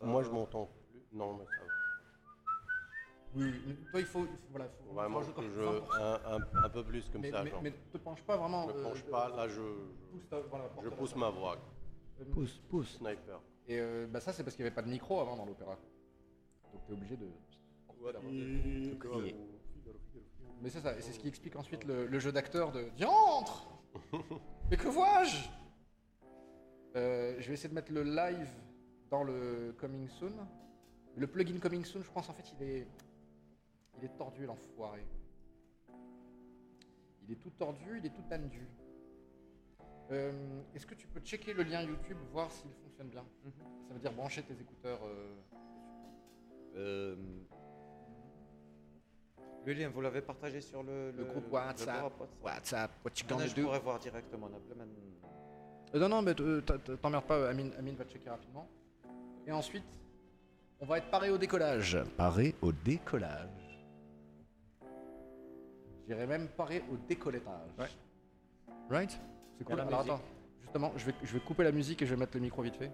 Moi, je m'entends plus. Non, mais ça va. Oui, mais toi il faut, il faut- voilà, faut, faut Vraiment rajouter que je. 20%. Un, un- un peu plus comme mais, ça, mais, genre. mais te penche pas vraiment. Je euh, penche pas, là, je. pousse ta- voilà, porte Je la pousse ma voix. Euh, Pousse, pousse. Sniper. Et euh, bah ça c'est parce qu'il n'y avait pas de micro avant dans l'opéra. Donc t'es obligé de. crier. Mais c'est ça, et c'est ce qui explique ensuite le, le jeu d'acteur de Diantre Mais que vois-je? Euh, Je vais essayer de mettre le live dans le Coming Soon. Le plugin Coming Soon, je pense en fait il est. Il est tordu l'enfoiré. Il est tout tordu, il est tout tendu. Euh, Est-ce que tu peux checker le lien YouTube, voir s'il fonctionne bien? Ça veut dire brancher tes écouteurs. euh, Euh, le lien, vous l'avez partagé sur le, Le groupe WhatsApp. groupe WhatsApp. WhatsApp, what you non, gonna je pourrais voir directement. Euh, non, non, mais t'emmerdes pas, Amine, Amine va checker rapidement. Et ensuite, on va être paré au décollage. Paré au décollage. J'irai même paré au décolletage. Right? C'est cool. Alors attends, justement, je vais, couper la musique et je vais mettre le micro vite fait.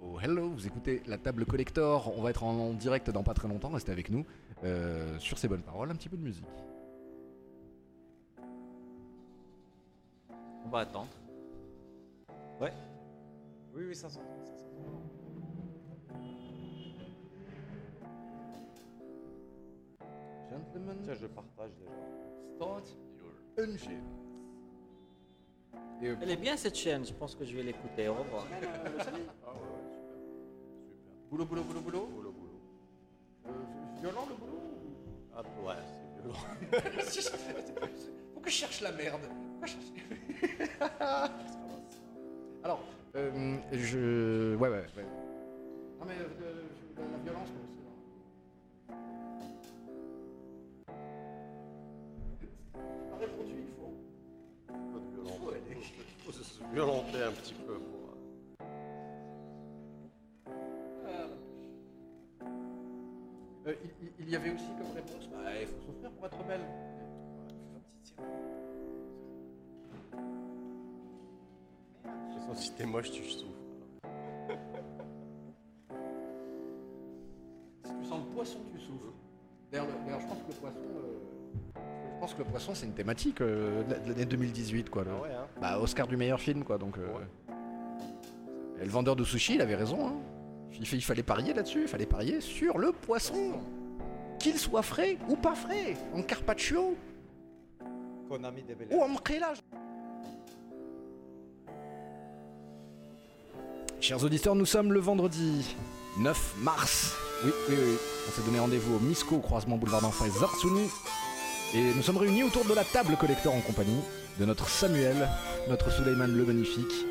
Oh hello, vous écoutez la table collector. On va être en, direct dans pas très longtemps. Restez avec nous. Euh, sur ces bonnes paroles, un petit peu de musique. On va attendre. Ouais. Oui, oui, 530, Gentlemen, Tiens, je partage déjà. start your engine. Et, euh, Elle est bien cette chaîne, je pense que je vais l'écouter. Au revoir. Ah ouais, ouais, super. Super. Boulot, boulot, boulot, boulot? Boulot, boulot. Euh, violent le boulot Ah, ouais, c'est violent. Faut que je cherche la merde? Pourquoi je cherche- Alors, euh, je. Ouais, ouais, ouais. Non, mais euh, je- la violence, moi répondu, il faut. Aller. Se violenter un petit peu pour. Euh, il, y avait aussi comme réponse bah, il faut souffrir pour être belle. Toute façon, si t'es moche, tu souffres. Si tu sens le poisson, tu souffres. D'ailleurs, le- d'ailleurs, je pense que le poisson. euh, je pense que le poisson, c'est une thématique euh, de la- de l'année 2018, quoi. le- Ah ouais, hein. Bah, Oscar du meilleur film, quoi. Donc, euh, Ouais. et le vendeur de sushi, il avait raison. Hein. Il, fa- il fallait parier là-dessus. Il fallait parier sur le poisson. Qu'il soit frais ou pas frais. En carpaccio Konami ou en mkrelage. Chers auditeurs, nous sommes le vendredi 9 mars. Oui, oui, oui. On s'est donné rendez-vous au Misco, croisement boulevard d'Enfants et Zartsuni. Et nous sommes réunis autour de la table collector en compagnie de notre Samuel, notre Suleiman le Magnifique,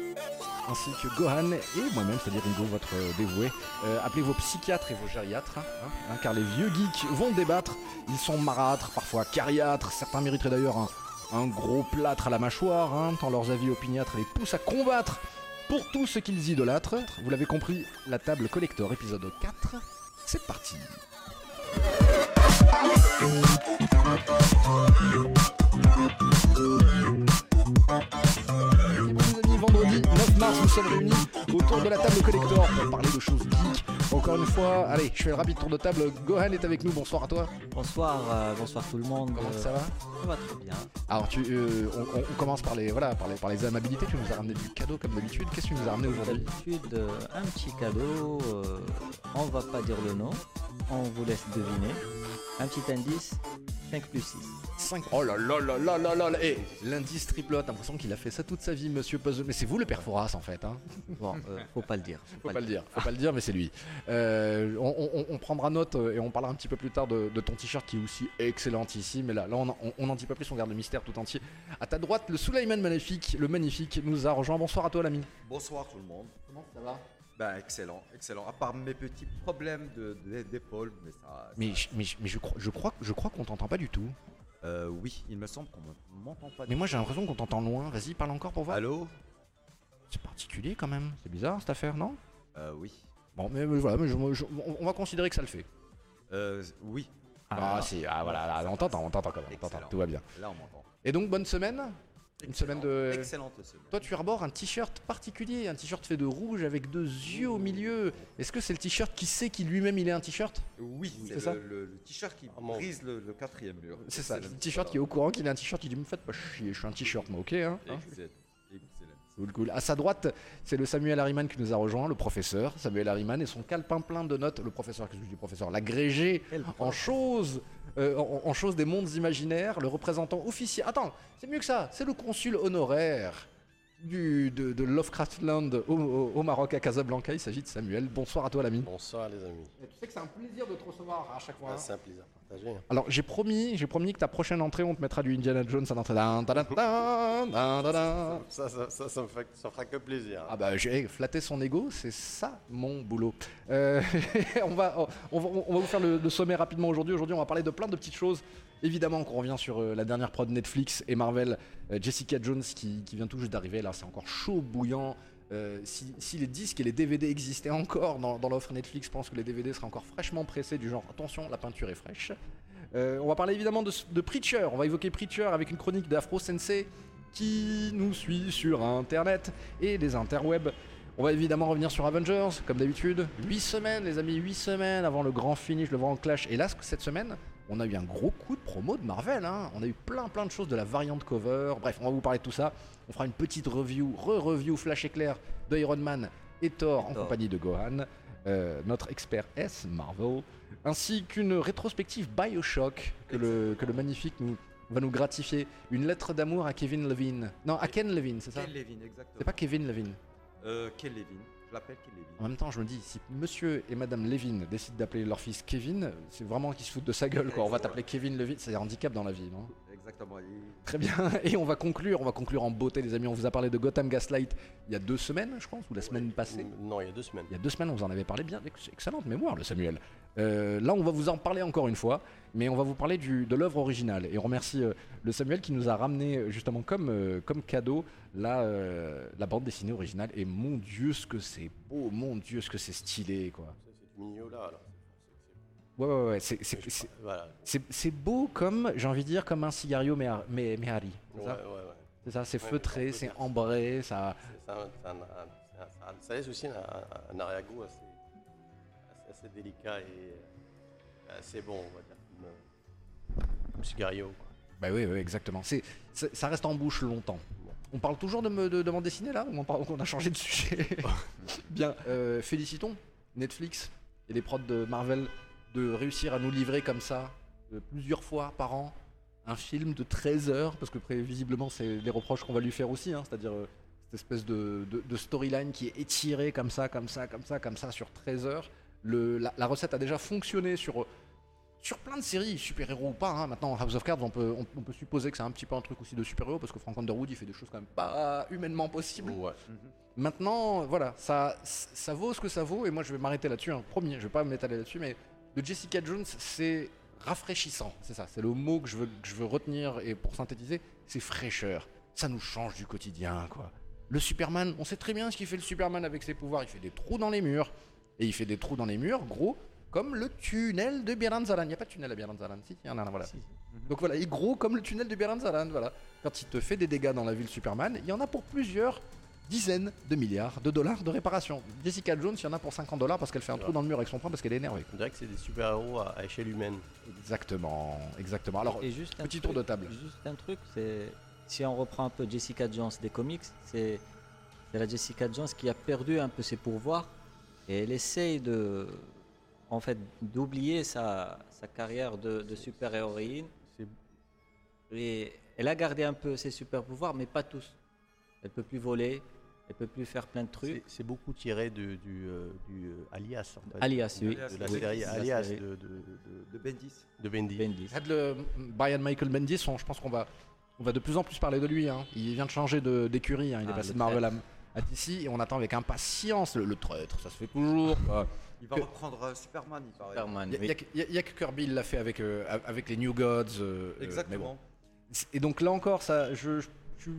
ainsi que Gohan et moi-même, c'est-à-dire Ingo, votre euh, dévoué. Euh, appelez vos psychiatres et vos gériatres, hein, hein, car les vieux geeks vont débattre. Ils sont marâtres, parfois cariâtres. Certains mériteraient d'ailleurs un, un gros plâtre à la mâchoire, hein, tant leurs avis opiniâtres les poussent à combattre pour tout ce qu'ils idolâtrent. Vous l'avez compris, la table collector épisode 4, c'est parti. Vendredi 9 mars, nous sommes réunis autour de la table collector pour parler de choses geeks. Encore une fois, allez, je fais le rapide tour de table. Gohan est avec nous, bonsoir à toi. Bonsoir, euh, bonsoir tout le monde. Comment Euh, ça va Ça va très bien. Alors, tu, euh, on, commence par les, voilà, par les, par les amabilités. Tu nous as ramené du cadeau comme d'habitude. Qu'est-ce que tu nous as ramené aujourd'hui D'habitude, euh, un petit cadeau. on va pas dire le nom. On vous laisse deviner. Un petit indice 5 plus 6. 5. Oh là là là là là là là Eh, L'indice triplote, t'as l'impression qu'il a fait ça toute sa vie, monsieur Puzzle. Mais c'est vous le père Fouras en fait, hein Bon, euh, faut pas le dire. Faut pas le dire, faut pas le dire, mais c'est lui. Euh, on, on- on prendra note euh, et on parlera un petit peu plus tard de, de ton t-shirt qui est aussi excellentissime. Mais là, là on, en- on, on en dit pas plus, on garde le mystère tout entier. À ta droite, le Suleiman Magnifique, le magnifique, nous a rejoint. Bonsoir à toi, l'ami. Bonsoir tout le monde. Comment ça va? Ben excellent, excellent. À part mes petits problèmes de- de- d'épaule, mais ça. Mais, je- mais, je- mais je crois, je crois, je crois qu'on t'entend pas du tout. Euh, oui, il me semble qu'on me- m'entend pas. Mais moi, j'ai l'impression qu'on t'entend loin. Vas-y, parle encore pour voir. Allô? C'est particulier quand même. C'est bizarre cette affaire, non? Euh, oui. Bon, mais, mais voilà, mais je- je- on- on va considérer que ça le fait. Euh, oui. Ah, si, ah voilà, là, on t'entend, on t'entend quand même, on tout va bien. Là, on m'entend. Et donc, bonne semaine Une semaine de. Excellente semaine. Toi, tu arbores un t-shirt particulier, un t-shirt fait de rouge avec deux yeux au milieu. Est-ce que c'est le t-shirt qui sait qu'il lui-même il est un t-shirt? Oui, C'est ça le, le- le t-shirt qui Ah, brise le, le quatrième mur. C'est ça, le t-shirt qui est au courant qu'il est un t-shirt, il dit me faites pas chier, je suis un t-shirt moi, ok hein, hein. Cool, cool. À sa droite, c'est le Samuel Harriman qui nous a rejoint, le professeur Samuel Harriman et son calepin plein de notes. Le professeur, qu'est-ce que je dis professeur? L'agrégé en choses, euh, en, en choses des mondes imaginaires, le représentant officiel. Attends, c'est mieux que ça, c'est le consul honoraire du, de, de Lovecraftland au, au- au Maroc à Casablanca. Il s'agit de Samuel. Bonsoir à toi l'ami. Bonsoir les amis. Tu sais que c'est un plaisir de te recevoir à chaque fois. Ah, c'est un plaisir partagé. hein. Alors j'ai promis, j'ai promis que ta prochaine entrée, on te mettra du Indiana Jones à l'entrée. Ça, ça, ça me fait, ça fera que plaisir. Ah bah j'ai flatté son ego, c'est ça mon boulot. Euh, on, va, on, va, on va vous faire le, le sommet rapidement aujourd'hui. Aujourd'hui on va parler de plein de petites choses. Évidemment qu'on revient sur euh, la dernière prod Netflix et Marvel, euh, Jessica Jones qui, vient tout juste d'arriver. Là c'est encore chaud bouillant. Euh, si, les disques et les DVD existaient encore dans, l'offre Netflix, je pense que les DVD seraient encore fraîchement pressés du genre attention la peinture est fraîche. On va parler évidemment de, de Preacher. On va évoquer Preacher avec une chronique d'Afro Sensei qui nous suit sur internet et les interwebs. On va évidemment revenir sur Avengers, comme d'habitude. 8 semaines, les amis, 8 semaines avant le grand finish, le grand clash. Et là, cette semaine, on a eu un gros coup de promo de Marvel. hein. On a eu plein plein de choses de la variante cover. Bref, on va vous parler de tout ça. On fera une petite review, re-review flash éclair de Iron Man et Thor en Thor. compagnie de Gohan, euh, notre expert S Marvel, ainsi qu'une rétrospective Bioshock que le, que le magnifique nous, va nous gratifier. Une lettre d'amour à Kevin Levine. Non, à Ken Levine, c'est ça? Ken Levin, exactement. C'est pas Kevin Levine? Euh, Ken Levin. Je l'appelle Ken Levin. En même temps, je me dis, si monsieur et madame Levine décident d'appeler leur fils Kevin, c'est vraiment qu'ils se foutent de sa gueule, quoi. On va t'appeler Kevin Levine, c'est un handicap dans la vie, non? Exactement. Et- Très bien. Et on va conclure, on va conclure en beauté, les amis. On vous a parlé de Gotham Gaslight il y a deux semaines, je pense, ou la semaine passée. Non, il y a deux semaines. Il y a deux semaines, on vous en avait parlé bien. Ex- Excellente mémoire, le Samuel. Euh, là, on va vous en parler encore une fois, mais on va vous parler du, de l'œuvre originale. Et on remercie euh, le Samuel qui nous a ramené, euh, justement, comme, euh, comme cadeau, la, la bande dessinée originale. Et mon Dieu, ce que c'est beau, mon Dieu, ce que c'est stylé, quoi. C'est du mignon là. alors. Ouais, ouais, ouais. C'est, C'est- c'est, c'est, Voilà. c'est- c'est beau comme, j'ai envie de dire, comme un cigario Mehari. Mais, Mehari, c'est Ouais, ça? Ouais, ouais. C'est ça, c'est feutré, c'est ambré. C'est c'est c'est ça- ça laisse aussi un, un- un arrière-goût assez, assez, assez délicat et euh, assez bon, on va dire. Comme, comme cigario. quoi. Bah oui, oui, exactement. C'est, c'est- ça reste en bouche longtemps. On parle toujours de, me- de, de bande dessinée là? Ou on, parle- on a changé de sujet Bien, euh, félicitons Netflix et les prods de Marvel de réussir à nous livrer comme ça euh, plusieurs fois par an un film de 13 heures, parce que prévisiblement c'est des reproches qu'on va lui faire aussi, hein, c'est-à-dire euh, cette espèce de, de- de storyline qui est étirée comme ça, comme ça, comme ça, comme ça sur 13 heures. Le, la, la recette a déjà fonctionné sur, sur plein de séries, super-héros ou pas. hein. Maintenant, House of Cards, on peut, on, on peut supposer que c'est un petit peu un truc aussi de super-héros, parce que Frank Underwood, il fait des choses quand même pas humainement possibles. Ouais. Maintenant, voilà, ça, ça vaut ce que ça vaut, et moi je vais m'arrêter là-dessus, hein. promis, je vais pas m'étaler là-dessus, mais de Jessica Jones, c'est rafraîchissant, c'est ça, c'est le mot que je, veux, que je veux retenir, et pour synthétiser, c'est fraîcheur. Ça nous change du quotidien, quoi. Le Superman, on sait très bien ce qu'il fait le Superman avec ses pouvoirs, il fait des trous dans les murs, et il fait des trous dans les murs, gros, comme le tunnel de Biranzalan. Il n'y a pas de tunnel à Biranzalan, si, il y en a un, voilà. Donc voilà, il est gros comme le tunnel de Biranzalan, voilà. Quand il te fait des dégâts dans la ville Superman, il y en a pour plusieurs dizaines de milliards de dollars de réparation. Jessica Jones, il y en a pour 50 dollars parce qu'elle fait un trou dans le mur avec son poing parce qu'elle est énervée. On dirait que c'est des super-héros à, à échelle humaine. Exactement, exactement. Alors, Et juste un petit truc- tour de table. Juste un truc, c'est si on reprend un peu Jessica Jones des comics, c'est c'est la Jessica Jones qui a perdu un peu ses pouvoirs et elle essaye de en fait d'oublier sa, sa carrière de, de super héroïne C'est- et elle a gardé un peu ses super pouvoirs mais pas tous. Elle peut plus voler, elle peut plus faire plein de trucs. c'est beaucoup tiré de, du, euh, du euh, Alias. En fait. Alias, oui. De la Oui, série Alias de, de, de, De Bendis. de Bendy. Bendis. Le Brian Michael Bendis, on- je pense qu'on va, on va de plus en plus parler de lui. hein. Il vient de changer de- d'écurie, hein. il est Ah, passé de Marvel à, à DC et on attend avec impatience le, le traître, ça se fait toujours. quoi. Il va Que- reprendre euh, Superman, il paraît. Superman, Il a- oui. que- il y a- il y a que Kirby il l'a fait avec, euh, avec les New Gods. euh, euh, bon. Exactement. Et donc là encore, ça, je, je,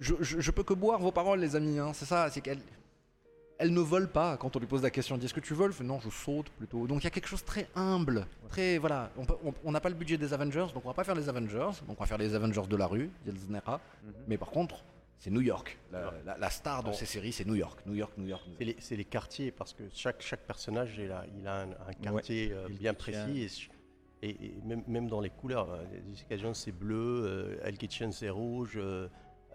je, je- je peux que boire vos paroles, les amis. hein, C'est ça, c'est qu'elle elle ne vole pas quand on lui pose la question. Elle dit est-ce que tu voles? Non, je saute plutôt. Donc il y a quelque chose de très humble, très voilà. On n'a pas le budget des Avengers, donc on va pas faire les Avengers. Donc on va faire les Avengers de la rue, Yelznera. Mhm. Mais par contre, c'est New York. La, la- la star de Bon. ces séries, c'est New York, New York, New York. C'est York. les, c'est les quartiers parce que chaque, chaque personnage il a, il a un, un quartier euh, bien précis et, ch- et- et même, même dans les couleurs. euh, Jessica Jones c'est bleu, euh, Hell Kitchen c'est rouge, euh,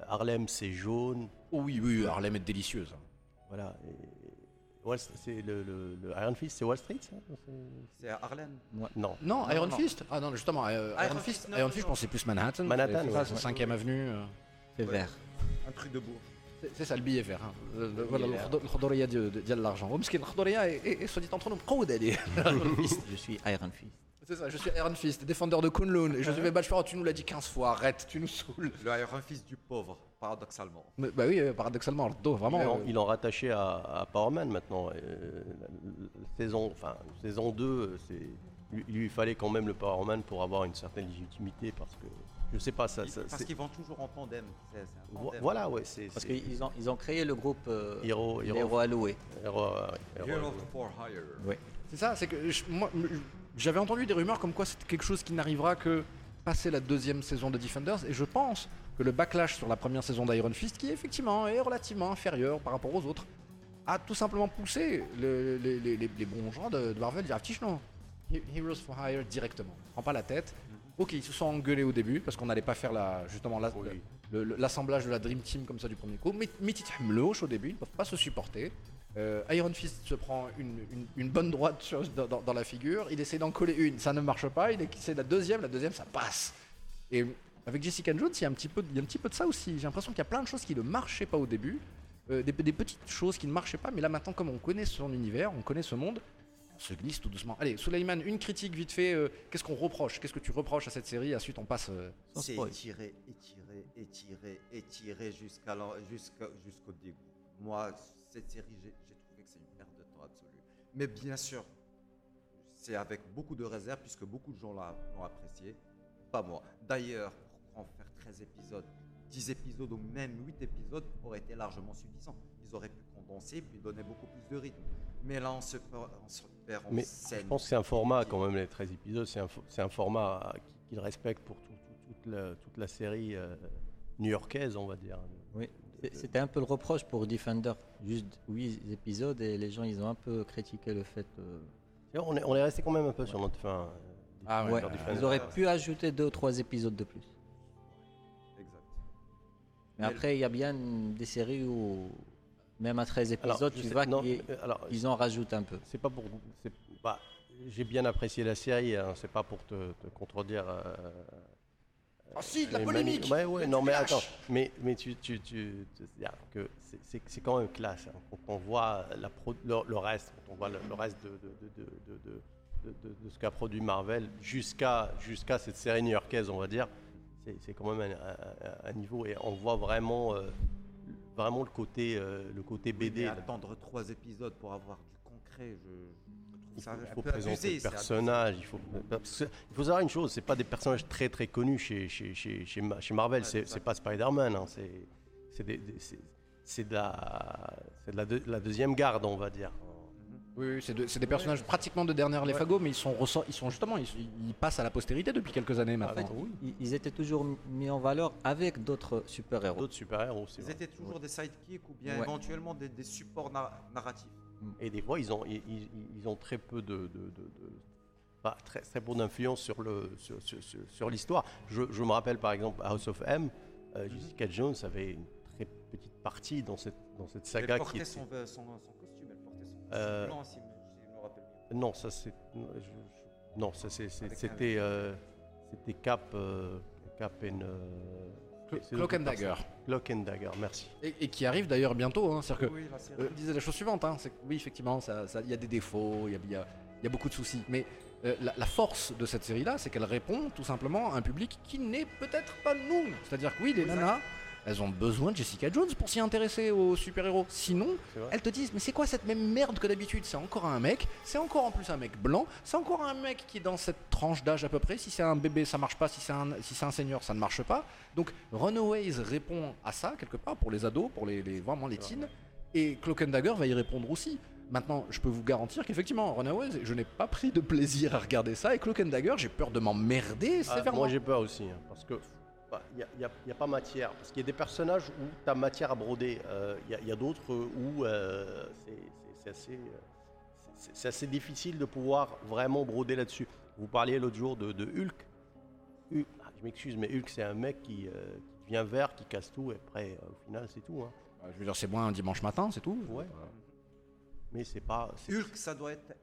Harlem c'est jaune. Oh oui, oui, Harlem est délicieuse. hein. Voilà. et- Wall- c'est le, le- le Iron Fist, c'est Wall Street C'est- à Harlem. Non. Non, Non, Iron non. Fist? Ah non, justement, euh, Iron, Iron Fist, Fist, non, Iron non, Fist, je non. pense que c'est plus Manhattan. Manhattan, C'est ouais. ça, c'est 5ème avenue. euh. C'est Ouais. vert. Un truc de. C'est ça le billet vert. Hein. Le, le, voilà, le de, l'argent. et, soit dit entre nous, Je suis Iron Fist. C'est ça, je suis Iron Fist, défendeur de Kunlun. Et je hein? vais battre, tu nous l'as dit 15 fois, arrête, tu nous saoules. Le Iron Fist du pauvre, paradoxalement. Bah oui, euh, paradoxalement, Ardo, vraiment. Euh. Il en, euh... à, à Powerman maintenant. Euh, saison, enfin, saison 2, il lui fallait quand même le Powerman pour avoir une certaine légitimité parce que je sais pas, ça. ça- Parce qu'ils vont toujours en tandem. C'est c'est un vo- tandem. voilà, ouais, c'est. Parce c'est- qu'ils ont, ils ont créé le groupe euh, alloués. héros, ouais, héros, Hero ouais. for hire. C'est ça, c'est que je- moi, j'avais entendu des rumeurs comme quoi c'est quelque chose qui n'arrivera que passer la deuxième saison de Defenders. Et je pense que le backlash sur la première saison d'Iron Fist, qui effectivement est relativement inférieur par rapport aux autres, a tout simplement poussé le- les, les- les- les bons gens de, de Marvel à dire He- Heroes for Hire directement. Prends pas la tête. Ok, ils se sont engueulés au début parce qu'on n'allait pas faire la, justement la- Oui. le- le- l'assemblage de la Dream Team comme ça du premier coup. Mais Mitithamloch au début, ils ne peuvent pas se supporter. Euh, Iron Fist se prend une, une- une bonne droite sur- dans, la figure. Il essaie d'en coller une, ça ne marche pas. Il essaie la deuxième, la deuxième, ça passe. Et avec Jessica Jones, il y a un petit peu, il y a un petit peu de ça aussi. J'ai l'impression qu'il y a plein de choses qui ne marchaient pas au début, euh, des, des petites choses qui ne marchaient pas. Mais là maintenant, comme on connaît son univers, on connaît ce monde, on se glisse tout doucement. Allez, Suleiman, une critique vite fait. euh, Qu'est-ce qu'on reproche? Qu'est-ce que tu reproches à cette série? Ensuite, on passe. euh, C'est étiré, étiré, étiré, étiré jusqu'à jusqu'au dégoût. Moi, cette série, j'ai trouvé que c'est une perte de temps absolue. Mais bien sûr, c'est avec beaucoup de réserve, puisque beaucoup de gens l'ont apprécié. Pas moi. D'ailleurs, pour en faire 13 épisodes, 10 épisodes ou même 8 épisodes aurait été largement suffisant. Ils auraient pu condenser puis donner beaucoup plus de rythme. Mais là, on se, on se perd en Mais scène. Je pense que c'est un format quand même, les 13 épisodes, c'est un, un format qui- qu'il respecte pour tout- tout- toute, la, toute la série euh, new-yorkaise, on va dire. Oui. C'était un peu le reproche pour Defender. Juste 8 épisodes et les gens ils ont un peu critiqué le fait. euh, On est, on est resté quand même un peu sur notre fin. euh, Ah ouais, ils auraient pu ajouter 2 ou 3 épisodes de plus. Exact. Mais Mais- après, il y a bien des séries où, même à 13 Alors, épisodes, je tu sais- vois qu'ils alors, ils en rajoutent un peu. c'est pas pour. bah, J'ai bien apprécié la série, hein, c'est pas pour te, te contredire. euh, Ah si, de la polémique Ouais, ouais, Mais non, mais attends, mais, mais tu, tu, tu, que c'est- quand même classe. hein. Quand on voit la pro- le, le reste, quand on voit le, le reste de, de, de, de, de- de- de- de ce qu'a produit Marvel jusqu'à jusqu'à cette série new-yorkaise, on va dire, c'est c'est quand même un, un- un niveau et on voit vraiment, euh, vraiment le côté, euh, le côté Oui, BD. mais là. attendre trois épisodes pour avoir du concret, je, trouve faut, ça il faut présenter abusé, le personnage. Il faut, il faut savoir une chose, c'est pas des personnages très très connus chez, chez, chez, chez, Ma- chez Marvel. Ouais, c'est pas Spider-Man. hein, c'est de, de la deuxième garde, on va dire. Oui, oui, c'est de- c'est des personnages pratiquement de dernière les fagots, mais ils sont, ressort- ils sont justement, ils, ils passent à la postérité depuis quelques années En maintenant. ils, ils étaient toujours mis en valeur avec d'autres super-héros. D'autres super-héros aussi. Ils étaient toujours des sidekicks ou bien Ouais. éventuellement des, des supports nar- narratifs. Et des fois, ils ont, ils, ils- ils ont très peu de. de- de- de- pas très, très peu d'influence sur le sur, sur- sur- sur l'histoire. Je, je me rappelle par exemple House of M, euh, Jessica Jones avait une très petite partie dans cette dans cette saga elle qui portait était- son, son, son Euh, costume blanc, si, me- si je me rappelle bien. Non, ça c'est. je- je- Non, ça c'est- c'est- Avec un- c'était. euh, C'était Cap. euh, Cap and. euh, and Dagger. Cloak and Dagger, merci. Et, et qui arrive d'ailleurs bientôt. Hein, C'est-à-dire que Oui. Euh, il disait la chose suivante, hein, c'est que oui, effectivement, ça- ça- il y a des défauts, il y a, il y a- il y a beaucoup de soucis. Mais euh, la, la force de cette série-là, c'est qu'elle répond tout simplement à un public qui n'est peut-être pas nous. C'est-à-dire que oui, les nanas, elles ont besoin de Jessica Jones pour s'y intéresser aux super-héros. Sinon, elles te disent, mais c'est quoi cette même merde que d'habitude? C'est encore un mec, c'est encore en plus un mec blanc, c'est encore un mec qui est dans cette tranche d'âge à peu près. Si c'est un bébé, ça marche pas. Si c'est un, si c'est un senior, ça ne marche pas. Donc Runaways répond à ça quelque part pour les ados, pour les, les vraiment les teens. Et Cloak and Dagger va y répondre aussi. Maintenant, je peux vous garantir qu'effectivement, Runaways, je n'ai pas pris de plaisir à regarder ça. Et Cloak and Dagger, j'ai peur de m'emmerder Ah, moi j'ai peur aussi, hein, parce que il n'y a, y a pas matière. Parce qu'il y a des personnages où tu as matière à broder. Euh, Il y a- a, d'autres où euh, c'est- c'est c'est assez, c'est- c'est assez difficile de pouvoir vraiment broder là-dessus. Vous parliez l'autre jour de, de Hulk. Hulk- ah, je m'excuse, mais Hulk c'est un mec qui, euh, qui devient vert, qui casse tout, et après euh, au final c'est tout. hein. Euh, Je veux dire, c'est moins un dimanche matin, c'est tout. Ouais. Mais c'est pas. c'est- Hulk, ça doit être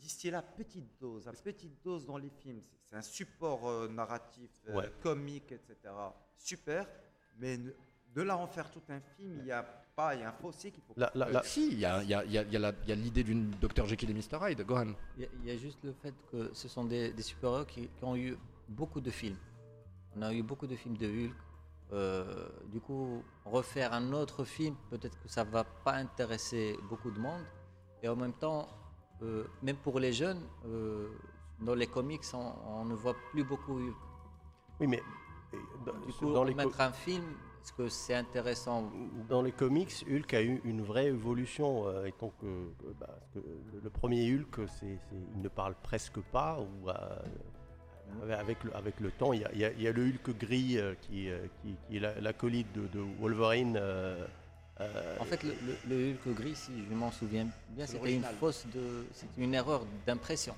distillé à petite dose, à petite dose dans les films. C'est- un support euh, narratif, euh, Ouais. comique, etc. Super, mais ne- de là en faire tout un film, il y a pas, il y a un fossé qu'il faut. La- la- la- Si, il y a, il y a- il y a- y l'idée d'une Dr. Jekyll et Mr. Hyde. Gohan. Il y, a- il y a juste le fait que ce sont des, des super-héros qui, qui ont eu beaucoup de films. On a eu beaucoup de films de Hulk. Euh, du coup, refaire un autre film, peut-être que ça va pas intéresser beaucoup de monde. Et en même temps, euh, même pour les jeunes, euh, dans les comics, on, on ne voit plus beaucoup Hulk. Oui, mais euh, dans, Du coup, dans les mettre un film, est-ce que c'est intéressant Dans les comics, Hulk a eu une vraie évolution, euh, étant que, que, bah, que le, premier Hulk, il ne parle presque pas, ou euh, avec- le, avec le temps, il y a, y y le Hulk gris euh, qui, euh, qui, qui est la- l'acolyte de, de Wolverine. euh, euh, En fait, le, le- le Hulk gris, si je m'en souviens bien, c'était une fausse de, c'était une erreur d'impression.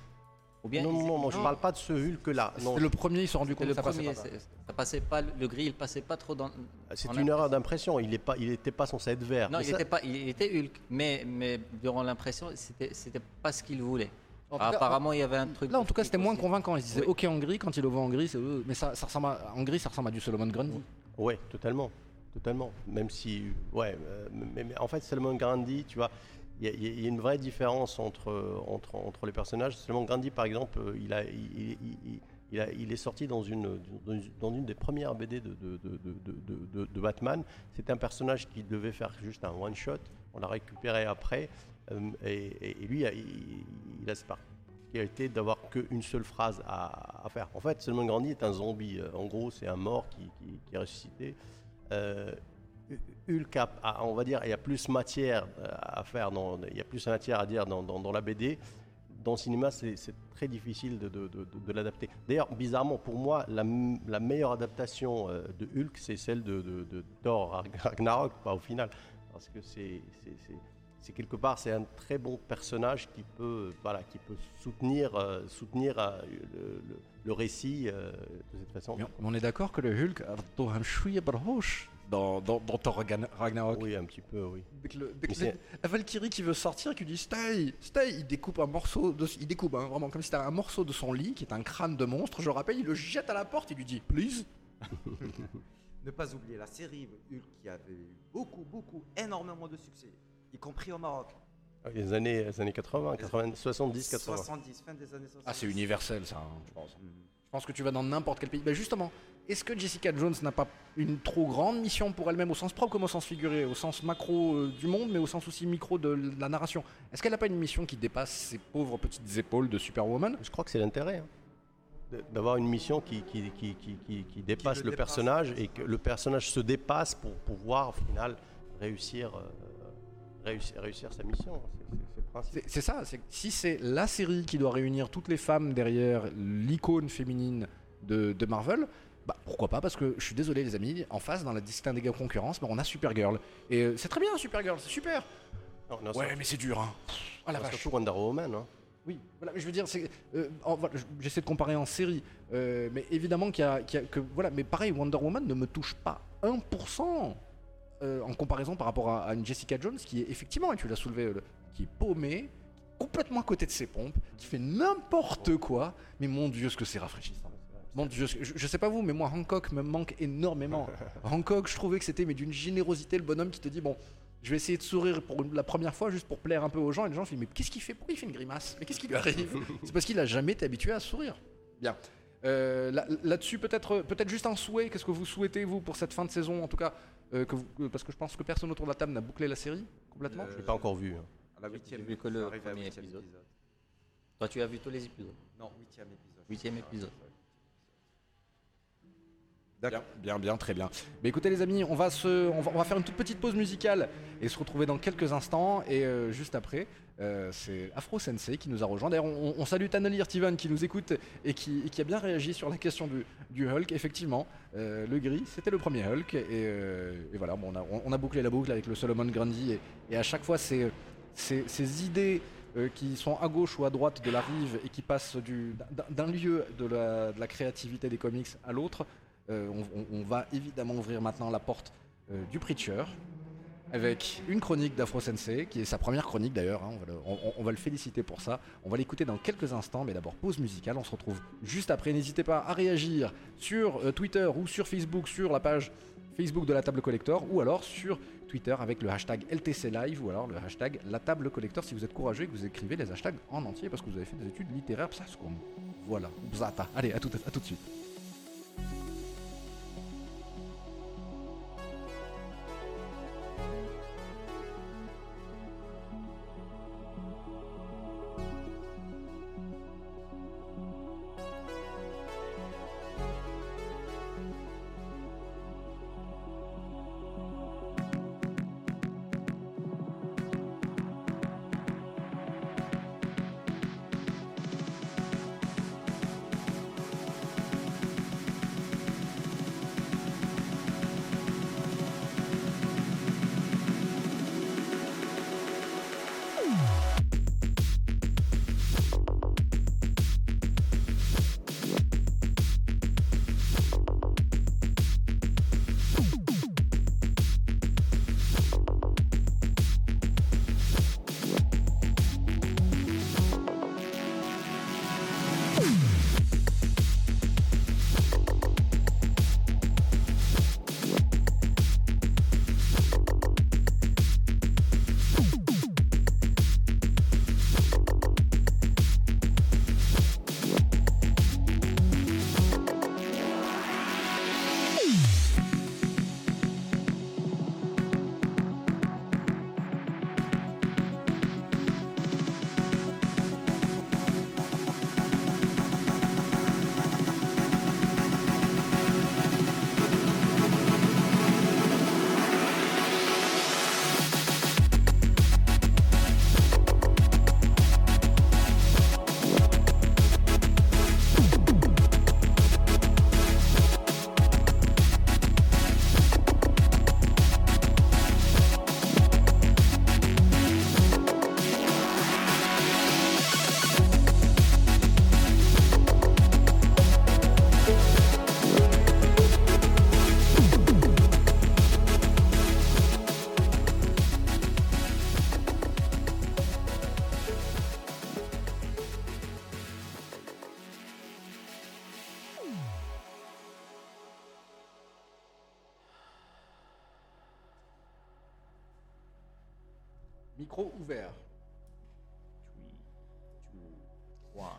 Ou bien non, non, je non. parle pas de ce Hulk-là. C'est le premier, ils se sont rendus compte le que ça passait pas. c'est- ça passait pas, le gris, il passait pas trop dans. c'est en une erreur impression. d'impression. Il n'était pas, il était pas censé être vert. Non, Mais il ça- était pas, il était Hulk, mais mais durant l'impression, c'était c'était pas ce qu'il voulait. Cas, Apparemment, il y avait un truc. Là, en tout cas, c'était moins convaincant. Ils se disaient Oui. OK en gris quand ils le voient en gris, c'est euh, mais ça, ça ressemble à- en gris, ça ressemble à du Solomon Grundy. Ouais, totalement, totalement. Même si, ouais, euh, mais, mais en fait, Salomon Grandi, tu vois, il y, a- a une vraie différence entre, entre, les personnages. Salomon Grandi, par exemple, euh, il, a, il, a- est sorti dans une, dans une- des premières BD de, Batman. C'était un personnage qui devait faire juste un one-shot. On l'a récupéré après. euh, et, lui, il, a cette particularité d'avoir qu'une seule phrase à, faire. En fait, Salomon Grandi est un zombie. Euh, En gros, c'est un mort qui, qui- qui est ressuscité. Hulk, a, on va dire, il y a plus matière euh, à faire, il y a plus matière à dire dans, dans- la BD. Dans le cinéma, c'est très difficile de, l'adapter. D'ailleurs, bizarrement, pour moi, la, meilleure adaptation euh, de Hulk, c'est celle de, Thor Ragnarok, pas au final. Parce que c'est quelque part, c'est un très bon personnage qui peut, voilà, qui peut soutenir, euh, soutenir le, récit de cette façon. On est d'accord que le Hulk dans, dans, dans Thor Ragna- Ragnarok. Oui, un petit peu, oui. Dès que le- dès Mais que c'est- la Valkyrie qui veut sortir, qui dit stay, stay, il découpe un morceau, de, il découpe hein, vraiment comme si c'était un morceau de son lit qui est un crâne de monstre. Je rappelle, il le jette à la porte, il lui dit please. Ne pas oublier la série Hulk qui avait eu beaucoup, beaucoup, énormément de succès, y compris au Maroc. Les années, les années 80, 80 70, 80. 70, fin des années 70. Ah, c'est universel ça, hein, je pense. Mhm. Je pense que tu vas dans n'importe quel pays. Ben justement, est-ce que Jessica Jones n'a pas une trop grande mission pour elle-même, au sens propre comme au sens figuré, au sens macro euh, du monde, mais au sens aussi micro de la narration? Est-ce qu'elle n'a pas une mission qui dépasse ses pauvres petites épaules de Superwoman? Je crois que c'est l'intérêt. hein, D'avoir une mission qui, qui, qui, qui, qui- qui dépasse le le, dépasse. personnage et que le personnage se dépasse pour pouvoir au final réussir, euh, réussir, réussir sa mission. C'est- ça, si c'est la série qui doit réunir toutes les femmes derrière l'icône féminine de, de Marvel, bah pourquoi pas Parce que je suis désolé les amis, en face dans la distingue concurrence, bah, on a Supergirl. Et euh, c'est très bien Supergirl, c'est super. Non, non, Ouais mais c'est dur hein. Ah la non, vache. surtout Wonder Woman. hein. Oui, voilà, mais je veux dire, c'est, euh, voilà, j'essaie de comparer en série, euh, mais évidemment qu'il y a, qu'il y a- que voilà, mais pareil, Wonder Woman ne me touche pas 1% euh, en comparaison par rapport à, à une Jessica Jones qui est effectivement, et tu l'as soulevé, le- qui est paumée, complètement à côté de ses pompes, qui fait n'importe quoi, mais mon Dieu, ce que c'est rafraîchissant. Que- je, je sais pas vous, mais moi Hancock me manque énormément. Hancock, je trouvais que c'était mais d'une générosité le bonhomme qui te dit bon, je vais essayer de sourire pour la première fois juste pour plaire un peu aux gens et les gens font mais qu'est-ce qu'il fait? Pourquoi il fait une grimace? Mais qu'est-ce qui lui arrive? C'est parce qu'il a jamais été habitué à sourire. Bien. Euh, là- Là-dessus, peut-être peut-être juste un souhait. Qu'est-ce que vous souhaitez vous pour cette fin de saison en tout cas euh, que vous- que- parce que je pense que personne autour de la table n'a bouclé la série complètement. Euh, Je l'ai pas encore vu. hein. À la huitième, vu que le premier huitième épisode. Toi, tu as vu tous les épisodes? Non, huitième épisode. Huitième épisode. Bien, bien, bien, très bien. Mais écoutez les amis, on va, se, on va, faire une toute petite pause musicale et se retrouver dans quelques instants. Et euh, juste après, euh, c'est Afro Sensei qui nous a rejoint. D'ailleurs, on, salue Tanali Tivan qui nous écoute et qui, a bien réagi sur la question du, Hulk. Effectivement, euh, le gris, c'était le premier Hulk. Et, voilà, bon, on, a, bouclé la boucle avec le Solomon Grundy. Et, à chaque fois, ces, ces idées qui sont à gauche ou à droite de la rive et qui passent du- d'un lieu de la créativité des comics à l'autre. Euh, on, va évidemment ouvrir maintenant la porte euh, du Preacher avec une chronique d'Afro Sensei, qui est sa première chronique d'ailleurs. hein, on, va le- féliciter pour ça. On va l'écouter dans quelques instants, mais d'abord pause musicale. On se retrouve juste après. N'hésitez pas à réagir sur euh, Twitter ou sur Facebook, sur la page Facebook de la table collector, ou alors sur Twitter avec le hashtag LTC Live, ou alors le hashtag la table collector si vous êtes courageux et que vous écrivez les hashtags en entier parce que vous avez fait des études littéraires. Ça, Voilà. Allez, à tout de suite.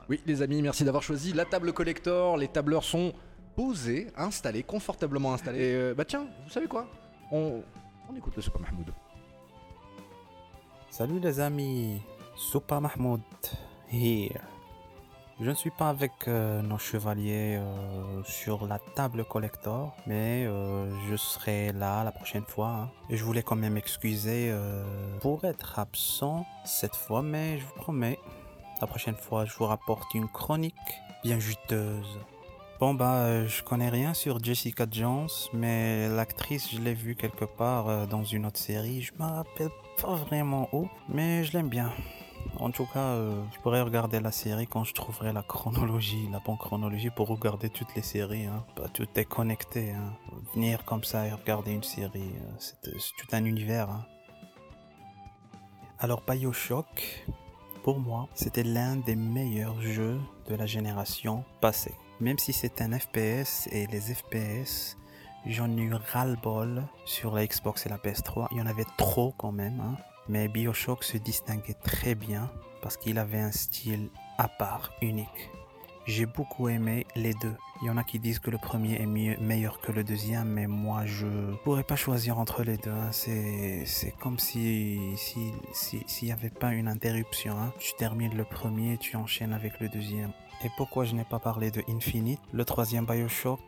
Oui, les amis, merci d'avoir choisi la table collector. Les tableurs sont posés, installés, confortablement installés. Et euh, bah tiens, vous savez quoi? On, on écoute le Super Mahmoud. Salut les amis, Soupa Mahmoud here. Je ne suis pas avec euh, nos chevaliers euh, sur la table collector, mais je serai là la prochaine fois. hein. Et je voulais quand même m'excuser pour être absent cette fois, mais je vous promets, la prochaine fois, je vous rapporte une chronique bien juteuse. Bon bah, je connais rien sur Jessica Jones, mais l'actrice, je l'ai vue quelque part euh, dans une autre série. Je me rappelle pas vraiment où, mais je l'aime bien. En tout cas, euh, je pourrais regarder la série quand je trouverai la chronologie, la bonne chronologie pour regarder toutes les séries. Hein. Tout est connecté. Hein. Venir comme ça et regarder une série, euh, c'est c'est tout un univers. hein. Alors Bioshock, pour moi, c'était l'un des meilleurs jeux de la génération passée. Même si c'est un FPS et les FPS, j'en ai eu ras-le-bol sur la Xbox et la PS3. Il y en avait trop quand même. hein. Mais Bioshock se distinguait très bien parce qu'il avait un style à part, unique. J'ai beaucoup aimé les deux. Il y en a qui disent que le premier est meilleur que le deuxième, mais moi je pourrais pas choisir entre les deux. hein. C'est comme si si si- s'il y avait pas une interruption. hein. Tu termines le premier, tu enchaînes avec le deuxième. Et pourquoi je n'ai pas parlé de Infinite? Le troisième Bioshock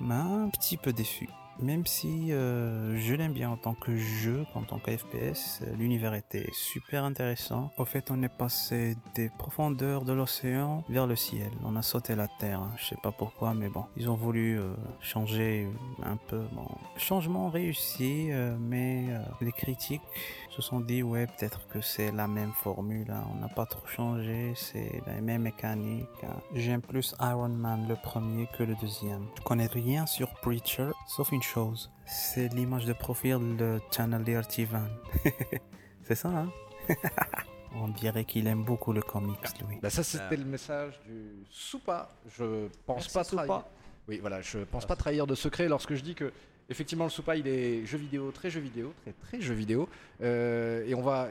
m'a un petit peu déçu. Même si euh, je l'aime bien en tant que jeu, en tant que FPS, l'univers était super intéressant. Au fait, on est passé des profondeurs de l'océan vers le ciel. On a sauté la terre. hein. Je sais pas pourquoi, mais bon, ils ont voulu euh, changer un peu. Bon, changement réussi, euh, mais les critiques se sont dit ouais, peut-être que c'est la même formule. hein. On n'a pas trop changé, c'est la même mécanique. hein. J'aime plus Iron Man le premier que le deuxième. Je connais rien sur Preacher, sauf une chose. C'est l'image de profil de Channelier Tivan. c'est ça, hein? On dirait qu'il aime beaucoup le comics, lui. Bah ça c'était le message du Soupa. Je pense Merci, pas trahir. Soupa. Oui voilà, je pense pas trahir de secret lorsque je dis que effectivement le Soupa il est jeu vidéo, très jeu vidéo, très très jeu vidéo. Euh, et on va,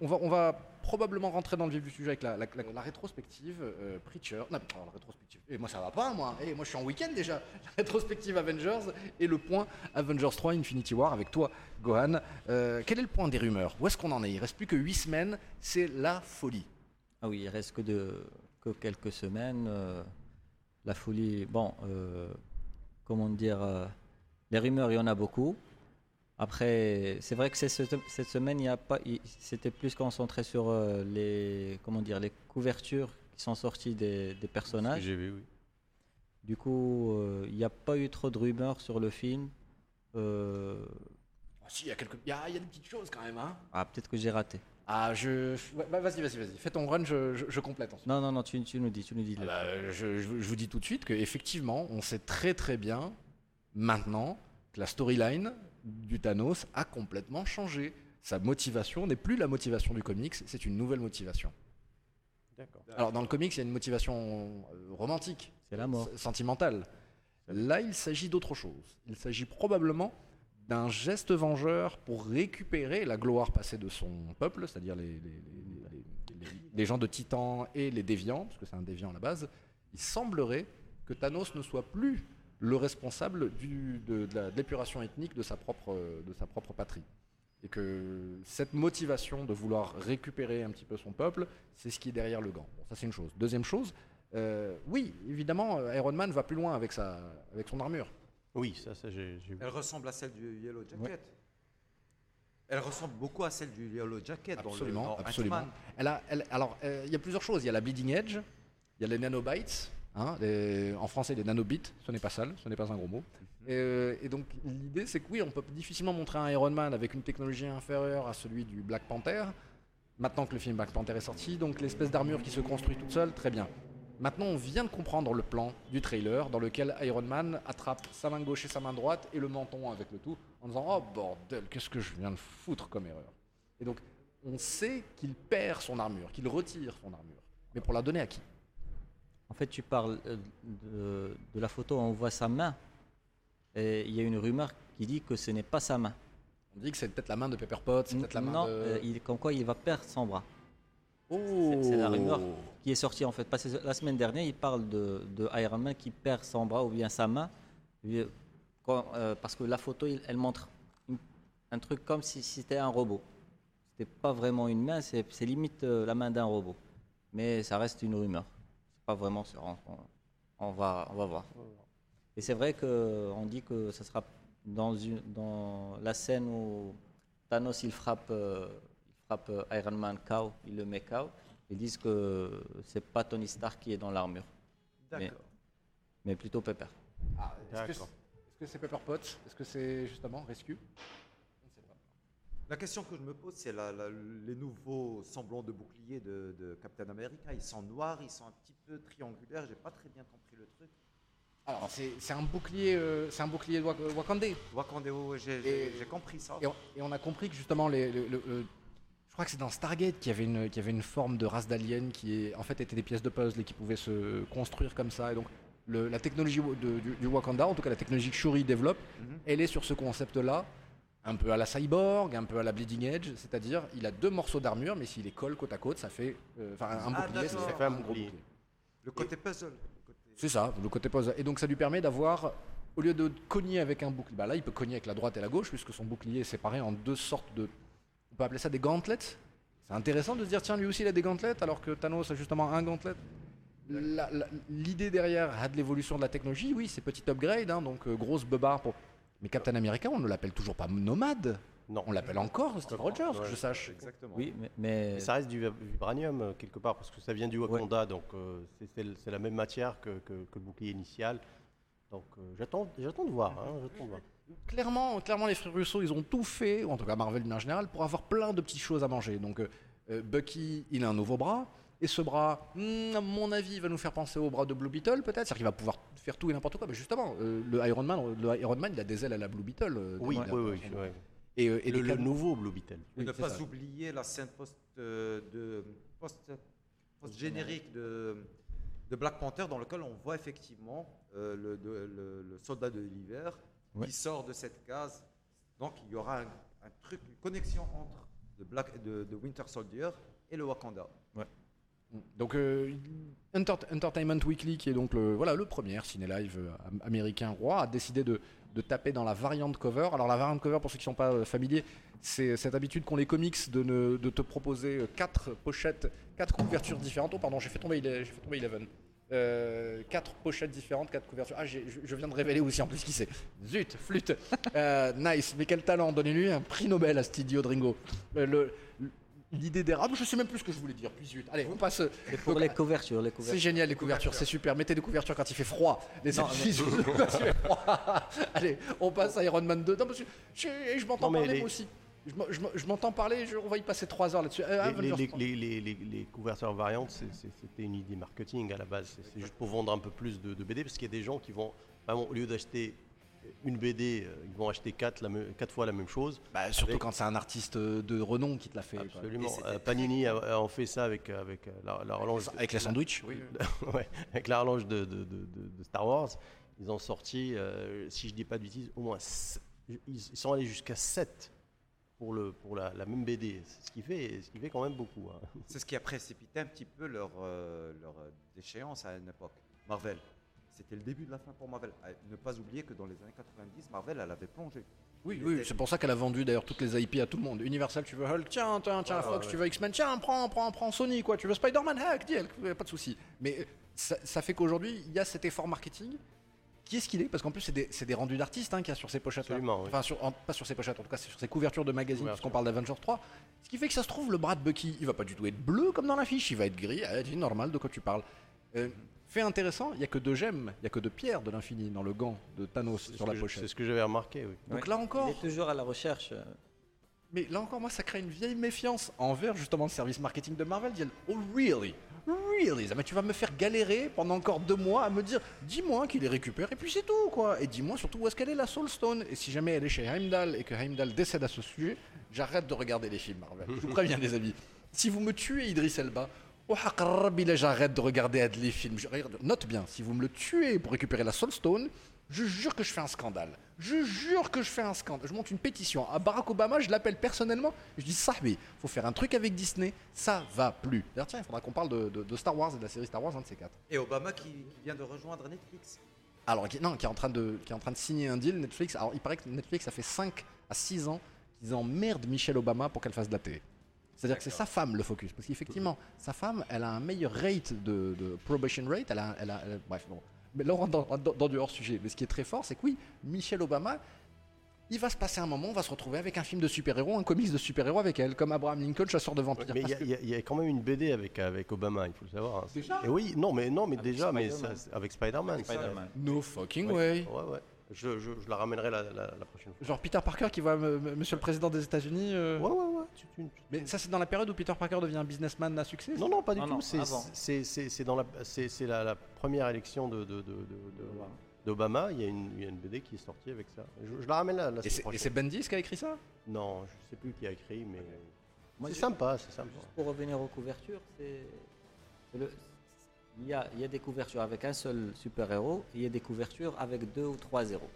on, va, on va probablement rentrer dans le vif du sujet avec la, la- rétrospective euh, Preacher. Non, la rétrospective. Et moi ça va pas moi. Et moi je suis en week-end déjà. La rétrospective Avengers et le point Avengers 3 Infinity War avec toi Gohan. Euh, quel est le point des rumeurs? Où est-ce qu'on en est? Il reste plus que 8 semaines. C'est la folie. Ah oui, il reste que, de, que quelques semaines. la folie, bon, comment dire, les rumeurs, il y en a beaucoup. Après, c'est vrai que c'est cette, cette semaine, il y a pas, il- c'était plus concentré sur euh, les, comment dire, les couvertures qui sont sorties des, des Ce que personnages. j'ai vu, oui. Du coup, euh, il n'y a pas eu trop de rumeurs sur le film. Euh, Ah, si, il y a quelques, il y a, il y a des petites choses quand même, hein. ah, peut-être que j'ai raté. Ah, je, ouais, bah, vas-y, vas-y, vas-y. Fais ton run, je, je- je complète ensuite. Non, non, non, tu, tu nous dis, tu nous dis. Ah bah, je, je- je vous dis tout de suite que effectivement, on sait très très bien maintenant que la storyline du Thanos a complètement changé. Sa motivation n'est plus la motivation du comics, c'est une nouvelle motivation. Alors dans le comics, il y a une motivation euh, romantique, la mort. sentimentale. Là, il s'agit d'autre chose. Il s'agit probablement d'un geste vengeur pour récupérer la gloire passée de son peuple, c'est-à-dire les- les gens de Titan et les déviants, parce que c'est un déviant à la base. Il semblerait que Thanos ne soit plus le responsable du- de, de l'épuration ethnique de sa, propre, de sa propre patrie. Et que cette motivation de vouloir récupérer un petit peu son peuple, c'est ce qui est derrière le gant. Bon, ça c'est une chose. Deuxième chose, euh, oui, évidemment, euh, Iron Man va plus loin avec, sa, avec son armure. Oui, ça, ça j'ai vu. Elle ressemble à celle du Yellow Jacket. Elle ressemble beaucoup à celle du Yellow Jacket. dans le- Absolument, dans absolument. Elle a, elle- alors, euh, il y a plusieurs choses. Il y a la bleeding edge, il y a les nanobytes. Hein, les- en français, les nanobits, ce n'est pas sale, ce n'est pas un gros mot. Et, euh, et donc, l'idée, c'est que oui, on peut difficilement montrer un Iron Man avec une technologie inférieure à celui du Black Panther. Maintenant que le film Black Panther est sorti, donc l'espèce d'armure qui se construit toute seule, très bien. Maintenant, on vient de comprendre le plan du trailer dans lequel Iron Man attrape sa main gauche et sa main droite et le menton avec le tout en disant Oh bordel, qu'est-ce que je viens de foutre comme erreur Et donc, on sait qu'il perd son armure, qu'il retire son armure. Mais pour la donner à qui? En fait, tu parles euh, de, de la photo, on voit sa main. Et il y a une rumeur qui dit que ce n'est pas sa main. On dit que c'est peut-être la main de Pepper Potts, c'est peut-être la main non, de. euh, il, comme quoi il va perdre son bras. Oh c'est la rumeur. Qui est sortie en fait. Parce que la semaine dernière, il parle de, de Iron Man qui perd son bras ou bien sa main. Quand- euh, parce que la photo, il- elle montre une- un truc comme si c'était un robot. C'était pas vraiment une main, c'est c'est limite euh, la main d'un robot. Mais ça reste une rumeur. Pas vraiment sûr. On, on- on va, on va voir. Et c'est vrai qu'on dit que ce sera dans, une, dans la scène où Thanos il frappe, euh, il frappe Iron Man KO, il le met KO. Ils disent que c'est pas Tony Stark qui est dans l'armure, Mais- D'accord. mais plutôt Pepper. Ah, Est-ce que c'est D'accord. est-ce que c'est Pepper Potts? Est-ce que c'est justement Rescue On ne sait pas. La question que je me pose, c'est les nouveaux semblants de boucliers de, de Captain America. Ils sont noirs, ils sont un petit peu triangulaires. J'ai pas très bien compris le truc. Alors, c'est un bouclier, euh, c'est un bouclier Wak- Wakandé. Wakanda, ouais, ouais, j'ai compris ça. Et on, et on a compris que justement, les, je crois que c'est dans Stargate qu'il y avait une, qu'il y avait une forme de race d'alien qui est, en fait étaient des pièces de puzzle et qui pouvaient se construire comme ça. Et donc le- la technologie de- du, du Wakanda, en tout cas la technologie que Shuri développe, Mhm. elle est sur ce concept-là, un peu à la cyborg, un peu à la bleeding edge, c'est-à-dire il a deux morceaux d'armure, mais s'il les colle côte à côte, ça fait, euh, enfin un Ah, bouclier, ça fait un gros bouclier. Le côté puzzle. C'est ça, le côté pose. Et donc ça lui permet d'avoir, au lieu de cogner avec un bouclier, bah là il peut cogner avec la droite et la gauche, puisque son bouclier est séparé en deux sortes de. On peut appeler ça des gauntlets. C'est intéressant de se dire, tiens, lui aussi il a des gauntlets, alors que Thanos a justement un la- L'idée derrière a de l'évolution de la technologie, oui, c'est petit upgrade, hein, donc euh, grosse beubare pour. Mais Captain America, on ne l'appelle toujours pas nomade. Non. On l'appelle encore Steve Rogers, que je sache. Exactement. Oui, mais, mais Mais ça reste du vib- vibranium euh, quelque part parce que ça vient du Wakanda, donc euh, c'est- la même matière que, que- que le bouclier initial. Donc euh, j'attends, j'attends de voir. hein, j'attends de voir. clairement, clairement, les frères Russo, ils ont tout fait, ou en tout cas Marvel en général, pour avoir plein de petites choses à manger. Donc, euh, Bucky, il a un nouveau bras, et ce bras, hmm, à mon avis, va nous faire penser au bras de Blue Beetle, peut-être. C'est-à-dire qu'il va pouvoir faire tout et n'importe quoi. Mais justement, euh, le Iron Man, le Iron Man, il a des ailes à la Blue Beetle. euh, Oui, oui, oui. Et, euh, et le, le nouveau Blue Beetle. Et Oui, ne pas ça. oublier la scène post, euh, de post, générique de, de Black Panther dans lequel on voit effectivement euh, le, de- le- le soldat de l'hiver qui sort de cette case. Donc il y aura un, un truc, une connexion entre de, Black, de, de Winter Soldier et le Wakanda. Donc, euh, Enter- Entertainment Weekly, qui est donc le, voilà, le premier ciné-live euh, am- américain roi, a décidé de, de taper dans la variante cover. Alors, la variante cover, pour ceux qui ne sont pas euh, familiers, c'est cette habitude qu'ont les comics de, ne- de te proposer euh, quatre pochettes, quatre couvertures différentes. Oh, pardon, j'ai fait tomber, j'ai fait tomber Eleven. Euh, quatre pochettes différentes, quatre couvertures. Ah, je, viens de révéler aussi en plus qui c'est. Zut, flûte. Euh, nice, mais quel talent. Donnez-lui un prix Nobel à cet idiot de Ringo. Euh, le- L'idée des rames, je sais même plus ce que je voulais dire. Puis zut. Allez, on passe. Et pour Donc, les couvertures, les c'est couvertures. génial les couvertures, c'est super. Mettez des couvertures quand il fait froid. Les Non, selfies quand il fait froid. Allez, on passe à Iron Man 2. Non, parce que je, je m'entends parler les- moi aussi. Je m'en- je m'en- je m'entends parler, je- on va y passer 3 heures là-dessus. Euh, Les, Avengers les- 3. les- les- les- les couvertures variantes, c'est- c'est- c'était une idée marketing à la base. C'est- C'est juste pour vendre un peu plus de, de BD, parce qu'il y a des gens qui vont, vraiment, au lieu d'acheter une BD, euh, ils vont acheter quatre, la me- quatre fois la même chose. Bah, surtout avec- quand c'est un artiste de renom qui te l'a fait. Absolument. Euh, Panini a, a en fait ça avec, euh, avec euh, la, la relance. Avec les sandwichs. ouais, avec la relance de, de- de- de- de Star Wars. Ils ont sorti, euh, si je dis pas de bêtises, au moins. sept- Ils sont allés jusqu'à 7 pour, le, pour la, la même BD. Ce qui, fait, ce qui fait quand même beaucoup. hein. C'est ce qui a précipité un petit peu leur, euh, leur euh, déchéance à une époque. Marvel. C'était le début de la fin pour Marvel. À ne pas oublier que dans les années 90, Marvel, elle avait plongé. Oui, oui, c'est pour ça qu'elle a vendu d'ailleurs toutes les IP à tout le monde. Universal, tu veux Hulk, tiens, tiens, tiens, Ouais, Fox, ouais, tu veux X-Men, tiens, prends, prends, prends Sony, quoi. Tu veux Spider-Man, hack, deal, euh, pas de souci. Mais euh, ça, ça fait qu'aujourd'hui, il y a cet effort marketing. Qui est-ce qu'il est Parce qu'en plus, c'est des, c'est des rendus d'artistes hein, qu'il y a sur ces pochettes. Absolument, oui. Enfin, sur, en- pas sur ces pochettes, en tout cas, c'est sur ces couvertures de magazines, Couverture. puisqu'on parle d'Avengers 3. Ce qui fait que ça se trouve, le bras de Bucky, il va pas du tout être bleu comme dans l'affiche, il va être gris. Ah, dis normal, de quoi tu parles Euh, Fait intéressant, il n'y a que deux gemmes, il n'y a que deux pierres de l'infini dans le gant de Thanos C'est ce sur que la pochette. C'est ce que j'avais remarqué, oui. Donc Ouais. là encore, Il est toujours à la recherche. euh, mais là encore, moi, ça crée une vieille méfiance envers justement le service marketing de Marvel. Ils disent, oh really, really, mais tu vas me faire galérer pendant encore deux mois à me dire, dis-moi qu'il les récupère et puis c'est tout quoi. Et dis-moi surtout où est-ce qu'elle est la Soul Stone. Et si jamais elle est chez Heimdall et que Heimdall décède à ce sujet, j'arrête de regarder les films Marvel. Je vous préviens les amis. Si vous me tuez Idris Elba, oh j'arrête de regarder. Je- regarde, Note bien, si vous me le tuez pour récupérer la Soul Stone, je jure que je fais un scandale. Je jure que je fais un scandale. Je monte une pétition à Barack Obama, je l'appelle personnellement. Je dis Sahbi, faut faire un truc avec Disney, ça va plus. D'ailleurs, tiens, il faudra qu'on parle de, de- de Star Wars et de la série Star Wars, un de ces quatre. Et Obama qui, qui vient de rejoindre Netflix. Alors, qui, non, qui est, en train de, qui est en train de signer un deal, Netflix. Alors, il paraît que Netflix, ça fait 5 à 6 ans qu'ils emmerdent Michelle Obama pour qu'elle fasse de la télé. C'est-à-dire que c'est sa femme le focus. Parce qu'effectivement, sa femme, elle a un meilleur rate de, de probation rate. Elle a, elle a- elle- bref, bon. Mais là, on rentre dans, dans- dans du hors-sujet. Mais ce qui est très fort, c'est que oui, Michelle Obama, il va se passer un moment, on va se retrouver avec un film de super-héros, un comics de super-héros avec elle, comme Abraham Lincoln, chasseur de vampires. Mais il y, a- que- il y a- il y a quand même une BD avec, avec Obama, il faut le savoir. hein. Déjà? Et oui, non, mais, non, mais Avec déjà, mais ça, avec Spider-Man. Spider-Man. No fucking Ouais, way. ouais, ouais. Je, je- je la ramènerai la, la- la prochaine fois. Genre Peter Parker qui voit Monsieur le Président des États-Unis. euh, Ouais, ouais, ouais. tu- tu- tu- Mais ça, c'est dans la période où Peter Parker devient un businessman à succès Non, non, pas du Non, tout. non, C'est- avant. C'est c'est- c'est dans la, c'est c'est la, la première élection de, de- de- de- de- d'Obama. Il, y a une- il y a une BD qui est sortie avec ça. Je, je la ramène la, la Et semaine c'est- Et prochaine. c'est Bendis qui a écrit ça? Non, je sais plus qui a écrit, mais Moi, c'est je- sympa, c'est sympa. Juste pour revenir aux couvertures, c'est c'est le- il y, a, il y a des couvertures avec un seul super-héros, et il y a des couvertures avec deux ou trois héros.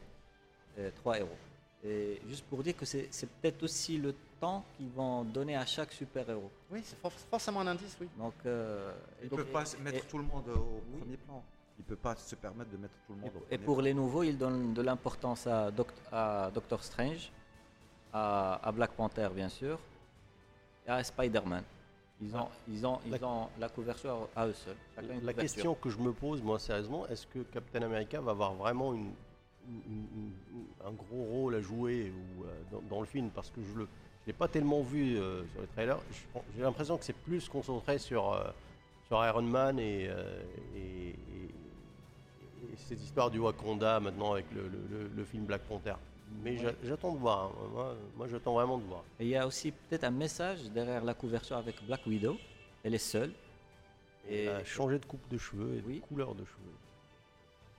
Euh, trois héros. Et juste pour dire que c'est peut-être aussi le temps qu'ils vont donner à chaque super-héros. Oui, c'est for- forcément un indice, oui. Donc, euh, Il donc- ne peut pas et- mettre et- tout le monde au premier plan. Il ne peut pas se permettre de mettre tout le monde au Et premier pour plan. les nouveaux, ils donnent de l'importance à, Doct- à Doctor Strange, à, à Black Panther bien sûr, et à Spider-Man. Ils ont, ils, ont, ils La- ont la couverture à eux seuls. La couverture. question que je me pose, moi, sérieusement, est-ce que Captain America va avoir vraiment une, une- une- une- un gros rôle à jouer ou, euh, dans, dans le film? Parce que je ne l'ai pas tellement vu euh, sur les trailers. J'ai l'impression que c'est plus concentré sur, euh, sur Iron Man et, et, et- et cette histoire du Wakanda maintenant avec le, le- le- le film Black Panther. Mais j'a- j'attends de voir. hein. Moi, moi, j'attends vraiment de voir. Et il y a aussi peut-être un message derrière la couverture avec Black Widow. Elle est seule. Et Et a changé de coupe de cheveux et Oui. de couleur de cheveux.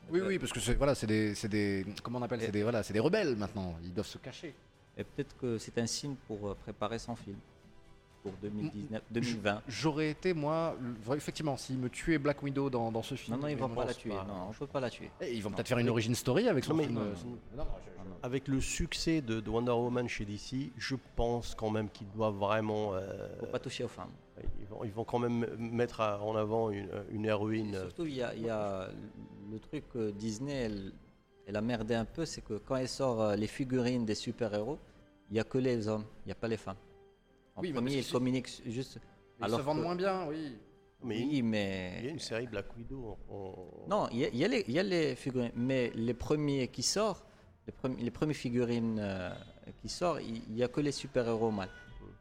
Oui, oui, parce que c'est voilà, c'est des, c'est des, comment on appelle, c'est des, voilà, c'est des rebelles maintenant. Ils doivent se cacher. Et peut-être que c'est un signe pour euh, préparer son film pour 2019, 2020. J'aurais été moi, effectivement, s'ils me tuaient Black Widow dans, dans ce film. Non, non, ils vont pas la tuer. pense Non, on peut pas la tuer. Eh, ils vont peut-être faire une origin story avec son Non, mais- film. non, euh, non, Avec le succès de, de Wonder Woman chez DC, je pense quand même qu'ils doivent vraiment. euh, Faut pas toucher aux femmes. ils, vont, ils vont quand même mettre à- en avant une, une héroïne. Surtout, il y a, il y a le truc que Disney, elle, elle a merdé un peu, c'est que quand elle sort euh, les figurines des super-héros, il n'y a que les hommes, il n'y a pas les femmes. En Oui, mais premier, ils communiquent juste. Ils alors se vendent que- moins bien, oui. Mais oui, il y a mais. une série Black Widow. en- Non, il y, a- il y a les- il y a les figurines, mais les premiers qui sortent, les, premi- les premières figurines euh, qui sortent, il n'y a que les super-héros mâles.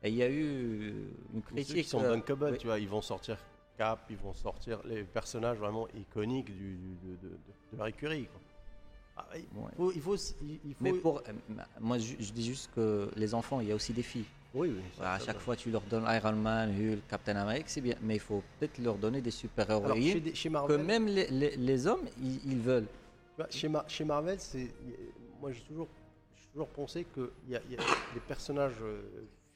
Et il y a eu une Mais ceux critique. qui sont euh, oui. tu vois, ils vont sortir Cap, ils vont sortir les personnages vraiment iconiques du, du- de, de- de leur écurie. quoi. Ah, il, Ouais. faut, il faut, il il faut- Mais pour, euh, moi, je, je dis juste que les enfants, il y a aussi des filles. Oui, oui, ça- à chaque fois, tu leur donnes Iron Man, Hulk, Captain America, c'est bien. Mais il faut peut-être leur donner des chez que même les, les- les hommes, ils, ils veulent. Vois, chez, Mar- chez Marvel, c'est moi j'ai toujours, toujours pensé que il y a- il y a- les personnages euh,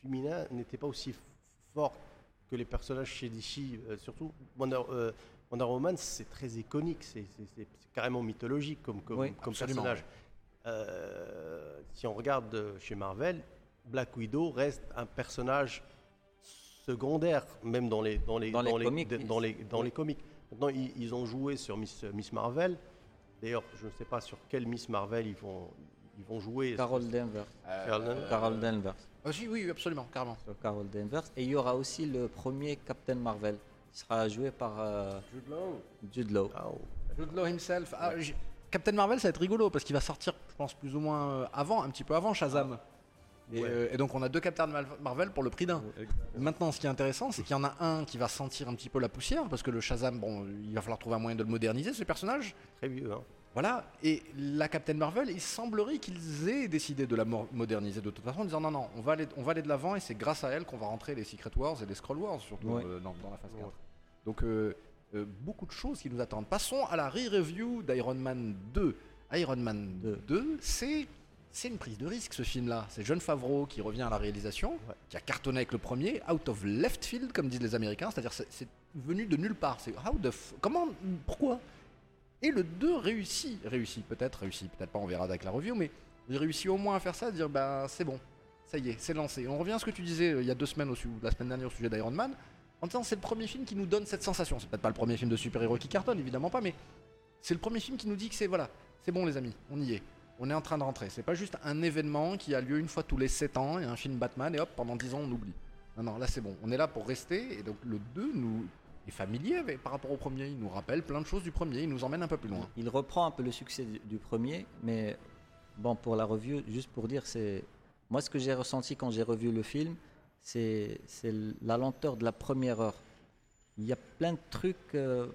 féminins n'étaient pas aussi forts que les personnages chez DC. euh, surtout Wonder, euh, Wonder Woman, c'est très iconique, c'est carrément mythologique comme, comme, Oui, comme absolument, personnage. Euh, si on regarde chez Marvel, Black Widow reste un personnage secondaire, même dans les, dans les, Dans les comics, dans les, dans oui. les comics. Maintenant, ils, ils ont joué sur Miss, Miss Marvel. D'ailleurs, je ne sais pas sur quelle Miss Marvel ils vont, ils vont jouer. Carol Danvers. c'est Carol Danvers Carol Danvers. Ah, oui, oui, absolument, carrément. sur Carol Danvers. Et il y aura aussi le premier Captain Marvel. qui sera joué par euh, Jude Law. Ah, oh. Jude Law himself. Ah, Captain Marvel, ça va être rigolo parce qu'il va sortir, je pense, plus ou moins euh, avant, un petit peu avant Shazam. Et, Ouais. euh, et donc on a deux Captain Marvel pour le prix d'un. Maintenant, ce qui est intéressant, c'est qu'il y en a un qui va sentir un petit peu la poussière parce que le Shazam, bon, il va falloir trouver un moyen de le moderniser, ce personnage. Très vieux. Hein. Voilà. Et la Captain Marvel, il semblerait qu'ils aient décidé de la mo- moderniser de toute façon en disant non, non, on va aller, on va aller de l'avant et c'est grâce à elle qu'on va rentrer les Secret Wars et les Scroll Wars, surtout Ouais. euh, dans, dans la phase 4. Donc, euh, beaucoup de choses qui nous attendent. Passons à la re-review d'Iron Man 2. Iron Man 2, Deux. c'est. C'est une prise de risque ce film-là. C'est John Favreau qui revient à la réalisation, Ouais. qui a cartonné avec le premier, out of left field comme disent les Américains, c'est-à-dire c'est c'est venu de nulle part. C'est how the f- comment pourquoi? Et le 2 réussit, réussit peut-être, réussit peut-être pas, on verra avec la review, mais il réussit au moins à faire ça, à dire ben c'est bon, ça y est, c'est lancé. On revient à ce que tu disais euh, il y a deux semaines au la semaine dernière au sujet d'Iron Man, en disant c'est le premier film qui nous donne cette sensation. C'est peut-être pas le premier film de super-héros qui cartonne, évidemment pas, mais c'est le premier film qui nous dit que c'est voilà, c'est bon les amis, on y est. On est en train de rentrer. C'est pas juste un événement qui a lieu une fois tous les 7 ans et un film Batman et hop, pendant 10 ans on oublie. Non, non, là c'est bon. On est là pour rester et donc le 2 nous est familier avec, par rapport au premier. Il nous rappelle plein de choses du premier, il nous emmène un peu plus loin. Il reprend un peu le succès du, premier, mais bon, pour la review, juste pour dire, c'est moi ce que j'ai ressenti quand j'ai revu le film, c'est c'est la lenteur de la première heure. Il y a plein de trucs. euh,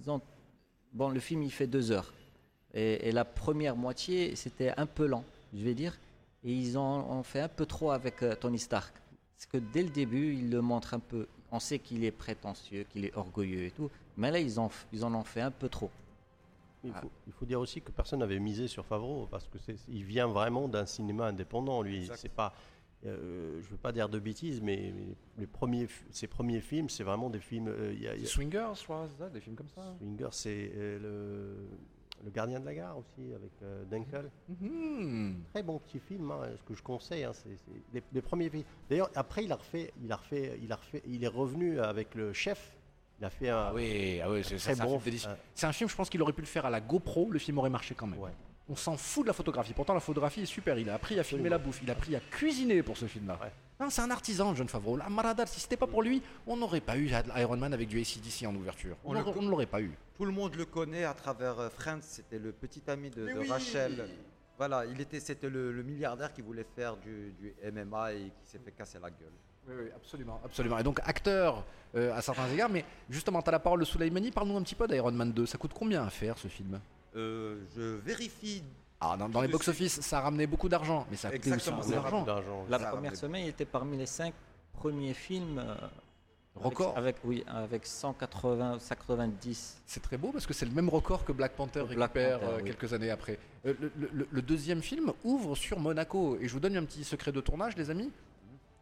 ils ont bon, le film il fait deux heures et, et la première moitié c'était un peu lent, je vais dire, et ils ont, ont fait un peu trop avec euh, Tony Stark. Parce que dès le début, il le montre un peu. On sait qu'il est prétentieux, qu'il est orgueilleux et tout, mais là ils, ont, ils en ont fait un peu trop. Il, faut, il faut dire aussi que personne n'avait misé sur Favreau parce que c'est, il vient vraiment d'un cinéma indépendant. Lui, Exact. c'est pas. euh, je veux pas dire de bêtises, mais, mais les premiers, ses premiers films, c'est vraiment des films. euh, il y a- il y a- Swingers, je crois, c'est ça, des films comme ça. Swinger, c'est euh, le. Le Gardien de la Gare aussi, avec euh, Dunkel. Mhm. Très bon petit film, hein, ce que je conseille. hein, c'est c'est les, les premiers films. D'ailleurs, après, il a refait, il a refait, il a refait, il est revenu avec le chef. Il a fait un Ah oui, ah oui, c'est très ça, c'est un bon. film C'est un film, je pense qu'il aurait pu le faire à la GoPro, le film aurait marché quand même. Ouais. On s'en fout de la photographie. Pourtant, la photographie est super. Il a appris à filmer Absolument. la bouffe. Il a appris à cuisiner pour ce film-là. Ouais. Non, c'est un artisan, John Favreau. La Maradar, si c'était pas pour lui, on n'aurait pas eu Iron Man avec du ACDC en ouverture. On le ne l'aurait pas eu. Tout le monde le connaît à travers euh, Friends, c'était le petit ami de, Mais de oui. Rachel. Voilà, il était, c'était le, le milliardaire qui voulait faire du, du MMA et qui s'est fait casser la gueule. Oui, oui, absolument, absolument. Et donc acteur euh, à certains égards, mais justement, tu as la parole de Soleimani. Parle-nous un petit peu d'Iron Man 2. Ça coûte combien à faire ce film? Euh, je vérifie. Ah, dans, dans les box-office, ça a ramené beaucoup d'argent, mais ça a coûté aussi beaucoup d'argent. La Ça, première semaine, il était parmi les cinq premiers films. euh, Record. Avec, avec- oui, avec 180, 190. C'est très beau parce que c'est le même record que Black Panther Que Black récupère Panther, euh, oui. quelques années après. Euh, le, le- le deuxième film ouvre sur Monaco. Et je vous donne un petit secret de tournage, les amis.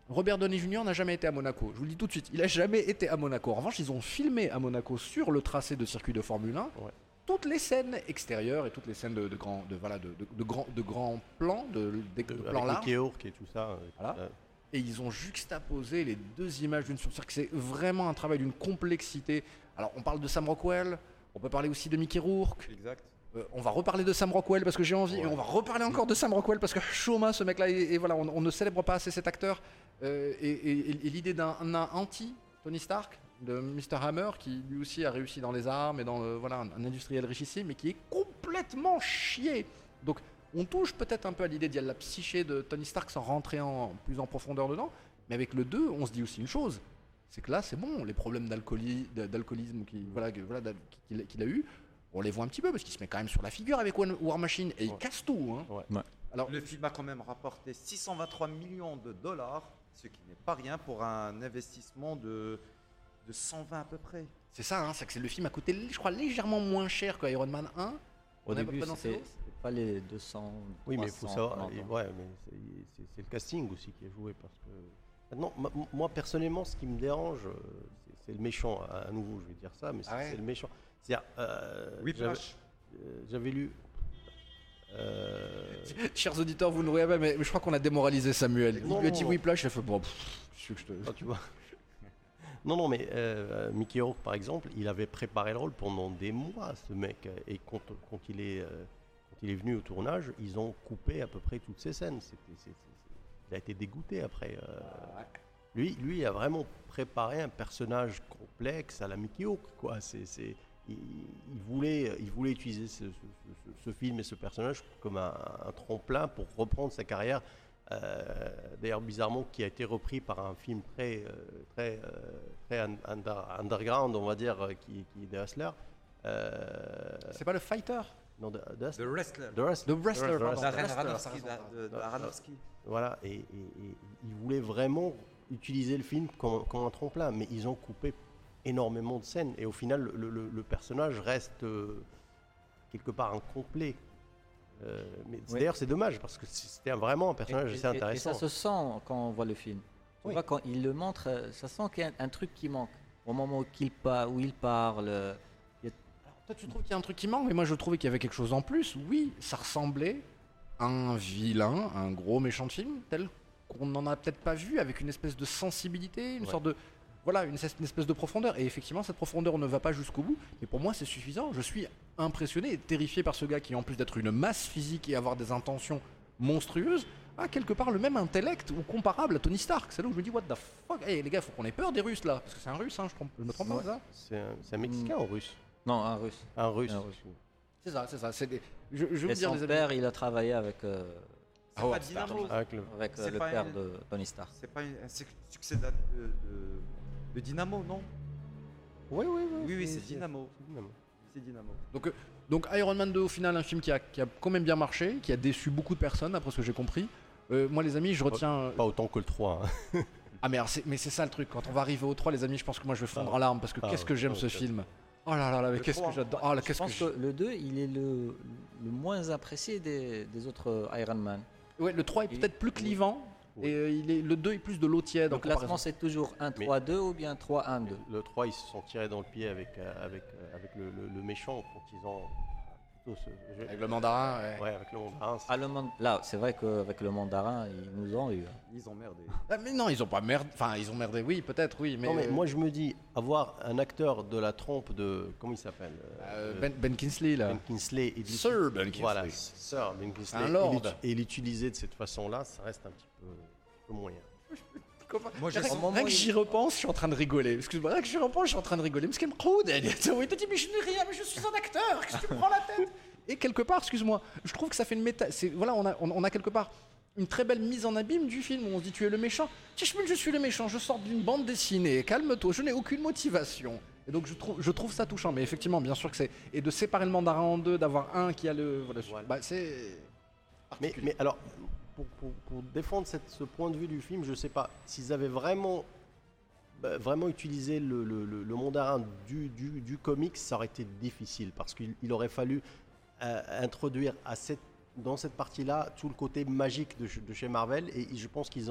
Robert Downey Jr. n'a jamais été à Monaco. Je vous le dis tout de suite, il n'a jamais été à Monaco. En revanche, ils ont filmé à Monaco sur le tracé de circuit de Formule 1 Ouais. Toutes les scènes extérieures et toutes les scènes de, de grands, de, voilà, de, de- de grands, de grands plans, de, de- de plans larges. Et tout ça. euh, Voilà. euh, et ils ont juxtaposé les deux images d'une sur que C'est vraiment un travail d'une complexité. Alors, on parle de Sam Rockwell, on peut parler aussi de Mickey Rourke. Exact. Euh, on va reparler de Sam Rockwell parce que j'ai envie, et on va reparler encore de Sam Rockwell parce que Shoma, ce mec-là, et, et voilà, on, on ne célèbre pas assez cet acteur. Euh, et et- l'idée d'un un anti Tony Stark, de Mr. Hammer, qui lui aussi a réussi dans les armes et dans le- voilà, un, un industriel richissime, mais qui est complètement chié. Donc, on touche peut-être un peu à l'idée d'y aller la psyché de Tony Stark sans rentrer en plus en profondeur dedans. Mais avec le 2, on se dit aussi une chose c'est que là, c'est bon, les problèmes d'alcooli- d'alcoolisme qu'il voilà, voilà, a eu, on les voit un petit peu parce qu'il se met quand même sur la figure avec One- War Machine et il casse tout. hein. Ouais. Alors, Le film a quand même rapporté 623 millions de dollars, ce qui n'est pas rien pour un investissement de, de 120 à peu près. c'est ça, hein, c'est que c'est- le film a coûté, je crois, légèrement moins cher que Iron Man 1. Au On est à peu début, c'était pas les 200. Oui, mais il faut 300, savoir. non, et non. ouais, mais c'est- c'est c'est le casting aussi qui est joué parce que. Maintenant, ma- moi personnellement, ce qui me dérange, c'est- c'est le méchant. À, à nouveau, je vais dire ça, mais c'est Ah ouais c'est le méchant. C'est-à-dire, euh, j'avais- Whiplash. euh, J'avais lu. euh, Chers auditeurs, vous ne voyez pas, mais, mais je crois qu'on a démoralisé Samuel. Il lui a dit. Whiplash, il a fait bon, pff, je te- Ah, tu vois. Non, non, mais euh, Mickey Rourke, par exemple, il avait préparé le rôle pendant des mois, ce mec. Et quand, quand il, est, euh, quand il est venu au tournage, ils ont coupé à peu près toutes ces scènes. Il a été dégoûté après. euh. lui, lui a vraiment préparé un personnage complexe à la Mickey Rourke, quoi. C'est, c'est- il, il voulait, il voulait utiliser ce, ce- ce- ce film et ce personnage comme un, un tremplin pour reprendre sa carrière d'ailleurs bizarrement qui a été repris par un film très euh, très euh, très un- under- underground on va dire euh, qui, qui est The Hustler. Euh, C'est pas le fighter? non The, The Hustler. The Wrestler. The Wrestler, The. Wrestler. Aronofsky, de- de- de voilà. Et, et- et il voulait vraiment utiliser le film comme, comme un tremplin mais ils ont coupé énormément de scènes et au final le, le- le personnage reste euh, quelque part incomplet Euh, mais Oui. d'ailleurs c'est dommage parce que c'était vraiment un personnage et- assez et- et intéressant ça se sent quand on voit le film. Tu Oui. vois, quand il le montre, euh, ça sent qu'il y a un, un truc qui manque. Au moment où, il pa- où il parle, euh, Toi, tu trouves qu'il y a un truc qui manque, mais moi, je trouvais qu'il y avait quelque chose en plus. Oui, ça ressemblait à un vilain, un gros méchant de film, tel qu'on n'en a peut-être pas vu, avec une espèce de sensibilité, une Ouais. sorte de. Voilà, une, es- une espèce de profondeur. Et effectivement, cette profondeur ne va pas jusqu'au bout. Mais pour moi, c'est suffisant. Je suis impressionné et terrifié par ce gars qui, en plus d'être une masse physique et avoir des intentions monstrueuses, a quelque part le même intellect ou comparable à Tony Stark. C'est là où je me dis, what the fuck? Eh les gars, faut qu'on ait peur des Russes là. Parce que c'est un russe, hein, je, trompe- je me trompe pas, c'est ça? C'est un, mexicain ou russe non, un russe. un russe Un russe. C'est ça, c'est ça. c'est des- Je, je veux Et dire, son les père, il a travaillé avec, euh, Ah pas Dynamo. avec le avec euh, C'est le pas père une- de Tony Stark. C'est pas une- un suc- succès de- de Dynamo, non Oui, oui, oui. Oui, oui, c'est Dynamo. C'est Dynamo. Donc, euh, donc Iron Man 2, au final, un film qui a, qui a quand même bien marché, qui a déçu beaucoup de personnes, après ce que j'ai compris. Euh, moi, les amis, je retiens. euh, Pas autant que le 3. hein. Ah, mais alors, mais c'est ça le truc. Quand on va arriver au 3, les amis, je pense que moi, je vais fondre en larmes parce que Ah, qu'est-ce que j'aime ouais, ce ouais. film? Oh là là là, mais Le qu'est-ce que 3, j'adore. Oh là, Je qu'est-ce que pense que le 2, il est le, le moins apprécié des, des autres euh, Iron Man. Ouais, le 3 est peut-être plus clivant. Et euh, il est, le 2 est plus de l'eau tiède. Donc, classement, c'est toujours 1, Mais- 3, 2 ou bien 3, 1, 2. Le 3, ils se sont tirés dans le pied avec, euh, avec, euh, avec le, le- le méchant quand ils ont, ce- Avec le mandarin, ouais. ouais, avec le mandarin. Ah, le man- Là, c'est vrai qu'avec le mandarin, ils nous ont eu. hein. Ils ont merdé. Ah, mais non, ils ont pas merdé. Enfin, ils ont merdé, oui, peut-être, oui. Mais, non, mais euh, moi je me dis, avoir un acteur de la trompe de. Comment il s'appelle euh, ben, Ben Kingsley, là. Ben Kingsley. l'uti- Sir Ben Kingsley. Voilà, Sir Ben Kingsley. Un et lord. Et l'utiliser de cette façon-là, ça reste un petit peu, peu moyen. Moi, je Rien, sens- rien que j'y repense, je suis en train de rigoler. Excuse-moi, rien que j'y repense, je suis en train de rigoler. Mais ce qu'elle me croûte, elle. Il te dit, mais je n'ai rien, mais je suis un acteur, qu'est-ce que tu me prends la tête? Et quelque part, excuse-moi, je trouve que ça fait une méta. c'est- Voilà, on a, on, on a quelque part une très belle mise en abîme du film où on se dit, tu es le méchant. Tishmul, je suis le méchant, je sors d'une bande dessinée, calme-toi, je n'ai aucune motivation. Et donc je trouve, je trouve ça touchant, mais effectivement, bien sûr que c'est. Et de séparer le mandarin en deux, d'avoir un qui a le. Voilà, Voilà. bah, c'est. Mais, mais alors, pour, pour- pour défendre cette- ce point de vue du film, je sais pas, s'ils avaient vraiment, bah, vraiment utilisé le, le, le- mandarin du, du, du comics, ça aurait été difficile parce qu'il il aurait fallu euh, introduire à cette, dans cette partie-là tout le côté magique de, ch- de chez Marvel et je pense qu'ils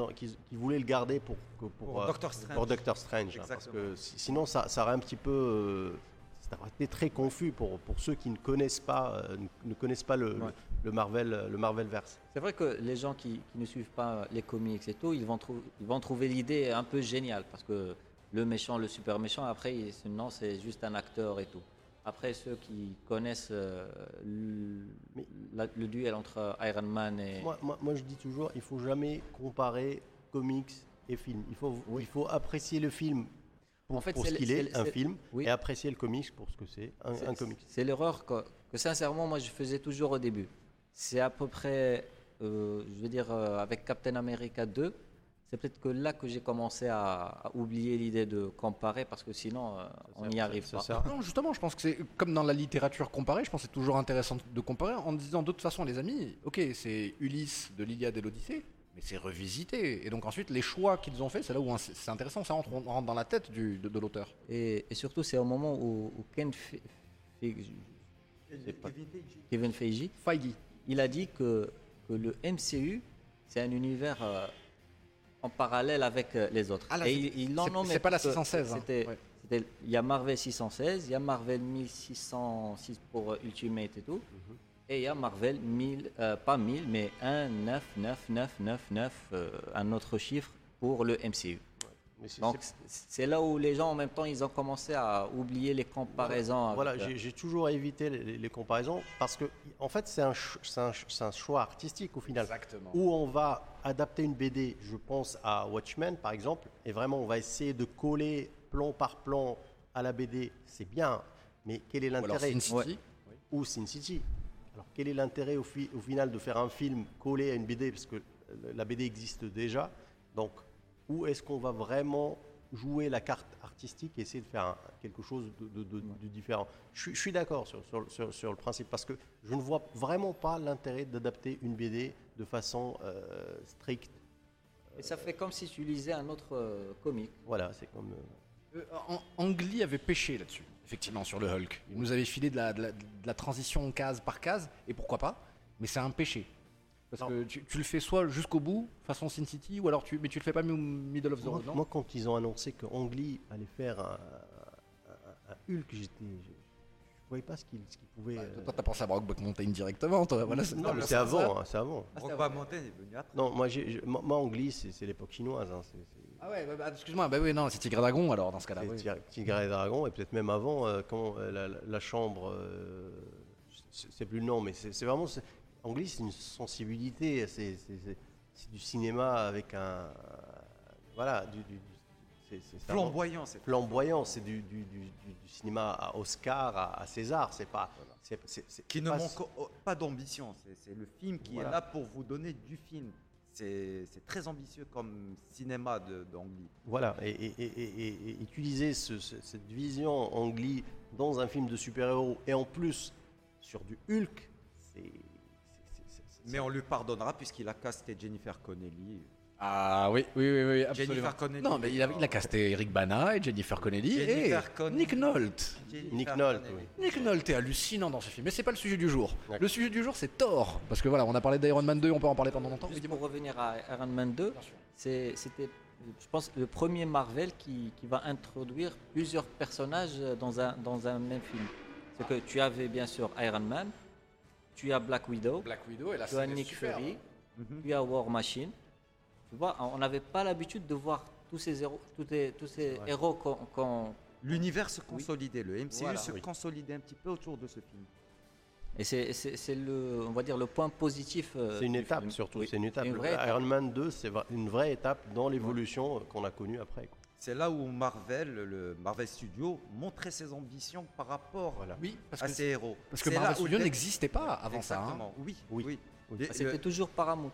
voulaient le garder pour, que- pour, Pour euh, Doctor Strange. pour Doctor Strange, hein, parce que si- sinon ça, ça aurait un petit peu, euh, ça aurait été très confus pour, pour ceux qui ne connaissent pas, ne, ne connaissent pas le, Ouais. le Marvel, le Marvelverse. C'est vrai que les gens qui, qui ne suivent pas les comics et tout, ils vont, trou- ils vont trouver l'idée un peu géniale parce que le méchant, le super méchant, après, non, c'est juste un acteur et tout. Après, ceux qui connaissent euh, le, Mais- la- le duel entre Iron Man et. Moi, moi, moi, je dis toujours, il faut jamais comparer comics et film. Il faut, il faut apprécier le film pour, En fait, pour c'est ce qu'il est, un film, oui. et apprécier le comics pour ce que c'est, un, un comics. C'est l'erreur que, que sincèrement moi je faisais toujours au début. C'est à peu près, euh, je veux dire, euh, avec Captain America 2, c'est peut-être que là que j'ai commencé à, à oublier l'idée de comparer parce que sinon euh, on n'y arrive pas. Non, justement, je pense que c'est comme dans la littérature comparée, je pense que c'est toujours intéressant de comparer en disant de toute façon, les amis, ok, c'est Ulysse de l'Iliade et l'Odyssée, mais c'est revisité. Et donc ensuite, les choix qu'ils ont fait, c'est là où c'est intéressant, ça rentre, on rentre dans la tête du- de, de l'auteur. Et, et surtout c'est au moment où, où Ken Fe- Fe- pas- Kevin Feige, Feige. il a dit que, que le MCU c'est un univers euh, en parallèle avec euh, les autres. Ah, là, et c'est- il, il l'en c'est- nommait c'est pas la parce que 616, hein. C'était, Ouais. c'était- il y a Marvel 616, il y a Marvel 1606 pour euh, Ultimate et tout. Mhm. Et il y a Marvel 1000, euh, pas 1000, mais 1, 9, 9, 9, 9, 9, euh, un autre chiffre pour le MCU. Donc c'est- là où les gens en même temps ils ont commencé à oublier les comparaisons. Voilà, avec, j'ai toujours évité les, comparaisons parce que, en fait, c'est un, choix artistique au final. Exactement. Où on va adapter une BD, je pense à Watchmen par exemple, et vraiment on va essayer de coller plan par plan à la BD, c'est bien, mais quel est Ou l'intérêt Sin City. Ouais. ou Sin City. Alors quel est l'intérêt au, fi- au final de faire un film collé à une BD parce que la BD existe déjà. Donc où est-ce qu'on va vraiment jouer la carte artistique et essayer de faire un- quelque chose de, de- de- de différent? Je, suis- je suis d'accord sur, sur- sur- sur le principe parce que je ne vois vraiment pas l'intérêt d'adapter une BD de façon euh, stricte. Et ça fait comme si tu lisais un autre euh, comic. Voilà, c'est comme. euh, Euh, Ang- Ang Lee avait pêché là-dessus, effectivement, sur le Hulk. Il nous avait filé de la, de la- de la transition case par case, et pourquoi pas, mais c'est un péché. Parce Non. que tu, tu le fais soit jusqu'au bout, façon Sin City, ou alors tu, mais tu le fais pas au middle of the Moi, road, non moi, quand ils ont annoncé que Ang Lee allait faire un, un- un Hulk, j'étais, je, je voyais pas ce qu'il, ce qu'il pouvait. Bah, euh, Toi, t'as pensé à Brockback Mountain directement, toi. Voilà, c'est- non, mais c'est avant, hein, c'est avant. Brockback Mountain est venu après. Non, moi, j'ai, moi, moi, c'est, l'époque chinoise. hein, Ah ouais, bah, bah, excuse-moi, bah oui, non, c'est Tigre Dragon alors dans ce cas-là. c'est oui. Tigre- et Dragon, et peut-être même avant, euh, quand euh, la, la- la chambre, euh, c'est, plus le nom, mais c'est vraiment. C'est- Ang Lee, c'est une sensibilité, c'est, c'est- c'est- c'est du cinéma avec un. Voilà, du. du- c'est, c'est- c'est Flamboyant, c'est flamboyant, c'est du, cinéma à Oscar, à, à César, c'est pas. c'est- c'est- c'est qui ne pas- manque pas d'ambition. C'est- C'est le film qui Voilà. est là pour vous donner du film. C'est c'est très ambitieux comme cinéma d'Angly. Voilà, et, et- et- et- et- et utiliser ce- ce- cette vision angli dans un film de super-héros et en plus sur du Hulk, Mais on lui pardonnera puisqu'il a casté Jennifer Connelly. Ah oui, oui, oui, oui, absolument. Jennifer Connelly. Non, mais il a, il a casté Eric Bana et Jennifer Connelly Jennifer et Connelly. Nick Nolte. Jennifer Nick Nolte, oui. Nick Nolte est hallucinant dans ce film, mais c'est pas le sujet du jour. Le sujet du jour, c'est Thor. Parce que voilà, on a parlé d'Iron Man 2, on peut en parler pendant longtemps. Juste pour revenir à Iron Man 2, c'est- c'était, je pense, le premier Marvel qui, qui va introduire plusieurs personnages dans un, dans un même film. C'est que tu avais bien sûr Iron Man, tu as Black Widow, Black Widow et la tu as Nick super, Fury, hein. Mhm. tu as War Machine. Tu vois, on n'avait pas l'habitude de voir tous ces héros, tous ces, tous ces vrai. héros qu'on L'univers se consolidait, le MCU Voilà. se Oui. consolidait un petit peu autour de ce film. Et c'est- le, on va dire, le point positif. euh, C'est une étape film. surtout, Oui, c'est une étape. Iron Man 2, c'est une vraie étape dans l'évolution euh, qu'on a connue après. C'est là où Marvel, le Marvel Studios, montrait ses ambitions par rapport Oui, parce à que, ses héros. parce que Marvel Dead- n'existait pas avant ça. hein. Oui, Oui. oui. Oui. Les- Ah, C'était toujours Paramount.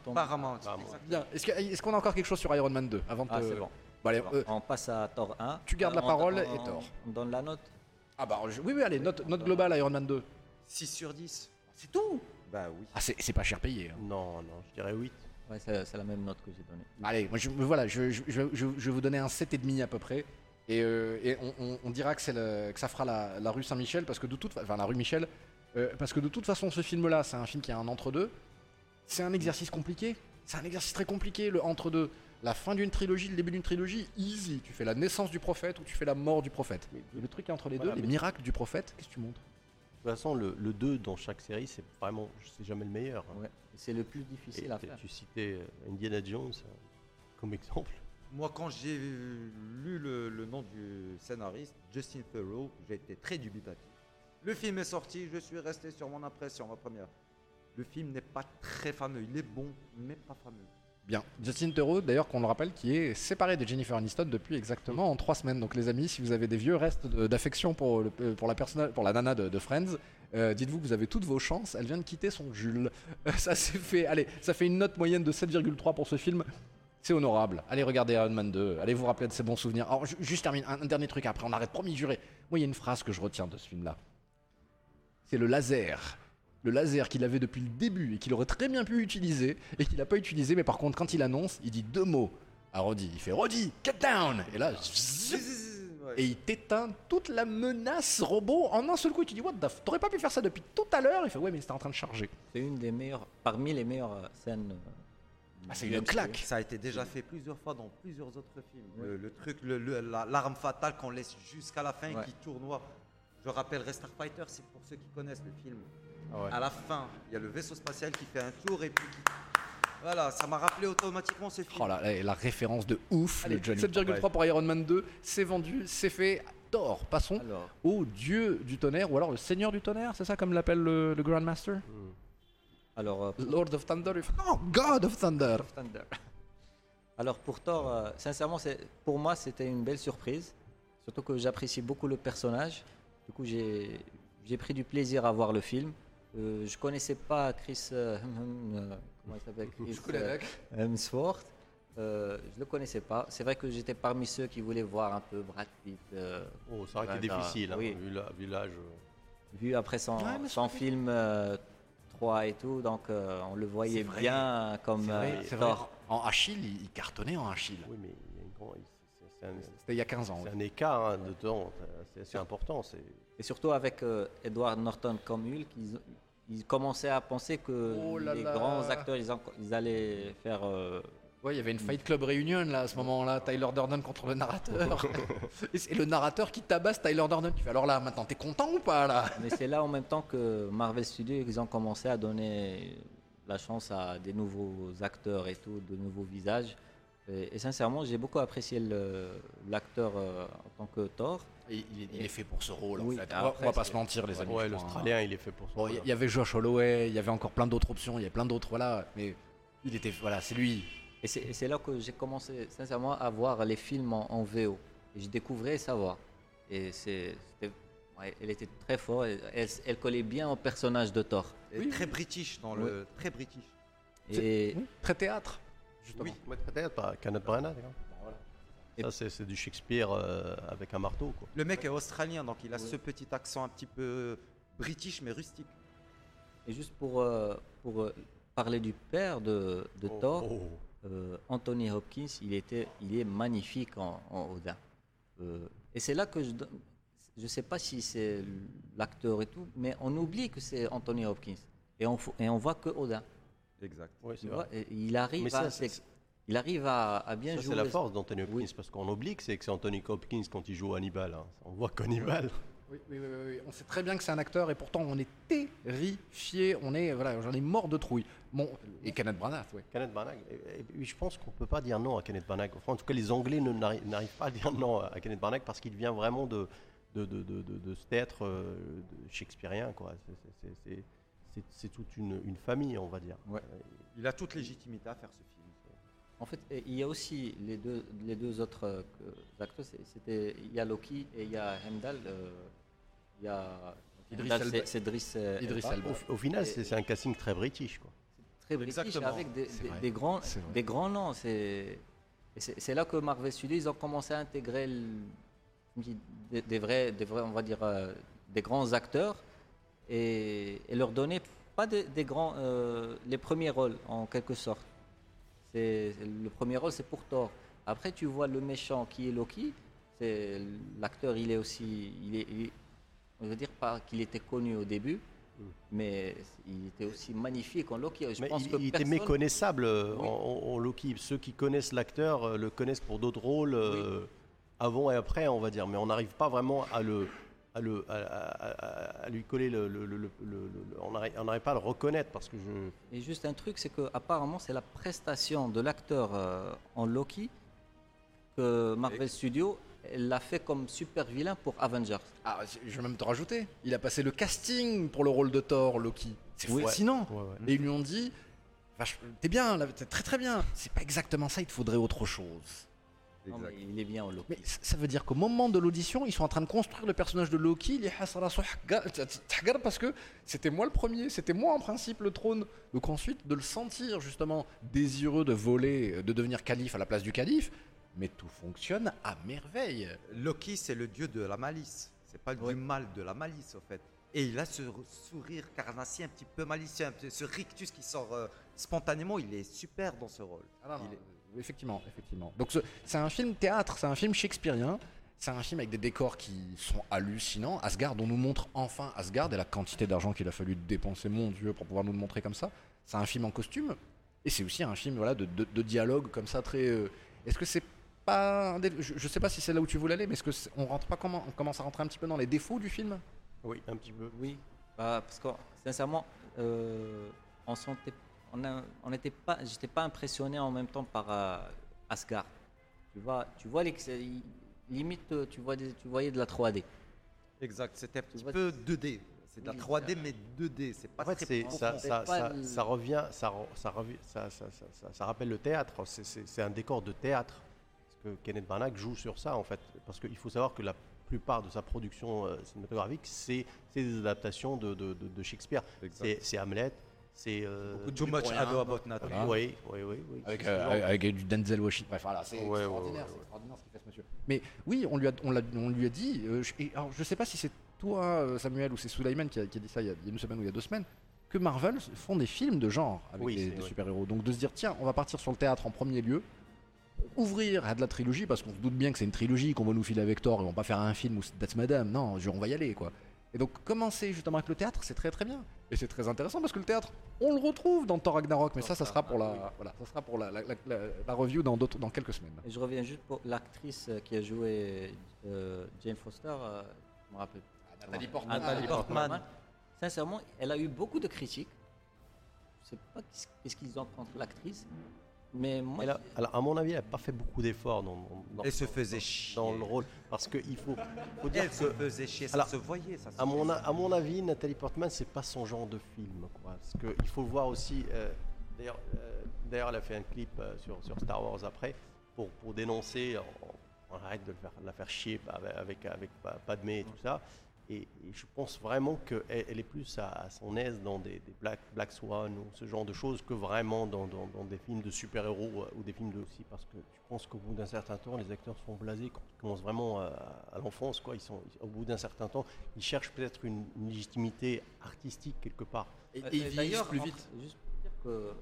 Bien. Est-ce qu'on a encore quelque chose sur Iron Man 2 avant de Ah, te- c'est bon. Bon, allez, Alors, euh, on passe à Thor 1. tu gardes la On- parole on- et Thor. On donne la note. Ah bah je- oui, oui, allez, note, note globale Iron Man 2. 6 sur 10. C'est tout? Bah oui. Ah, c'est c'est pas cher payé. hein. Non, non, je dirais 8. Ouais, c'est la même note que j'ai donnée. Allez, moi je, voilà, je, je- je- je- je vais vous donner un 7,5 à peu près. Et, euh, et on, on- on dira que, c'est le- que ça fera la, la rue Saint-Michel, parce que de toute enfin la rue Michel, euh, parce que de toute façon ce film-là, c'est un film qui a un entre-deux. C'est un exercice compliqué. C'est un exercice très compliqué, le entre-deux. La fin d'une trilogie, le début d'une trilogie, easy. Tu fais la naissance du prophète ou tu fais la mort du prophète. Le truc qui est entre les Voilà, deux, les miracles du prophète, qu'est-ce que tu montres? De toute façon, le, le 2 dans chaque série, c'est vraiment, c'est jamais le meilleur. hein. Ouais. C'est le plus Et difficile à t- faire. tu citais euh, Indiana Jones euh, comme exemple. Moi, quand j'ai lu le, le nom du scénariste, Justin Theroux, j'ai été très dubitatif. Le film est sorti, je suis resté sur mon impression, ma première. Le film n'est pas très fameux, il est bon, mais pas fameux. Bien. Justin Theroux, d'ailleurs, qu'on le rappelle, qui est séparé de Jennifer Aniston depuis exactement en trois semaines. Donc, les amis, si vous avez des vieux restes d'affection pour, le- euh, pour, la pour la nana de, de Friends, euh, dites-vous que vous avez toutes vos chances. Elle vient de quitter son Jules. Euh, ça s'est fait. Allez, ça fait une note moyenne de 7,3 pour ce film. C'est honorable. Allez regarder Iron Man 2. Allez vous rappeler de ces bons souvenirs. Alors, ju- juste termine un, dernier truc après. On arrête, promis, juré. Moi, il y a une phrase que je retiens de ce film-là. C'est le laser. Le laser qu'il avait depuis le début et qu'il aurait très bien pu utiliser et qu'il n'a pas utilisé. Mais par contre, quand il annonce, il dit deux mots à Roddy. Il fait Roddy, get down Et là. Et il t'éteint toute la menace robot en un seul coup. Et tu dis, what the f... T'aurais pas pu faire ça depuis tout à l'heure Il fait, ouais, mais c'était en train de charger. C'est une des meilleures, parmi les meilleures euh, scènes. euh, Ah, c'est une MCU. claque. Ça a été déjà fait plusieurs fois dans plusieurs autres films. Le, le truc, le- le- la- l'arme fatale qu'on laisse jusqu'à la fin et Ouais. qui tournoie. Je rappellerai Starfighter, c'est pour ceux qui connaissent le film. Ah ouais. À la fin, il y a le vaisseau spatial qui fait un tour et puis qui... Voilà, ça m'a rappelé automatiquement ce film. Oh là, la, la référence de ouf Allez, de Johnny. 7,3 pour Iron Man 2. C'est vendu, c'est fait. Thor, passons Alors, au dieu du tonnerre, ou alors le seigneur du tonnerre, c'est ça comme l'appelle le, le Grandmaster Hmm. alors euh, Lord of Thunder. Non, God of Thunder. Thunder. Alors pour Thor, euh, sincèrement, c'est- pour moi c'était une belle surprise. Surtout que j'apprécie beaucoup le personnage. Du coup, j'ai j'ai pris du plaisir à voir le film. Euh, je connaissais pas Chris. euh, euh, comment il s'appelle Chris euh, Hemsworth. Euh, je le connaissais pas. C'est vrai que j'étais parmi ceux qui voulaient voir un peu Brad Pitt. euh, Oh, c'est vrai qu'il est difficile, hein, oui. vu la- vu l'âge. vu après son, Ouais, son film euh, 3 et tout, donc euh, on le voyait bien comme C'est vrai, euh. Thor. En Achille, il, cartonnait en Achille. Oui, mais il y a une grande- C'était il y a 15 ans. c'est ouais. un écart hein, de temps, c'est assez important. C'est Et surtout avec euh, Edward Norton comme Hulk, ils, ils commençaient à penser que Oh là les là. grands acteurs, ils, en- ils allaient faire... euh, Ouais, il y avait une Fight Club réunion là à ce moment-là, Tyler Durden contre le narrateur. Et c'est le narrateur qui tabasse Tyler Durden. Tu fais alors là, maintenant, t'es content ou pas là? Mais c'est là en même temps que Marvel Studios, ils ont commencé à donner la chance à des nouveaux acteurs et tout, de nouveaux visages. Et, et sincèrement, j'ai beaucoup apprécié l'acteur euh, en tant que Thor. Il, il- il est fait pour ce rôle Oui, en fait. On va- après, on va pas se mentir, les amis. ouais, hein. l'Australien, il est fait pour ça. Bon, il y- il y avait Josh Holloway, il y avait encore plein d'autres options, il y avait plein d'autres, voilà. Mais il était, voilà, c'est lui. Et c'est là que j'ai commencé sincèrement à voir les films en, en VO. Et je découvrais sa voix. Et c'est- c'était- elle était très forte. Elle, elle collait bien au personnage de Thor. Oui, très british dans le très british. Et Oui, Très théâtre. Justement. Oui, mais peut-être pas Kenneth Branagh. Et- Ça, c'est du Shakespeare euh, avec un marteau. Quoi. Le mec est australien, donc il a ce petit accent un petit peu british mais rustique. Et juste pour, euh, pour euh, parler du père de, de Oh, Thor, oh. euh, Anthony Hopkins, il, était, il est magnifique en, en Odin. Euh, et c'est là que je ne sais pas si c'est l'acteur et tout, mais on oublie que c'est Anthony Hopkins. Et on, et on voit que Odin. Exact. Ouais, vois, il arrive, à, ça, c'est- il arrive à, à bien Ça, jouer. c'est la force d'Anthony Hopkins, Oui. parce qu'on oublie que c'est que c'est Anthony Hopkins quand il joue Hannibal. hein. On voit qu'Hannibal, Oui, oui, oui, oui. On sait très bien que c'est un acteur et pourtant on est terrifié. On est, voilà, j'en ai mort de trouille. Bon, et Kenneth Branagh, oui. Kenneth Branagh, et- je pense qu'on ne peut pas dire non à Kenneth Branagh. Enfin, en tout cas, les Anglais ne- n'arri- n'arrivent pas à dire non à Kenneth Branagh parce qu'il vient vraiment de, de, de, de, de- de ce théâtre euh, shakespearien. quoi. C'est- c'est- c'est- c'est- C'est c'est toute une, une famille, on va dire. Ouais. Il a toute légitimité à faire ce film. En fait, il y a aussi les deux, les deux autres euh, acteurs. C'était il y a Loki et il y a Hemdal. euh, il y a c'est- c'est Idriss, Idriss Elba. Au, au final, c'est c'est un casting très british. Quoi. très british Exactement. avec des, grands, des noms. C'est et c'est c'est là que Marvel Studios ils ont commencé à intégrer le- des, des vrais, des vrais, on va dire, euh, des grands acteurs et, et leur donner pas des, des grands, euh, les premiers rôles en quelque sorte. C'est le premier rôle, c'est pour Thor. Après, tu vois le méchant qui est Loki. C'est l'acteur, il est aussi, il est, il on veut dire pas qu'il était connu au début, mais il était aussi magnifique en Loki. Je Mais pense il, que il était méconnaissable euh, Oui. en, en- en Loki. Ceux qui connaissent l'acteur euh, le connaissent pour d'autres rôles euh, avant et après, on va dire. Mais on n'arrive pas vraiment à le, à, le, à, à- à- à lui coller le, le- le- le- le- le- on n'arrive pas à le reconnaître parce que je. Et juste un truc, c'est que apparemment c'est la prestation de l'acteur euh, en Loki que Marvel Studios l'a fait comme super vilain pour Avengers. Ah, je vais même te rajouter. Il a passé le casting pour le rôle de Thor, Loki. C'est Oui. fascinant. Ouais, ouais. Et ils lui ont dit T'es bien, t'es très très bien. C'est pas exactement ça, il te faudrait autre chose. Non, mais il est bien en Loki. Mais ça veut dire qu'au moment de l'audition, ils sont en train de construire le personnage de Loki, les parce que c'était moi le premier, c'était moi en principe le trône. Donc ensuite, de le sentir justement désireux de voler, de devenir calife à la place du calife, mais tout fonctionne à merveille. Loki, c'est le dieu de la malice. C'est pas du mal, de la malice, au fait. Et il a ce sourire carnassier un petit peu malicieux, ce rictus qui sort euh, spontanément. Il est super dans ce rôle. Ah non, Il est- euh, Effectivement, effectivement. Donc ce- c'est un film théâtre, c'est un film shakespearien, c'est un film avec des décors qui sont hallucinants. Asgard, on nous montre enfin Asgard et la quantité d'argent qu'il a fallu dépenser, mon Dieu, pour pouvoir nous le montrer comme ça. C'est un film en costume et c'est aussi un film voilà de, de- de dialogue comme ça très. euh, Est-ce que c'est pas des- je, je sais pas si c'est là où tu voulais aller, mais est-ce que c'est- on rentre pas comment on commence à rentrer un petit peu dans les défauts du film? Oui, un petit peu. Oui, bah, parce que sincèrement, euh, on sentait, on n'était pas, j'étais pas impressionné en même temps par euh, Asgard. Tu vois, tu vois les, limite, tu vois, des- tu voyais de la 3D. Exact, c'était un petit vois, peu 2D. C'est de la Oui, 3D, ça- mais 2D. C'est pas En fait, très ça, ça, pas ça- le- ça revient, ça, ça, revient- ça, ça, ça, ça- ça rappelle le théâtre. C'est- un décor de théâtre. Parce que Kenneth Branagh joue sur ça, en fait. Parce qu'il faut savoir que la plupart de sa production euh, cinématographique, c'est des adaptations de, de- de- de Shakespeare. C'est Hamlet, c'est. euh, Too much ado about nothing. Voilà. Oui, oui, oui. oui. avec, euh, avec- avec du Denzel Washington. Bref, voilà, c'est Ouais, extraordinaire, ouais, c'est ouais. extraordinaire ce qu'il fait ce monsieur. Mais oui, on lui a, on lui a dit. euh, je, et alors, je sais pas si c'est toi, euh, Samuel, ou c'est Sulaiman qui a, qui a dit ça il y, a, il y a une semaine ou il y a deux semaines, que Marvel font des films de genre avec Oui, des, des super-héros. Donc de se dire, tiens, on va partir sur le théâtre en premier lieu, ouvrir à de la trilogie, parce qu'on se doute bien que c'est une trilogie qu'on va nous filer avec Thor, et on va pas faire un film où c'est That's Madame, non, je- on va y aller, quoi. Et donc commencer justement avec le théâtre, c'est très très bien. Et c'est très intéressant parce que le théâtre, on le retrouve dans Thor Ragnarok, mais ça, ça sera pour la, voilà, ça sera pour la, la, la- review dans, dans quelques semaines. Et je reviens juste pour l'actrice euh, qui a joué euh, Jane Foster. euh, je me rappelle. Nathalie Ah, Portman. Nathalie Portman. Portman. Sincèrement, elle a eu beaucoup de critiques. Je sais pas qu'est-ce qu'ils ont contre l'actrice, mais moi, Elle a- alors, à mon avis, elle n'a pas fait beaucoup d'efforts dans, dans- dans- Elle se dans- faisait dans- chier. dans le rôle. Parce qu'il faut, faut dire Elle se faisait chier, ça Alors, se voyait. Ça se À mon, à avis, Nathalie Portman, c'est pas son genre de film. Quoi. Parce qu'il faut le voir aussi. euh, D'ailleurs, euh, d'ailleurs, elle a fait un clip euh, sur, sur Star Wars après pour, pour dénoncer. On, on arrête de le faire, la faire chier avec, avec, avec Pa- Padmé et tout ça. Et, et je pense vraiment qu'elle elle est plus à, à son aise dans des, des Black, Black Swan ou ce genre de choses que vraiment dans, dans- dans des films de super-héros euh, ou des films de aussi. Parce que je pense qu'au bout d'un certain temps, les acteurs sont blasés quand ils commencent vraiment à, à l'enfance. Quoi. Ils sont, au bout d'un certain temps, ils cherchent peut-être une, une légitimité artistique quelque part. Et, et ils vieillissent plus entre- vite. Juste pour dire que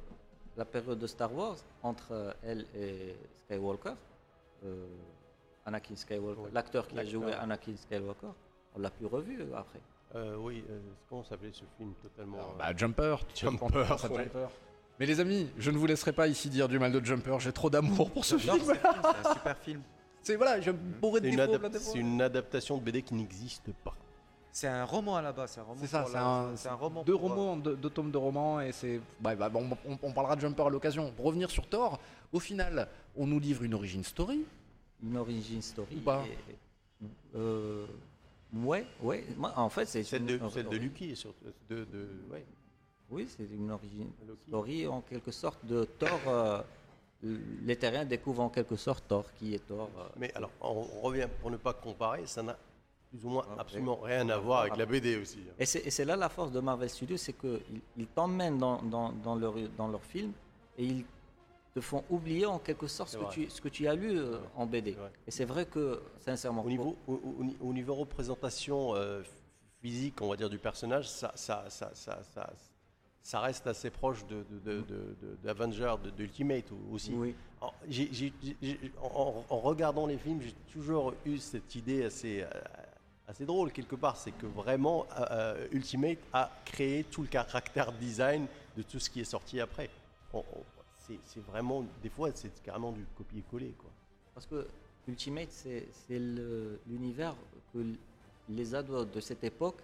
la période de Star Wars, entre euh, elle et Skywalker, euh, Anakin Skywalker, Oui. l'acteur qui a joué Anakin Skywalker, on l'a plus revu euh, après. Euh, oui, euh, comment s'appelait ce film totalement Alors, bah, Jumper. tu Jumper, ouais. Jumper. Mais les amis, je ne vous laisserai pas ici dire du mal de Jumper. J'ai trop d'amour pour ce Non, film. c'est un super film. C'est voilà, je bourré de C'est une, défauts. c'est adaptation de BD qui n'existe pas. C'est un roman à la base, c'est un roman. C'est ça, c'est un, roman. deux euh, romans, deux, deux tomes de romans, et c'est. bah, bah, bon, on, on parlera de Jumper à l'occasion. Pour revenir sur Thor, au final, on nous livre une origin story. Une origin story. Ou pas et- euh, ouais. Moi, en fait, c'est Celle une- de, celle de Lucky, surtout. De, de, ouais. Oui, c'est une origin Loki. story en quelque sorte de Thor. euh, les Terriens découvrent en quelque sorte Thor, qui est Thor. euh. Mais alors, on, revient pour ne pas comparer, ça n'a plus ou moins Après. absolument rien à voir avec la BD aussi. hein. Et c'est là la force de Marvel Studios, c'est qu'ils ils t'emmènent dans, dans, dans leur, dans leur film et ils te font oublier en quelque sorte ce que, tu, ce que tu as lu euh, en BD. Et c'est vrai que, sincèrement, Au niveau, au, au- au niveau représentation euh, physique, on va dire, du personnage, ça, ça, ça, ça, ça, ça reste assez proche de, de, de, de- d'Ultimate aussi. oui, En, regardant les films, j'ai toujours eu cette idée assez, euh, assez drôle quelque part, c'est que vraiment euh, Ultimate a créé tout le caractère design de tout ce qui est sorti après. On- on- c'est, vraiment, des fois, c'est carrément du copier-coller. Quoi. parce que Ultimate, c'est le- l'univers que les ados de cette époque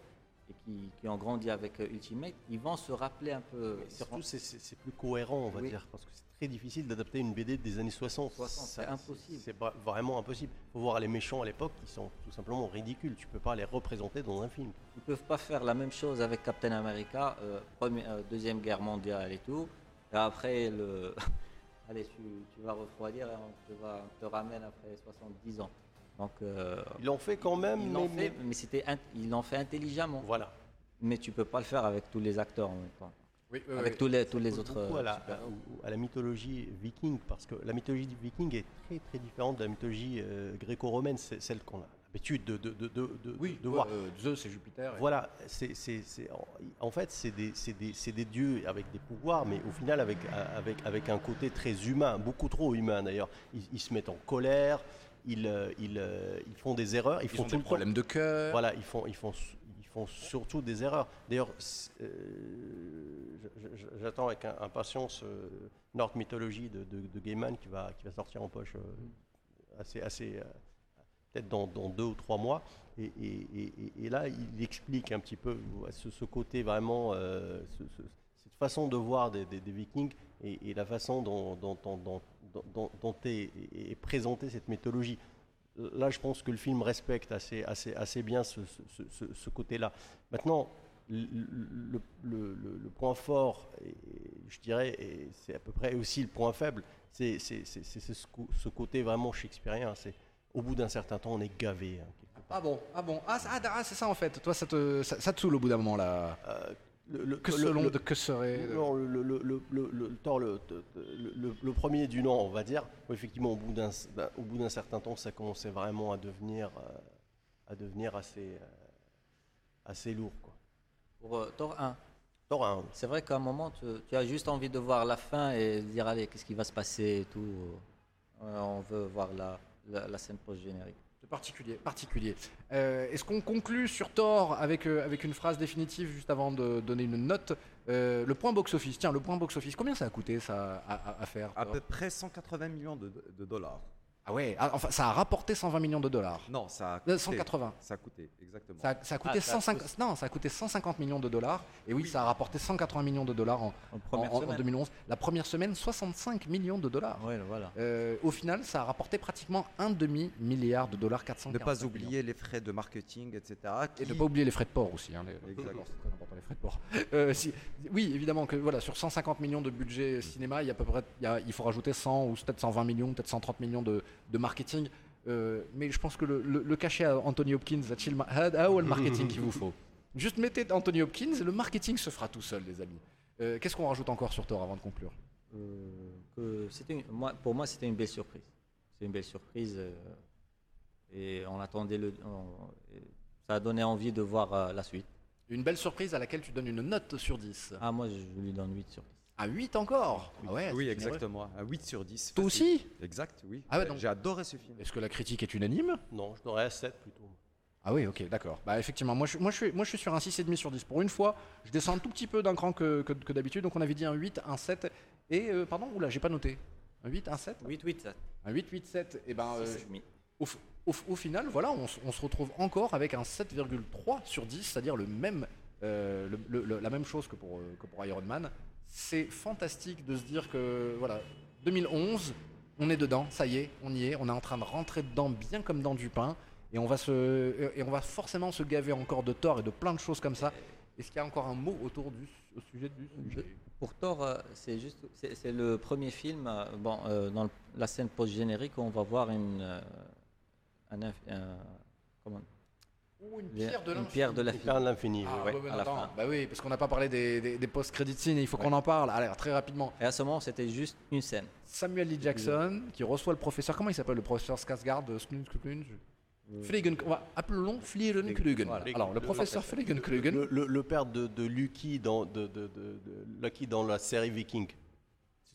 et qui, qui ont grandi avec Ultimate, ils vont se rappeler un peu. Mais surtout, c'est, plus cohérent, on va Oui. dire, parce que c'est très difficile d'adapter une BD des années 60. 60, c'est impossible. C'est, vra- vraiment impossible. Il faut voir les méchants à l'époque, qui sont tout simplement ridicules. Tu peux pas les représenter dans un film. Ils peuvent pas faire la même chose avec Captain America, euh, première- euh, deuxième guerre mondiale et tout. Et après, le... Allez, tu, tu vas refroidir et on te, va, on te ramène après 70 ans. Donc, euh, Ils l'ont fait quand même, ils mais, fait, mais- c'était ils l'ont fait intelligemment. voilà. Mais tu peux pas le faire avec tous les acteurs en même temps. Oui, avec tous les, tous les autres. à la, super- à- à la mythologie viking, parce que la mythologie viking est très très différente de la mythologie euh, gréco-romaine, c'est celle qu'on a de, de, de, de, de- Oui, de voir. euh, Zeus et Jupiter. et- Voilà, c'est, en, fait, c'est des, des- des dieux avec des pouvoirs, mais au final, avec, avec, avec un côté très humain, beaucoup trop humain d'ailleurs. Ils, ils se mettent en colère, ils, euh, ils, euh, ils font des erreurs, ils, font ont tout des le temps- problèmes de cœur. Voilà, ils font, ils font, ils font surtout des erreurs. D'ailleurs, euh, j'attends avec impatience euh, North Mythology de, Gaiman qui va, qui va sortir en poche assez, assez dans, deux ou trois mois. Et, là, il explique un petit peu ce, côté vraiment, euh, ce- ce- cette façon de voir des, Vikings et, la façon dont, dont, dont, est, présentée cette mythologie. Là, je pense que le film respecte assez, assez, assez bien ce, côté-là. Maintenant, le, point fort, je dirais, et c'est à peu près aussi le point faible, c'est ce, côté vraiment shakespearien. Au bout d'un certain temps, on est gavé. hein. Ah bon, ah bon, ah, ah, ah, c'est ça en fait. Toi, ça te, ça, ça te saoule au bout d'un moment là. Euh, le, le- Que le- selon le- de que serait. Non, le, le, le, le, le- le- Thor, le, le- le- le premier du nom, on va dire, effectivement, au bout d'un ben, au bout d'un certain temps, ça commençait vraiment à devenir, euh, à devenir assez, euh, assez lourd. Quoi. Pour euh, Thor 1, Thor 1, c'est vrai qu'à un moment, tu, tu as juste envie de voir la fin et de dire allez, qu'est-ce qui va se passer et tout. Euh, on veut voir la, la, la scène post-générique. C'est particulier, particulier. Euh, Est-ce qu'on conclut sur Thor avec, euh, avec une phrase définitive juste avant de donner une note Euh, Le point box-office, tiens, le point box-office, combien ça a coûté ça à, à- à faire À peu près 180 millions de, de dollars. Ah ouais, ah, enfin ça a rapporté 120 millions de dollars. Non, ça a Euh, coûté. 180. Ça a coûté, exactement. Ça a, ça a coûté Ah, ça a 150, non, ça a coûté 150 millions de dollars. Et oui, ça a rapporté 180 millions de dollars en, En en- en- en semaine. 2011. La première semaine, 65 millions de dollars. Ouais, voilà. Euh, au final, ça a rapporté pratiquement un demi milliard de dollars, 400 Ne pas oublier les frais de marketing, etc. Et ne pas oublier les frais de port aussi. hein, les- Exactement. C'est très important, les frais de port. Euh, si- oui, évidemment que voilà, sur 150 millions de budget cinéma, il, y a à peu près, il, y a- il faut rajouter 100 ou peut-être 120 millions, peut-être 130 millions de, de marketing. Euh, mais je pense que le, le- le cachet à Anthony Hopkins, Ma- ah, ah, le marketing qu'il vous faut. Juste mettez Anthony Hopkins et le marketing se fera tout seul, les amis. Euh, Qu'est-ce qu'on rajoute encore sur Thor avant de conclure? Euh, que c'était une- moi, pour moi, c'était une belle surprise. C'est une belle surprise. euh, et on attendait le. on- ça a donné envie de voir euh, la suite. Une belle surprise à laquelle tu donnes une note sur 10. Ah, moi, je lui donne 8 sur 10. À 8 encore Ah ouais, oui, exactement. Un 8 sur 10. Toi aussi Exact, oui. Ah ouais, donc- J'ai adoré ce film. Est-ce que la critique est unanime? Non, je donnerais à 7 plutôt. Ah oui, ok, d'accord. Bah effectivement, moi je, moi, je suis, moi je suis sur un 6,5 sur 10. Pour une fois, je descends un tout petit peu d'un cran que, que, que d'habitude. Donc on avait dit un 8, un 7. Et, euh, pardon, oula, j'ai pas noté. Un 8, un 7 8, 8, 7. Un 8, 8, 7. Et ben, euh, au f- au, au final, voilà, on, se retrouve encore avec un 7,3 sur 10, c'est-à-dire le même, euh, le- le- le- la même chose que pour, euh, que pour Iron Man. C'est fantastique de se dire que, voilà, 2011, on est dedans, ça y est, on y est, on est en train de rentrer dedans bien comme dans du pain, et on va, se, et on va forcément se gaver encore de Thor et de plein de choses comme ça. Est-ce qu'il y a encore un mot autour du au sujet du sujet? Pour Thor, euh, c'est juste, c'est le premier film. euh, Bon, euh, dans la scène post-générique, on va voir une, un- comment, Ou une pierre de une l'infini. pierre de l'infini. Ah, ouais. ouais, mais à la fin. Bah oui, parce qu'on n'a pas parlé des, des, des post-credit scenes il faut qu'on en parle. Allez, très rapidement. Et à ce moment, c'était juste une scène. Samuel L. Jackson qui reçoit le professeur. Comment il s'appelle le professeur Skarsgård euh, Sknun- Fliegen. On va appelons Fliegen Voilà. Alors, le professeur Fliegen Le, le- le père de, de Lucky dans, de, de- de- de Lucky dans la série Viking.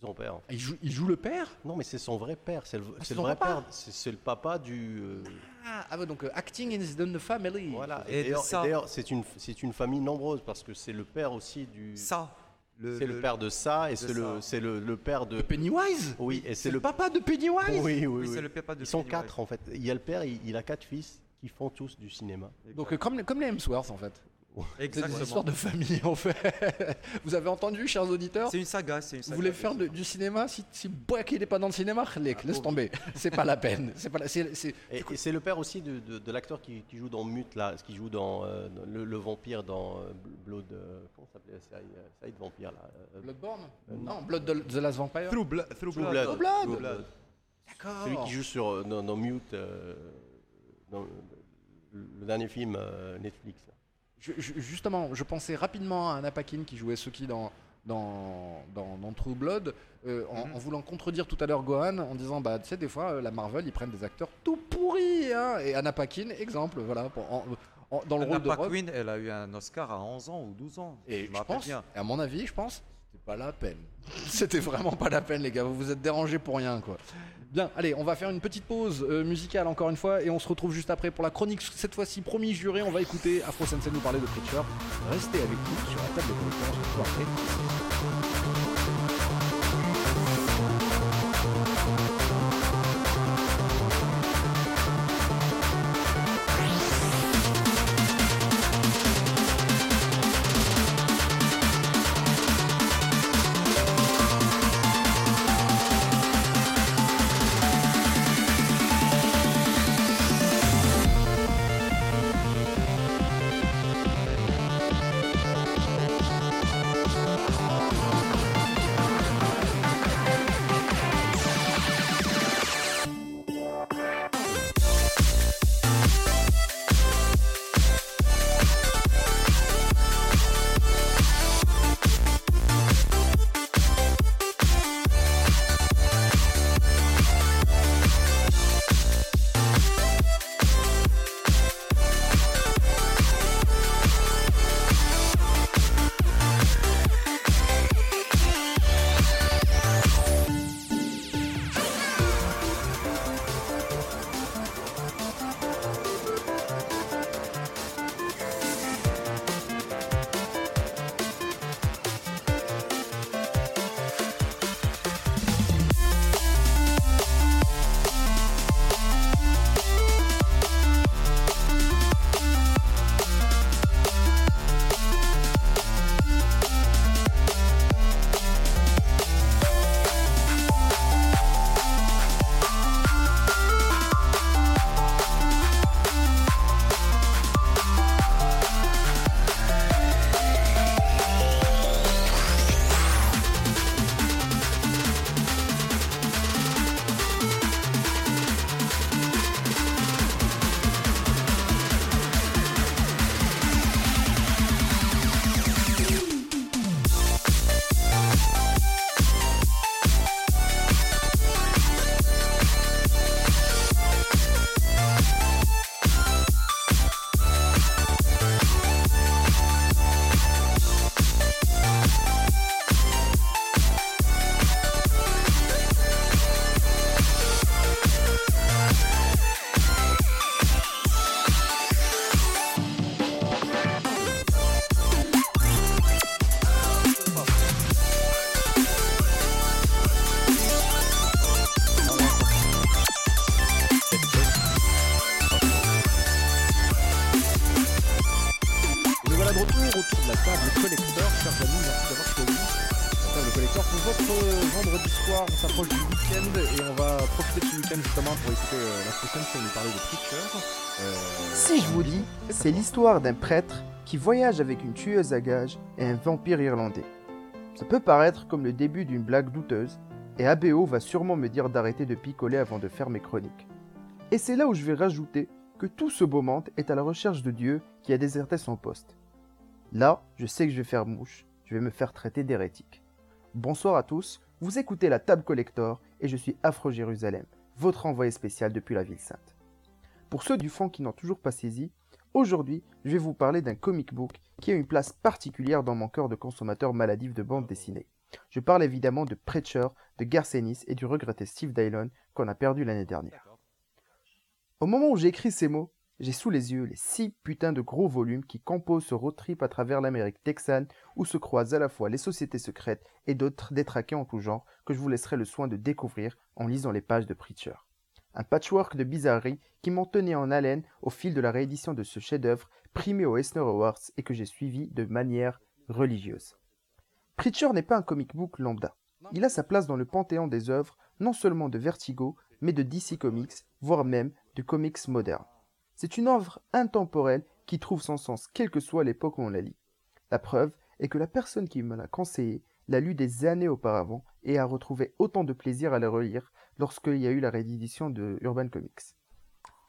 C'est son père. en fait. il joue, il joue le père? Non, mais c'est son vrai père. C'est le, Ah, c'est le vrai papa père. C'est c'est le papa du. euh, Ah, ah ouais, donc euh, acting in the family. voilà. Et Et d'ailleurs, ça- c'est une, c'est une famille nombreuse parce que c'est le père aussi du. Ça. C'est le, père de ça et c'est le, c'est le, le père de. Pennywise? Oui, et C'est le papa de Pennywise? Oui, oui, Oui, c'est le papa de Ils sont Pennywise. quatre en fait. Il y a le père, il, il a quatre fils qui font tous du cinéma. Donc, euh, comme, les- comme les Hemsworth en fait. C'est une histoire de famille en fait. Vous avez entendu, chers auditeurs C'est une saga, c'est une Vous saga. voulez faire de- du cinéma Si, si Boak, il n'est pas dans le cinéma, Khalek, laisse tomber. C'est pas la peine. C'est pas la- c'est- c'est- Et, et c'est le père aussi de, de- de l'acteur qui, qui joue dans Mute là, qui joue dans, euh, dans le, le vampire dans euh, Blood. euh, comment ça s'appelait la série, euh, série de vampire là euh, Bloodborne Euh, Non, Blood de The Last Vampire. True Blood. Blood. True Blood. True Blood. D'accord. Celui qui joue sur, euh, dans, dans Mute, euh, dans le, le dernier film euh, Netflix. là. Je- je- justement, je pensais rapidement à Anna Paquin qui jouait Suki dans, dans, dans, dans True Blood, euh, en, Mhm. en voulant contredire tout à l'heure Gohan, en disant bah tu sais des fois euh, la Marvel ils prennent des acteurs tout pourris hein, et Anna Paquin exemple voilà pour- en- en- dans le Anna rôle de elle a eu un Oscar à 11 ans ou 12 ans. Et je pense, bien. et à mon avis, je pense, c'était pas la peine. C'était vraiment pas la peine, les gars. Vous vous êtes dérangés pour rien, quoi. Bien, allez, on va faire une petite pause euh, musicale encore une fois et on se retrouve juste après pour la chronique. Cette fois-ci, promis juré, on va écouter Afro Sensei nous parler de Preacher. Restez avec nous sur la table de collecteur. L'histoire d'un prêtre qui voyage avec une tueuse à gages et un vampire irlandais. Ça peut paraître comme le début d'une blague douteuse, et ABO va sûrement me dire d'arrêter de picoler avant de faire mes chroniques. Et c'est là où je vais rajouter que tout ce beau monde est à la recherche de Dieu qui a déserté son poste. Là, je sais que je vais faire mouche, je vais me faire traiter d'hérétique. Bonsoir à tous, vous écoutez la Table Collector et je suis Afro Jérusalem, votre envoyé spécial depuis la ville sainte. Pour ceux du fond qui n'ont toujours pas saisi, aujourd'hui je vais vous parler d'un comic book qui a une place particulière dans mon cœur de consommateur maladif de bande dessinée. Je parle évidemment de Preacher, de Garcenis et du regretté Steve Dylon qu'on a perdu l'année dernière. Au moment où j'écris ces mots, j'ai sous les yeux les six putains de gros volumes qui composent ce road trip à travers l'Amérique texane où se croisent à la fois les sociétés secrètes et d'autres détraqués en tout genre que je vous laisserai le soin de découvrir en lisant les pages de Preacher. Un patchwork de bizarreries qui m'ont tenu en haleine au fil de la réédition de ce chef-d'œuvre primé aux Eisner Awards et que j'ai suivi de manière religieuse. Preacher n'est pas un comic book lambda. Il a sa place dans le panthéon des œuvres non seulement de Vertigo, mais de DC Comics, voire même de comics modernes. C'est une œuvre intemporelle qui trouve son sens quelle que soit l'époque où on la lit. La preuve est que la personne qui me l'a conseillé l'a lu des années auparavant et a retrouvé autant de plaisir à la relire lorsqu'il y a eu la réédition de Urban Comics.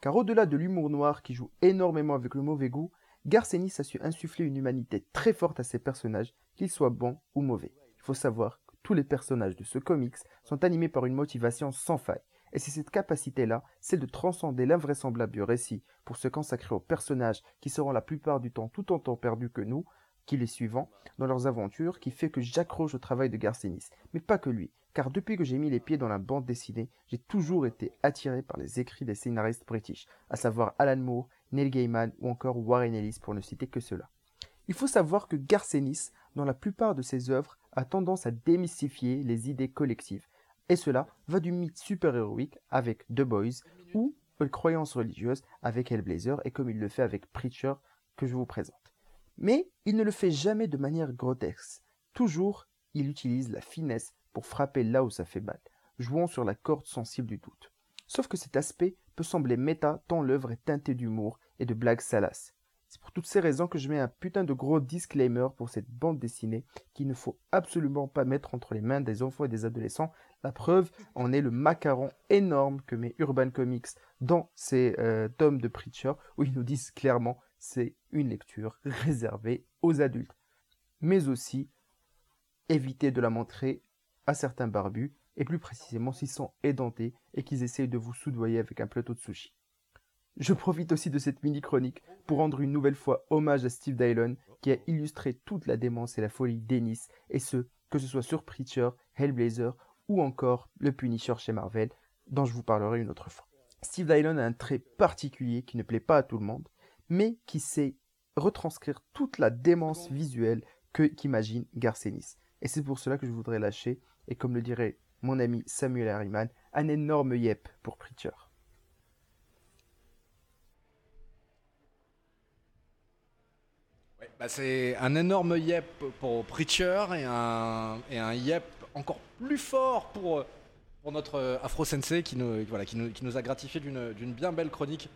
Car au-delà de l'humour noir qui joue énormément avec le mauvais goût, Garcenis a su insuffler une humanité très forte à ses personnages, qu'ils soient bons ou mauvais. Il faut savoir que tous les personnages de ce comics sont animés par une motivation sans faille, et c'est cette capacité-là, celle de transcender l'invraisemblable du récit pour se consacrer aux personnages qui seront la plupart du temps tout autant perdus que nous, qui les suivants, dans leurs aventures, qui fait que j'accroche au travail de Garcenis. Mais pas que lui, car depuis que j'ai mis les pieds dans la bande dessinée, j'ai toujours été attiré par les écrits des scénaristes british, à savoir Alan Moore, Neil Gaiman ou encore Warren Ellis pour ne citer que cela. Il faut savoir que Garcenis, dans la plupart de ses œuvres, a tendance à démystifier les idées collectives, et cela va du mythe super-héroïque avec The Boys ou aux croyances religieuses avec Hellblazer et comme il le fait avec Preacher que je vous présente. Mais il ne le fait jamais de manière grotesque. Toujours, il utilise la finesse pour frapper là où ça fait mal, jouant sur la corde sensible du doute. Sauf que cet aspect peut sembler méta tant l'œuvre est teintée d'humour et de blagues salaces. C'est pour toutes ces raisons que je mets un putain de gros disclaimer pour cette bande dessinée qu'il ne faut absolument pas mettre entre les mains des enfants et des adolescents. La preuve en est le macaron énorme que met Urban Comics dans ses euh, tomes de Preacher où ils nous disent clairement c'est une lecture réservée aux adultes. Mais aussi éviter de la montrer à certains barbus et plus précisément s'ils sont édentés et qu'ils essayent de vous soudoyer avec un plateau de sushi. Je profite aussi de cette mini-chronique pour rendre une nouvelle fois hommage à Steve Dylon qui a illustré toute la démence et la folie d'Ennis, et ce, que ce soit sur Preacher, Hellblazer ou encore le Punisher chez Marvel, dont je vous parlerai une autre fois. Steve Dylon a un trait particulier qui ne plaît pas à tout le monde, mais qui sait retranscrire toute la démence visuelle que qu'imagine Garcenis. Et c'est pour cela que je voudrais lâcher, et comme le dirait mon ami Samuel Harriman, un énorme yep pour Preacher. Bah, c'est un énorme yep pour Preacher et un, et un yep encore plus fort pour, pour notre Afro Sensei qui nous, voilà, qui nous, qui nous a gratifié d'une d'une bien belle chronique,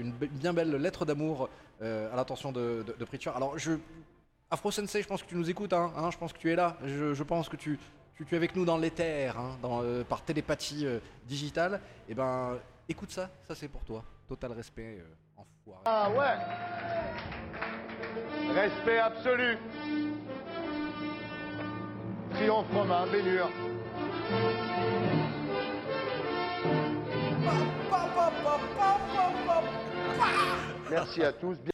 une be- bien belle lettre d'amour euh, à l'intention de, de, Preacher. Alors, je, Afro Sensei, je pense que tu nous écoutes, hein, hein, je pense que tu es là, je, pense que tu, tu, es avec nous dans l'éther, hein, euh, par télépathie euh, digitale. Et ben, écoute ça, ça c'est pour toi. Total respect, euh, enfoiré. Ah ouais Respect absolu Triomphe romain, bénure. Merci à tous. Bien-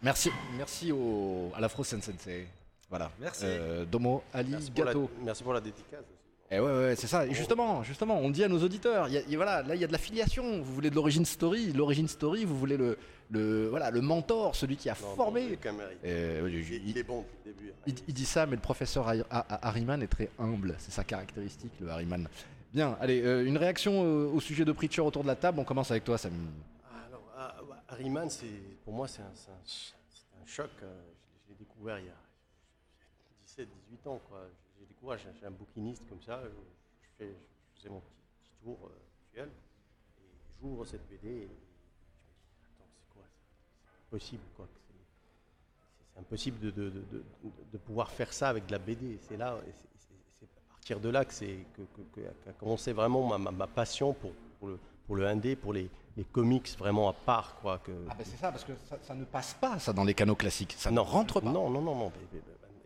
Merci, merci au, à l'Afro Sensei. Voilà. Merci. Euh, Domo, Ali, Merci pour, la, Gato. merci pour la dédicace aussi. Et ouais, ouais, c'est ça. Et justement, justement, on dit à nos auditeurs, il y a- y a- voilà, là, il y a de la filiation. Vous voulez de l'origine story, l'origine story, vous voulez le, le, voilà, le mentor, celui qui a Non, formé. Euh, Il, je- il il, est bon depuis le début. hein. il- il dit ça, mais le professeur Harriman est très humble. C'est sa caractéristique, le Harriman. Bien, allez, euh, une réaction au sujet de Preacher autour de la table. On commence avec toi, Samy. Ah, Alors, ah, bah, Harryman, pour moi, c'est un, choc. euh, découvert il y a 17, 18 ans. J'ai découvert, j'ai un bouquiniste comme ça, je, je fais, je faisais mon petit, tour euh, actuel, et j'ouvre cette BD et je me dis, attends, c'est quoi C'est impossible, c'est- impossible de, pouvoir faire ça avec de la BD. C'est là, c'est- à partir de là que c'est que, que- que- qu'a commencé vraiment ma, ma- passion pour le pour le indé, pour les, les comics vraiment à part, quoi. Que, Ah ben c'est ça, parce que ça, ça ne passe pas, ça, dans les canaux classiques. Ça non, ne rentre pas. Non, non, non, non.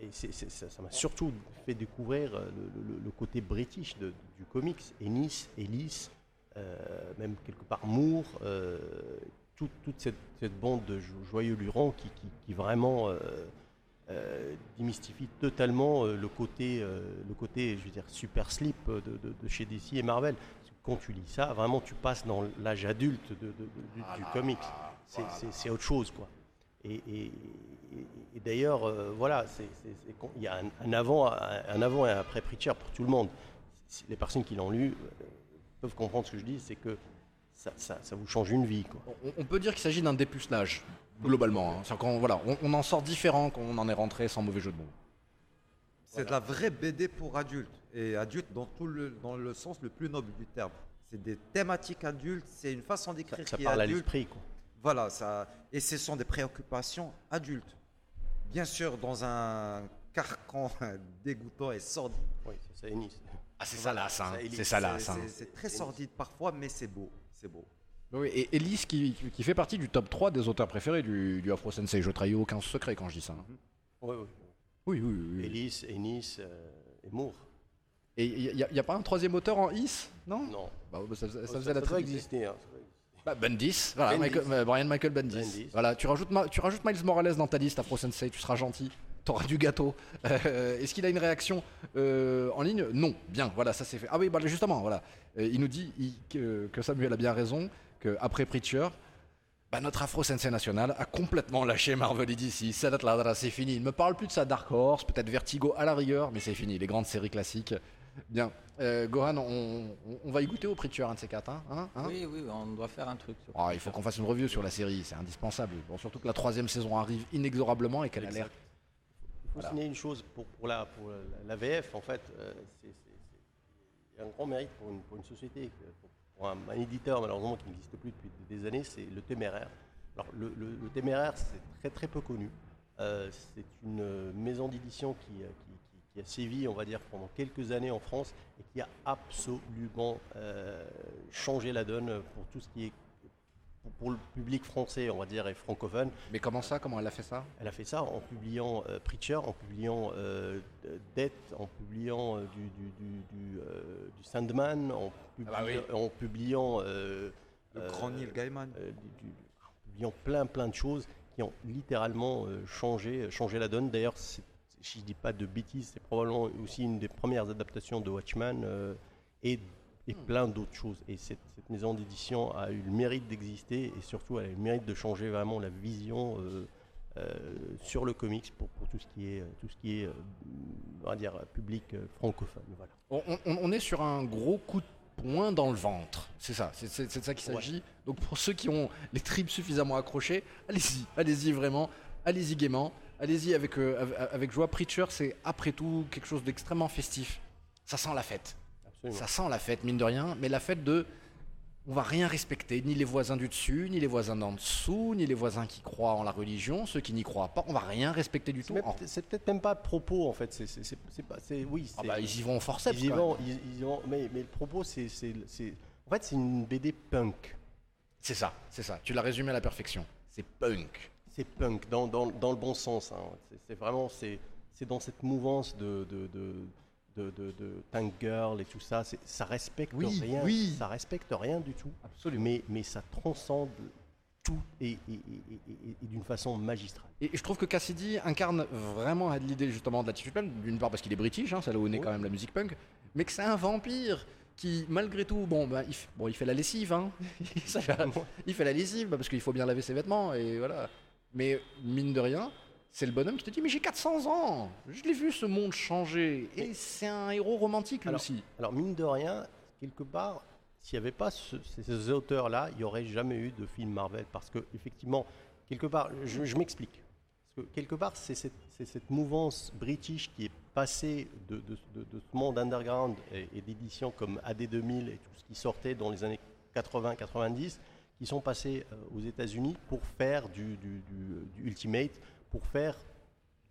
Et ça m'a surtout fait découvrir euh, le, le- le côté british de- du comics. Ennis, Ellis, euh, même quelque part Moore, euh, toute, toute cette, cette bande de jo- joyeux lurons qui, qui, qui vraiment euh, euh, démystifie totalement le côté, le côté, je veux dire, super slip de, de- de chez DC et Marvel. Quand tu lis ça, vraiment, tu passes dans l'âge adulte de- de- de- du, du comics. C'est- autre chose, quoi. Et, et- et- et d'ailleurs, euh, voilà, il y a un, un avant, un, un avant et un après Preacher pour tout le monde. Les personnes qui l'ont lu euh, peuvent comprendre ce que je dis, c'est que ça, ça- ça vous change une vie. Quoi. On, on peut dire qu'il s'agit d'un dépucelage, globalement. hein. Voilà, on, on en sort différent qu'on en est rentré sans mauvais jeu de mots. C'est de la vraie BD pour adultes. Et adultes dans, tout le, dans le sens le plus noble du terme. C'est des thématiques adultes, c'est une façon d'écrire ça qui est parle à adulte. l'esprit. quoi. Voilà, ça, et ce sont des préoccupations adultes. Bien sûr, dans un carcan dégoûtant et sordide. Oui, c'est ça, Ennis. Ah, c'est ça là, ça. ça, hein. Elise, C'est ça là, C'est- ça. c'est- C'est très sordide parfois, mais c'est beau. C'est beau. Oui, et Elise qui, qui fait partie du top 3 des auteurs préférés du, du Afro Sensei. Je trahis aucun secret quand je dis ça. hein. Oui, oui. Oui, oui, oui. Ellis, Ennis euh, et Moore. Et il n'y a, pas un troisième auteur en Is Non? Non. Bah, bah, ça, ça ça, faisait la trinité. exister. hein, ça. Bah, Bendis, voilà, Bendis. Michael- euh, Brian Michael Bendis. Bendis. Voilà, tu rajoutes, Ma- tu rajoutes Miles Morales dans ta liste, Afro Sensei, tu seras gentil. T'auras du gâteau. Euh, Est-ce qu'il a une réaction euh, en ligne? Non. Bien, voilà, ça c'est fait. Ah oui, bah, justement, voilà. Euh, il nous dit il- que, que Samuel a bien raison, qu'après Preacher, bah, notre Afro Sensei national a complètement lâché Marvel et DC. Ça c'est fini. Il ne me parle plus de sa Dark Horse, peut-être Vertigo à la rigueur, mais c'est fini. Les grandes séries classiques. Bien. Euh, Gohan, on, on- on va y goûter au Preacher, un de ces quatre. Hein, hein, hein Oui, oui, on doit faire un truc. sur- ah, il faut qu'on fasse une review sur la série, c'est indispensable. Bon, surtout que la troisième saison arrive inexorablement et qu'elle a l'air. Il faut signaler une chose pour, pour, la, pour la, la VF, en fait, euh, c'est- c'est- c'est- il y a un grand mérite pour une, pour une société, pour, pour un, un éditeur malheureusement qui n'existe plus depuis des années, c'est le Téméraire. Alors le, le- le Téméraire, c'est très très peu connu. Euh, c'est une euh, maison d'édition qui, euh, qui- qui- a sévi, on va dire, pendant quelques années en France et qui a absolument euh, changé la donne pour tout ce qui est pour, pour le public français, on va dire, et francophone. Mais comment ça Comment elle a fait ça? Elle a fait ça en publiant euh, Preacher, en publiant euh, Death, en publiant euh, du, du, du, du, euh, du Sandman, en, publi- bah oui. en publiant, euh, Le euh, grand Neil Gaiman. euh, en publiant plein plein de choses qui ont littéralement euh, changé, changé la donne. D'ailleurs, c'est- si je dis pas de bêtises, c'est probablement aussi une des premières adaptations de Watchmen euh, et, et plein d'autres choses. Et cette, cette maison d'édition a eu le mérite d'exister et surtout elle a eu le mérite de changer vraiment la vision euh, euh, sur le comics pour, pour tout ce qui est, tout ce qui est on va dire, public francophone. Voilà. on, on- on est sur un gros coup de poing dans le ventre. C'est ça, c'est de ça qu'il Ouais. s'agit. Donc pour ceux qui ont les tripes suffisamment accrochées, allez-y, allez-y vraiment, allez-y gaiement, allez-y avec, euh, avec, joie. Preacher, c'est après tout quelque chose d'extrêmement festif. Ça sent la fête. Absolument. Ça sent la fête, mine de rien, mais la fête de. On va rien respecter, ni les voisins du dessus, ni les voisins d'en dessous, ni les voisins qui croient en la religion, ceux qui n'y croient pas. On va rien respecter du tout. En- C'est peut-être même pas propos en fait. C'est pas. Oui. Ah bah, ils y vont en forceps. Ils y vont, ils, vont, mais, mais le propos, c'est- en fait, c'est une BD punk. C'est ça, c'est ça. Tu l'as résumé à la perfection. C'est punk. C'est punk dans, dans, dans le bon sens. hein. C'est, vraiment, c'est, dans cette mouvance de, de, de, de, de- de tank girl et tout ça. Ça respecte Oui, rien. oui. Ça respecte rien du tout. Absolument. Mais, mais ça transcende tout et, et- et- et- et- et d'une façon magistrale. Et je trouve que Cassidy incarne vraiment l'idée justement de l'attitude punk, d'une part parce qu'il est british, hein, c'est là où naît Oui. quand même la musique punk, mais que c'est un vampire qui, malgré tout, bon, bah, il, f- bon, il fait la lessive, hein. Il fait la lessive bah, parce qu'il faut bien laver ses vêtements, et voilà. Mais mine de rien, c'est le bonhomme qui te dit Mais j'ai 400 ans Je l'ai vu ce monde changer, et c'est un héros romantique lui Alors, aussi. Alors, mine de rien, quelque part, s'il n'y avait pas ce- ces, ces auteurs-là, il n'y aurait jamais eu de film Marvel. Parce que, effectivement, quelque part, je, je m'explique. Parce que quelque part, c'est cette, mouvance british qui est passée de, de- de- de ce monde underground et, et d'éditions comme AD2000 et tout ce qui sortait dans les années 80-90, qui sont passés euh, aux États-Unis pour faire du, du- du- du Ultimate, pour faire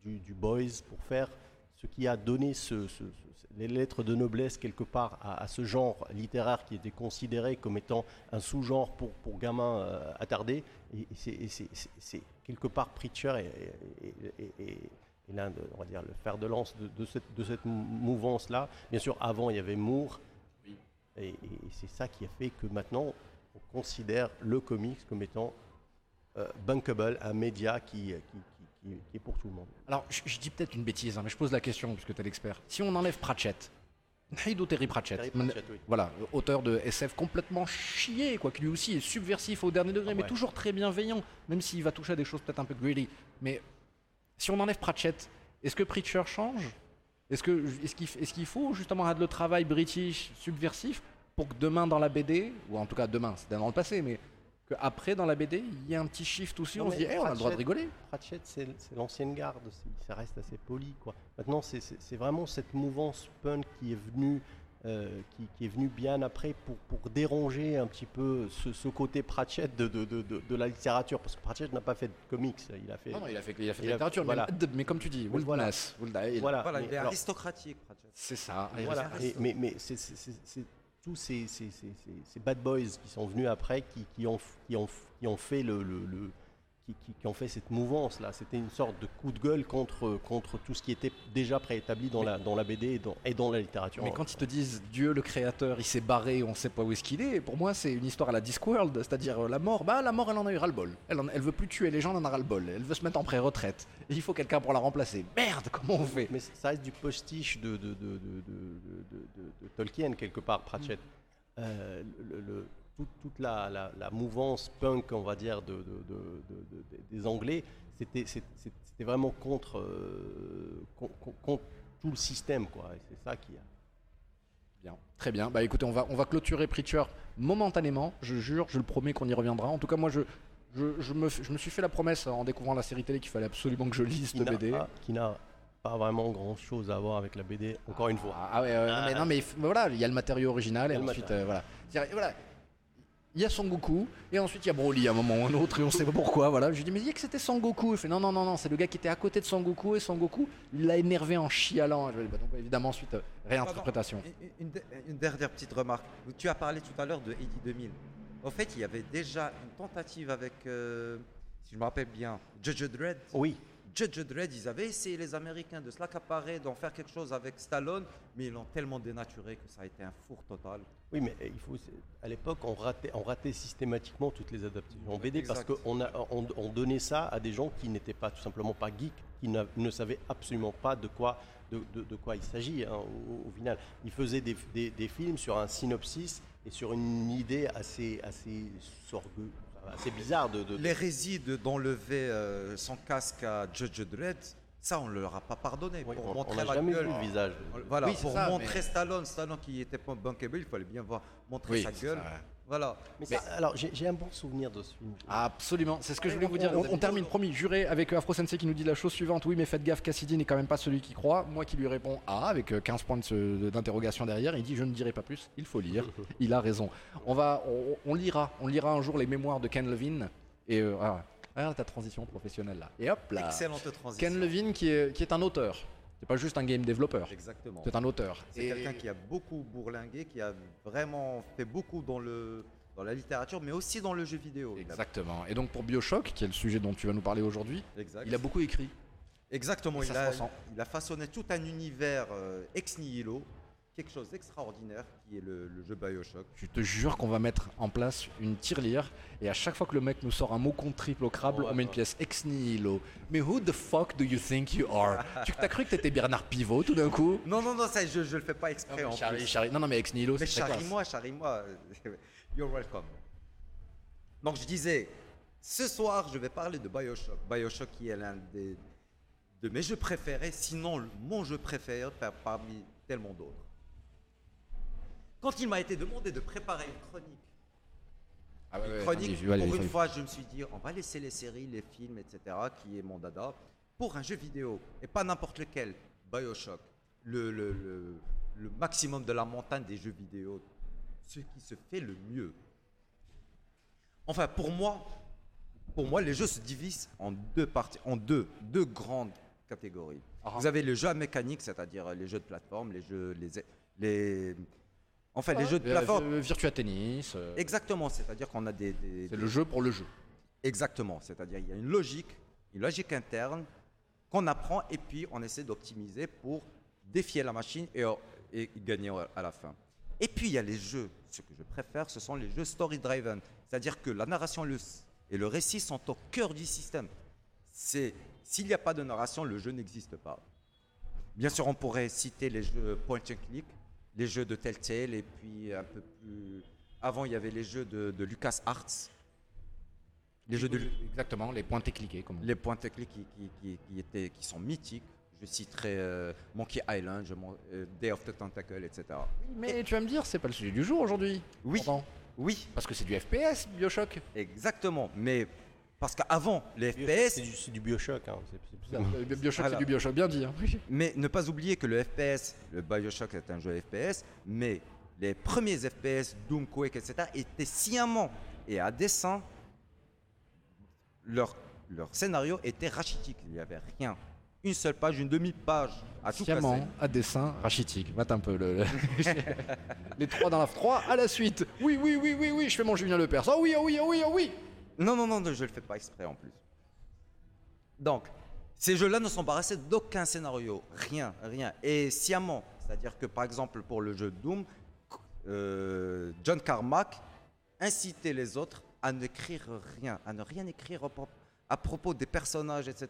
du, Boys, pour faire ce qui a donné ce- ce- ce- les lettres de noblesse quelque part à, à ce genre littéraire qui était considéré comme étant un sous-genre pour, pour gamins euh, attardés. Et, et c'est- quelque part Preacher et, l'un de, on va dire, le fer de lance de, de cette, de cette mou- mouvance-là. Bien sûr, avant, il y avait Moore. Et, et c'est ça qui a fait que maintenant, on considère le comics comme étant euh, bankable, un média qui, qui- qui- qui- qui est pour tout le monde. Alors, je, je dis peut-être une bêtise, hein, mais je pose la question puisque tu es l'expert. Si on enlève Pratchett, Heido Terry Pratchett, Terry men- Pratchett, oui. voilà, auteur de SF complètement chié, quoi, qui lui aussi est subversif au dernier degré, Ah mais ouais. toujours très bienveillant, même s'il va toucher à des choses peut-être un peu greedy. Mais si on enlève Pratchett, est-ce que Preacher change? Est-ce que qu'il qu'il faut justement avoir le travail british subversif? Pour que demain dans la BD, ou en tout cas demain, c'était dans le passé, mais qu'après dans la BD, il y ait un petit shift aussi, Non, on se dit, Eh, on a le droit de Pratchett- rigoler. Pratchett, c'est c'est l'ancienne garde, c'est- ça reste assez poli. Quoi. Maintenant, c'est- c'est c'est vraiment cette mouvance punk qui est venue, euh, qui, qui est venue bien après pour, pour déranger un petit peu ce, ce côté Pratchett de, de, de, de- de la littérature. Parce que Pratchett n'a pas fait de comics, il a fait. Non, non, il a fait, il a fait de la a- littérature, voilà. mais, mais comme tu dis, voilà. Voilà, Voilà, mais il est alors- aristocratique, Pratchett. c'est ça. Voilà, il- et- mais, mais c'est c'est- c'est- c'est tous ces, bad boys qui sont venus après, qui, ont, fait le- qui, qui- qui ont fait cette mouvance là. C'était une sorte de coup de gueule contre, contre tout ce qui était déjà préétabli dans la, dans la BD et dans, et dans la littérature. Mais quand ils te disent Dieu le créateur, il s'est barré, on sait pas où est-ce qu'il est, pour moi c'est une histoire à la Discworld, c'est-à-dire euh, la mort, bah la mort elle en a eu ras-le-bol. Elle, en- elle veut plus tuer les gens, elle en a ras-le-bol. Elle veut se mettre en pré-retraite. Et il faut quelqu'un pour la remplacer. Merde, comment on fait? Mais ça reste du postiche de, de, de, Tolkien, quelque part, Pratchett. Euh, le- le- toute toute la, la- la mouvance punk, on va dire, de, de- de- de- de- des Anglais, c'était vraiment contre, euh, con- con- contre tout le système. quoi. Et C'est ça qui a. Bien, très bien. Bah écoutez, on va, on va clôturer Preacher momentanément, je jure, je le promets qu'on y reviendra. En tout cas, moi je, je, je me, je me suis fait la promesse en découvrant la série télé qu'il fallait absolument que je lise cette n'a BD. pas- qui n'a pas vraiment grand chose à voir avec la BD, encore une fois. Ah, ah ouais, non, mais, non, voilà, il y a le matériau original et le ensuite euh, voilà. Il y a Son Goku et ensuite il y a Broly à un moment ou un autre et on sait pas pourquoi. Voilà, je lui dis mais il dit que c'était Son Goku. Il fait non non non non, c'est le gars qui était à côté de Son Goku et Son Goku l'a énervé en chialant. Je lui dis, bah, donc évidemment ensuite euh, réinterprétation. Pardon, Une, une- une dernière petite remarque. Tu as parlé tout à l'heure de Eddie 2000. En fait, il y avait déjà une tentative avec, euh, si je me rappelle bien, Judge Dredd. Oui, Judge Dredd, ils avaient essayé, les Américains, de se l'accaparer, d'en faire quelque chose avec Stallone, mais ils l'ont tellement dénaturé que ça a été un four total. Oui, mais il faut. À l'époque, on ratait, on ratait systématiquement toutes les adaptations en BD parce qu'on on, on donnait ça à des gens qui n'étaient pas tout simplement pas geeks, qui ne savaient absolument pas de quoi, de, de- de quoi il s'agit hein, au, au final. Ils faisaient des, des- des films sur un synopsis et sur une idée assez, assez sorgueuse, assez bizarre de. de- L'hérésie de- d'enlever euh, son casque à Judge Dredd, ça, on ne leur a pas pardonné. Oui, pour on- montrer on n'a la jamais gueule. vu le visage. Voilà, Oui, pour ça, montrer mais- Stallone, Stallone qui était pas bankable, il fallait bien voir, montrer Oui, sa gueule. ça. Voilà. Mais ça, alors, j'ai un bon souvenir de ce film. Absolument, c'est ce que je voulais on- vous dire. on- termine, promis, juré, avec euh, Afro Sensei qui nous dit la chose suivante. Oui, mais faites gaffe, Cassidy n'est quand même pas celui qui croit. Moi qui lui réponds Ah, avec euh, 15 points de- d'interrogation derrière, il dit Je ne dirai pas plus, il faut lire. il a raison. On, va, on, on lira, on lira un jour les mémoires de Ken Levine. Et euh, ah, regarde ta transition professionnelle là. Et hop là. Excellente transition. Ken Levine qui est, qui est un auteur. C'est pas juste un game développeur. Exactement. C'est un auteur. C'est Et- quelqu'un qui a beaucoup bourlingué, qui a vraiment fait beaucoup dans, le, dans la littérature, mais aussi dans le jeu vidéo. Exactement. Et donc pour Bioshock, qui est le sujet dont tu vas nous parler aujourd'hui, il a beaucoup écrit. Exactement. Il a, il a façonné tout un univers euh, ex nihilo, quelque chose d'extraordinaire qui est le, le jeu Bioshock. Je te jure qu'on va mettre en place une tirelire et à chaque fois que le mec nous sort un mot contre triple au crabe, Ouais, on met une pièce ex nihilo. Mais who the fuck do you think you are? Tu t'as cru que t'étais Bernard Pivot tout d'un coup? Non, non, non, ça, je ne le fais pas exprès en Charlie, plus. Charlie- Non, non, mais ex nihilo, c'est charrie-moi, charrie-moi. You're welcome. Donc je disais, ce soir, je vais parler de Bioshock. Bioshock qui est l'un des, de mes jeux préférés, sinon mon jeu préféré par- parmi tellement d'autres. Quand il m'a été demandé de préparer une chronique, Ah une ouais, chronique, pour une fois, je me suis dit, on va laisser les séries, les films, etc., qui est mon dada. pour un jeu vidéo, et pas n'importe lequel, Bioshock, le, le- le- le maximum de la montagne des jeux vidéo, ce qui se fait le mieux. Enfin, pour moi, pour moi, les jeux se divisent en deux parties, en deux, deux grandes catégories. Ah. Vous avez les jeux à mécanique, c'est-à-dire les jeux de plateforme, les jeux, les, les, enfin, les jeux de Euh, plateforme. euh, Virtua Tennis. euh, Exactement, c'est-à-dire qu'on a des, des- c'est des- le jeu pour le jeu. Exactement, c'est-à-dire il y a une logique, une logique interne qu'on apprend et puis on essaie d'optimiser pour défier la machine et, et gagner à la fin. Et puis il y a les jeux, ce que je préfère, ce sont les jeux story-driven, c'est-à-dire que la narration et le récit sont au cœur du système. C'est s'il n'y a pas de narration, le jeu n'existe pas. Bien sûr, on pourrait citer les jeux point and click, les jeux de Telltale et puis un peu plus avant il y avait les jeux de, de Lucas Arts. Les jeux de, Exactement, les pointés cliqués. Comme les points techniques qui, qui- qui- étaient, qui sont mythiques. Je citerai euh, Monkey Island, je euh, Day of the Tentacle, etc. Mais tu vas me dire, c'est pas le sujet du jour aujourd'hui. Oui, pourtant. oui, Parce que c'est du FPS, Bioshock. exactement. Mais parce qu'avant, les C'est FPS, c'est du Bioshock. hein, c'est- c'est- Euh, Bioshock, Voilà. c'est du Bioshock, bien dit. hein. mais ne pas oublier que le FPS, le Bioshock est un jeu FPS, mais les premiers FPS, Doom, Quake, etc., étaient sciemment et à dessein, leur, leur scénario était rachitique. Il n'y avait rien. Une seule page, une demi-page à tout casser. Sciemment, à dessin, rachitique. Mate un peu le. le- Les trois dans la 3 à la suite. Oui, oui, oui, oui, oui, je fais mon Julien Lepers. Oh oui, oh oui, oh oui, oh oui. Non, non, non, je le fais pas exprès en plus. Donc, ces jeux-là ne embarrassés d'aucun scénario, rien, rien. Et sciemment, c'est-à-dire que par exemple pour le jeu Doom, euh, John Carmack incitait les autres à n'écrire rien, à ne rien écrire à pro- à propos des personnages, etc.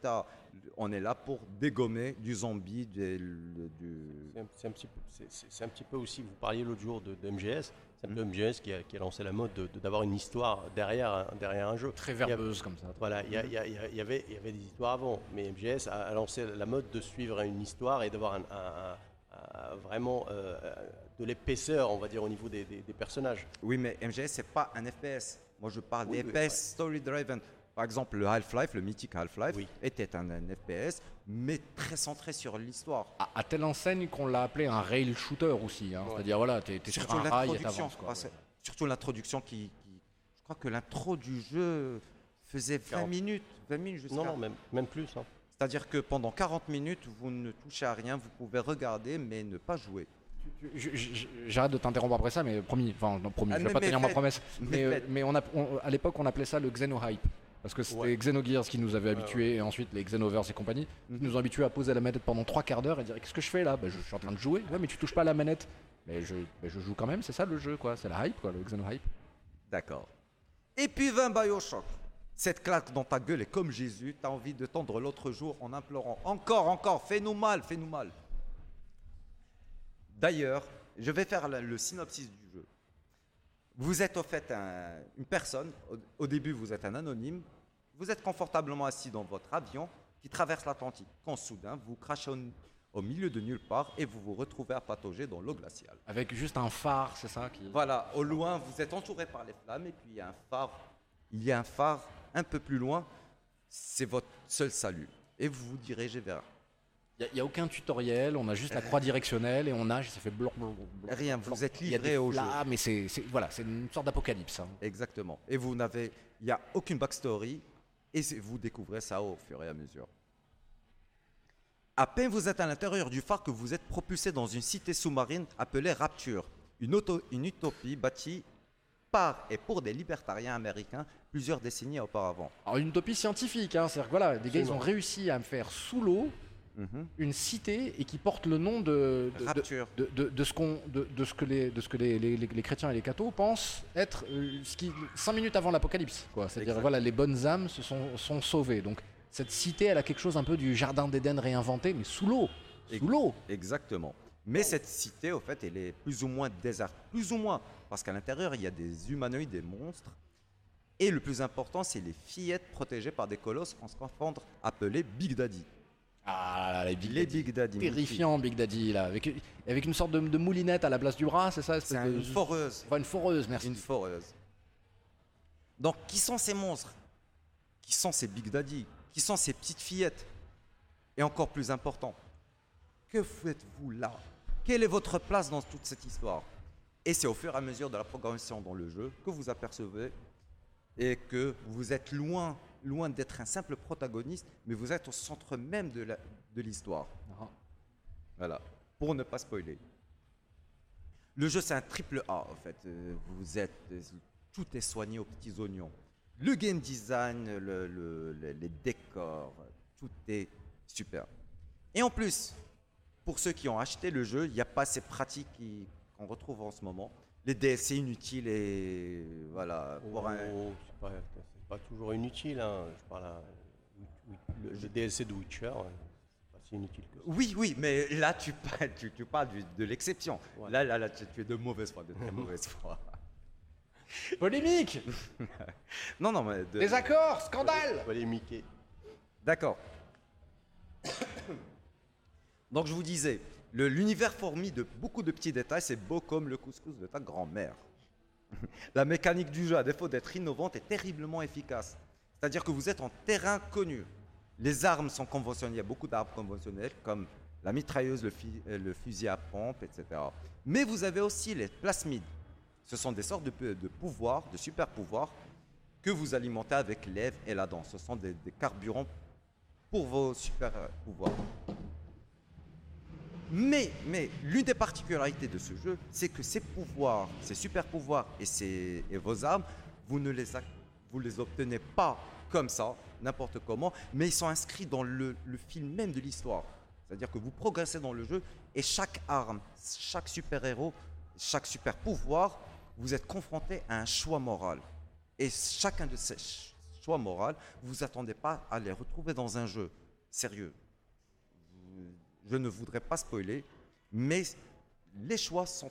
On est là pour dégommer du zombie, du... C'est un, un petit peu aussi, vous parliez l'autre jour de, de MGS, c'est un peu MGS qui a, qui a lancé la mode de- de- d'avoir une histoire derrière, un- derrière un jeu. Très verbeuse comme ça. Voilà, il y, avait, il y avait des histoires avant, mais MGS a, a lancé la mode de suivre une histoire et d'avoir un, un- un- un- vraiment euh, de l'épaisseur, on va dire, au niveau des, des- des personnages. Oui, mais MGS, c'est pas un FPS. Moi, je parle Oui, FPS ouais. story-driven. Par exemple, le Half-Life, le mythique Half-Life, Oui. était un, un FPS, mais très centré sur l'histoire. À, à telle enseigne qu'on l'a appelé un rail shooter aussi. hein. C'est-à-dire, voilà, t'es t'es sur Surtout un rail et l'introduction. t'avances. Ah, Surtout l'introduction qui, qui- Je crois que l'intro du jeu faisait 20 40. minutes. 20 minutes jusqu'à. Non, non, même, même plus. hein. C'est-à-dire que pendant 40 minutes, vous ne touchez à rien, vous pouvez regarder, mais ne pas jouer. J'arrête de t'interrompre après ça, mais promis, enfin non promis, Ah, je vais pas tenir ma promesse. mais Mais, faites. mais on a, on- à l'époque, on appelait ça le Xenohype. Parce que c'était Ouais. Xenogears qui nous avait habitués, et ensuite les Xenoverse et compagnie, qui Mhm. nous ont habitués à poser la manette pendant trois quarts d'heure et dire Qu'est-ce que je fais là? Bah, Je suis en train de jouer. Ouais, mais tu touches pas à la manette. Mais je, mais je joue quand même, c'est ça le jeu, quoi. C'est la hype, quoi, le Xenohype. D'accord. Et puis 20 Bioshock. Cette claque dans ta gueule est comme Jésus, t'as envie de tendre l'autre jour en implorant encore, encore, fais-nous mal, fais-nous mal. D'ailleurs, je vais faire le synopsis du jeu. Vous êtes au fait un- une personne, au, au début vous êtes un anonyme, vous êtes confortablement assis dans votre avion qui traverse l'Atlantique, quand soudain vous crachez au, au milieu de nulle part et vous vous retrouvez à patauger dans l'eau glaciale. Avec juste un phare, c'est ça qui... Voilà, au loin, vous êtes entouré par les flammes et puis il y a un phare. Il y a un phare un peu plus loin. C'est votre seul salut. Et vous vous dirigez vers Il n'y a, aucun tutoriel, on a juste la croix directionnelle et on nage, ça fait blur, blur, rien. Vous êtes livré au jeu. mais c'est voilà, c'est une sorte d'apocalypse. hein. Exactement. Et vous n'avez, il n'y a aucune backstory. Et vous découvrez ça au fur et à mesure. À peine vous êtes à l'intérieur du phare que vous êtes propulsé dans une cité sous-marine appelée Rapture, une, auto- une utopie bâtie par et pour des libertariens américains plusieurs décennies auparavant. Alors une utopie scientifique, hein, c'est-à-dire que voilà, des gars ils ont réussi à me faire sous l'eau Mhm. une cité et qui porte le nom de, de, de- Rapture. de, de- de ce, qu'on- de, de ce que, les, de ce que les, les- les- les chrétiens et les cathos pensent être euh, ce qui, cinq minutes avant l'apocalypse. quoi. C'est-à-dire voilà, les bonnes âmes se sont, sont sauvées. Donc cette cité, elle a quelque chose un peu du jardin d'Éden réinventé, mais sous l'eau. Sous l'eau. Exactement. Mais cette cité, au fait, elle est plus ou moins déserte. Plus ou moins. Parce qu'à l'intérieur, il y a des humanoïdes, des monstres. Et le plus important, c'est les fillettes protégées par des colosses en scaphandre appelés Big Daddy. Ah là là, les Big Les Daddy. Big Daddy. Terrifiant Big Daddy là, avec, avec une sorte de, de moulinette à la place du bras, c'est ça C'est de- une foreuse. Enfin, une foreuse, merci. Une foreuse. Donc, qui sont ces monstres? Qui sont ces Big Daddy? Qui sont ces petites fillettes? Et encore plus important, que faites-vous là? Quelle est votre place dans toute cette histoire? Et c'est au fur et à mesure de la progression dans le jeu que vous apercevez et que vous êtes loin, loin d'être un simple protagoniste, mais vous êtes au centre même de l'histoire. Ah. Voilà, pour ne pas spoiler. Le jeu, c'est un triple A, en fait. Euh, Vous êtes, euh, tout est soigné aux petits oignons. Le game design, le- le- le- les décors, tout est super. Et en plus, pour ceux qui ont acheté le jeu, il n'y a pas ces pratiques qu'on retrouve en ce moment. Les DLC inutiles et voilà. Pour un- Oh, pas, pas toujours inutile. hein. Je parle à- le, le DLC de Witcher, hein, c'est pas si inutile que ça. Oui, oui, mais là, tu parles, tu, tu parles du- de l'exception. Ouais. Là, là, là, tu, tu es de mauvaise foi, de très mauvaise foi. Polémique Non, non, mais. de- Les accords Scandale Polémiquer. D'accord. Donc je vous disais, l'univers fourmi de beaucoup de petits détails, c'est beau comme le couscous de ta grand-mère. La mécanique du jeu, à défaut d'être innovante, est terriblement efficace. C'est-à-dire que vous êtes en terrain connu. Les armes sont conventionnelles, il y a beaucoup d'armes conventionnelles comme la mitrailleuse, le, euh, fusil à pompe, etc. Mais vous avez aussi les plasmides. Ce sont des sortes de, pouvoirs, de super pouvoirs, que vous alimentez avec l'Ève et la danse. Ce sont des, des carburants pour vos super euh, pouvoirs. Mais, l'une des particularités de ce jeu, c'est que ces pouvoirs, ces super pouvoirs et, ces, vos armes, vous ne les, obtenez pas comme ça, n'importe comment, mais ils sont inscrits dans le, le fil même de l'histoire. C'est-à-dire que vous progressez dans le jeu et chaque arme, chaque super-héros, chaque super pouvoir, vous êtes confronté à un choix moral. Et chacun de ces ch- choix moraux, vous attendez pas à les retrouver dans un jeu sérieux. Je ne voudrais pas spoiler, mais les choix sont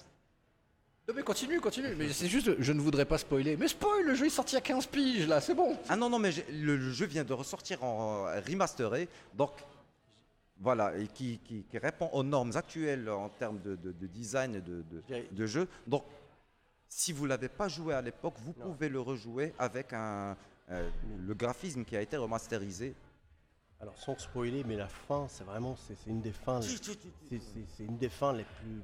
Non mais continue, continue. Mais c'est juste, je ne voudrais pas spoiler. Mais spoil, le jeu est sorti à 15 piges là, c'est bon. Ah non, non, mais le, le jeu vient de ressortir en euh, remasteré, donc voilà, et qui, qui- qui répond aux normes actuelles en termes de, de- de design et de, de- jeu. Donc, si vous l'avez pas joué à l'époque, vous Non. pouvez le rejouer avec un, euh, le graphisme qui a été remasterisé. Alors sans spoiler, mais la fin, c'est vraiment, c'est une des fins, les- c'est une des fins les plus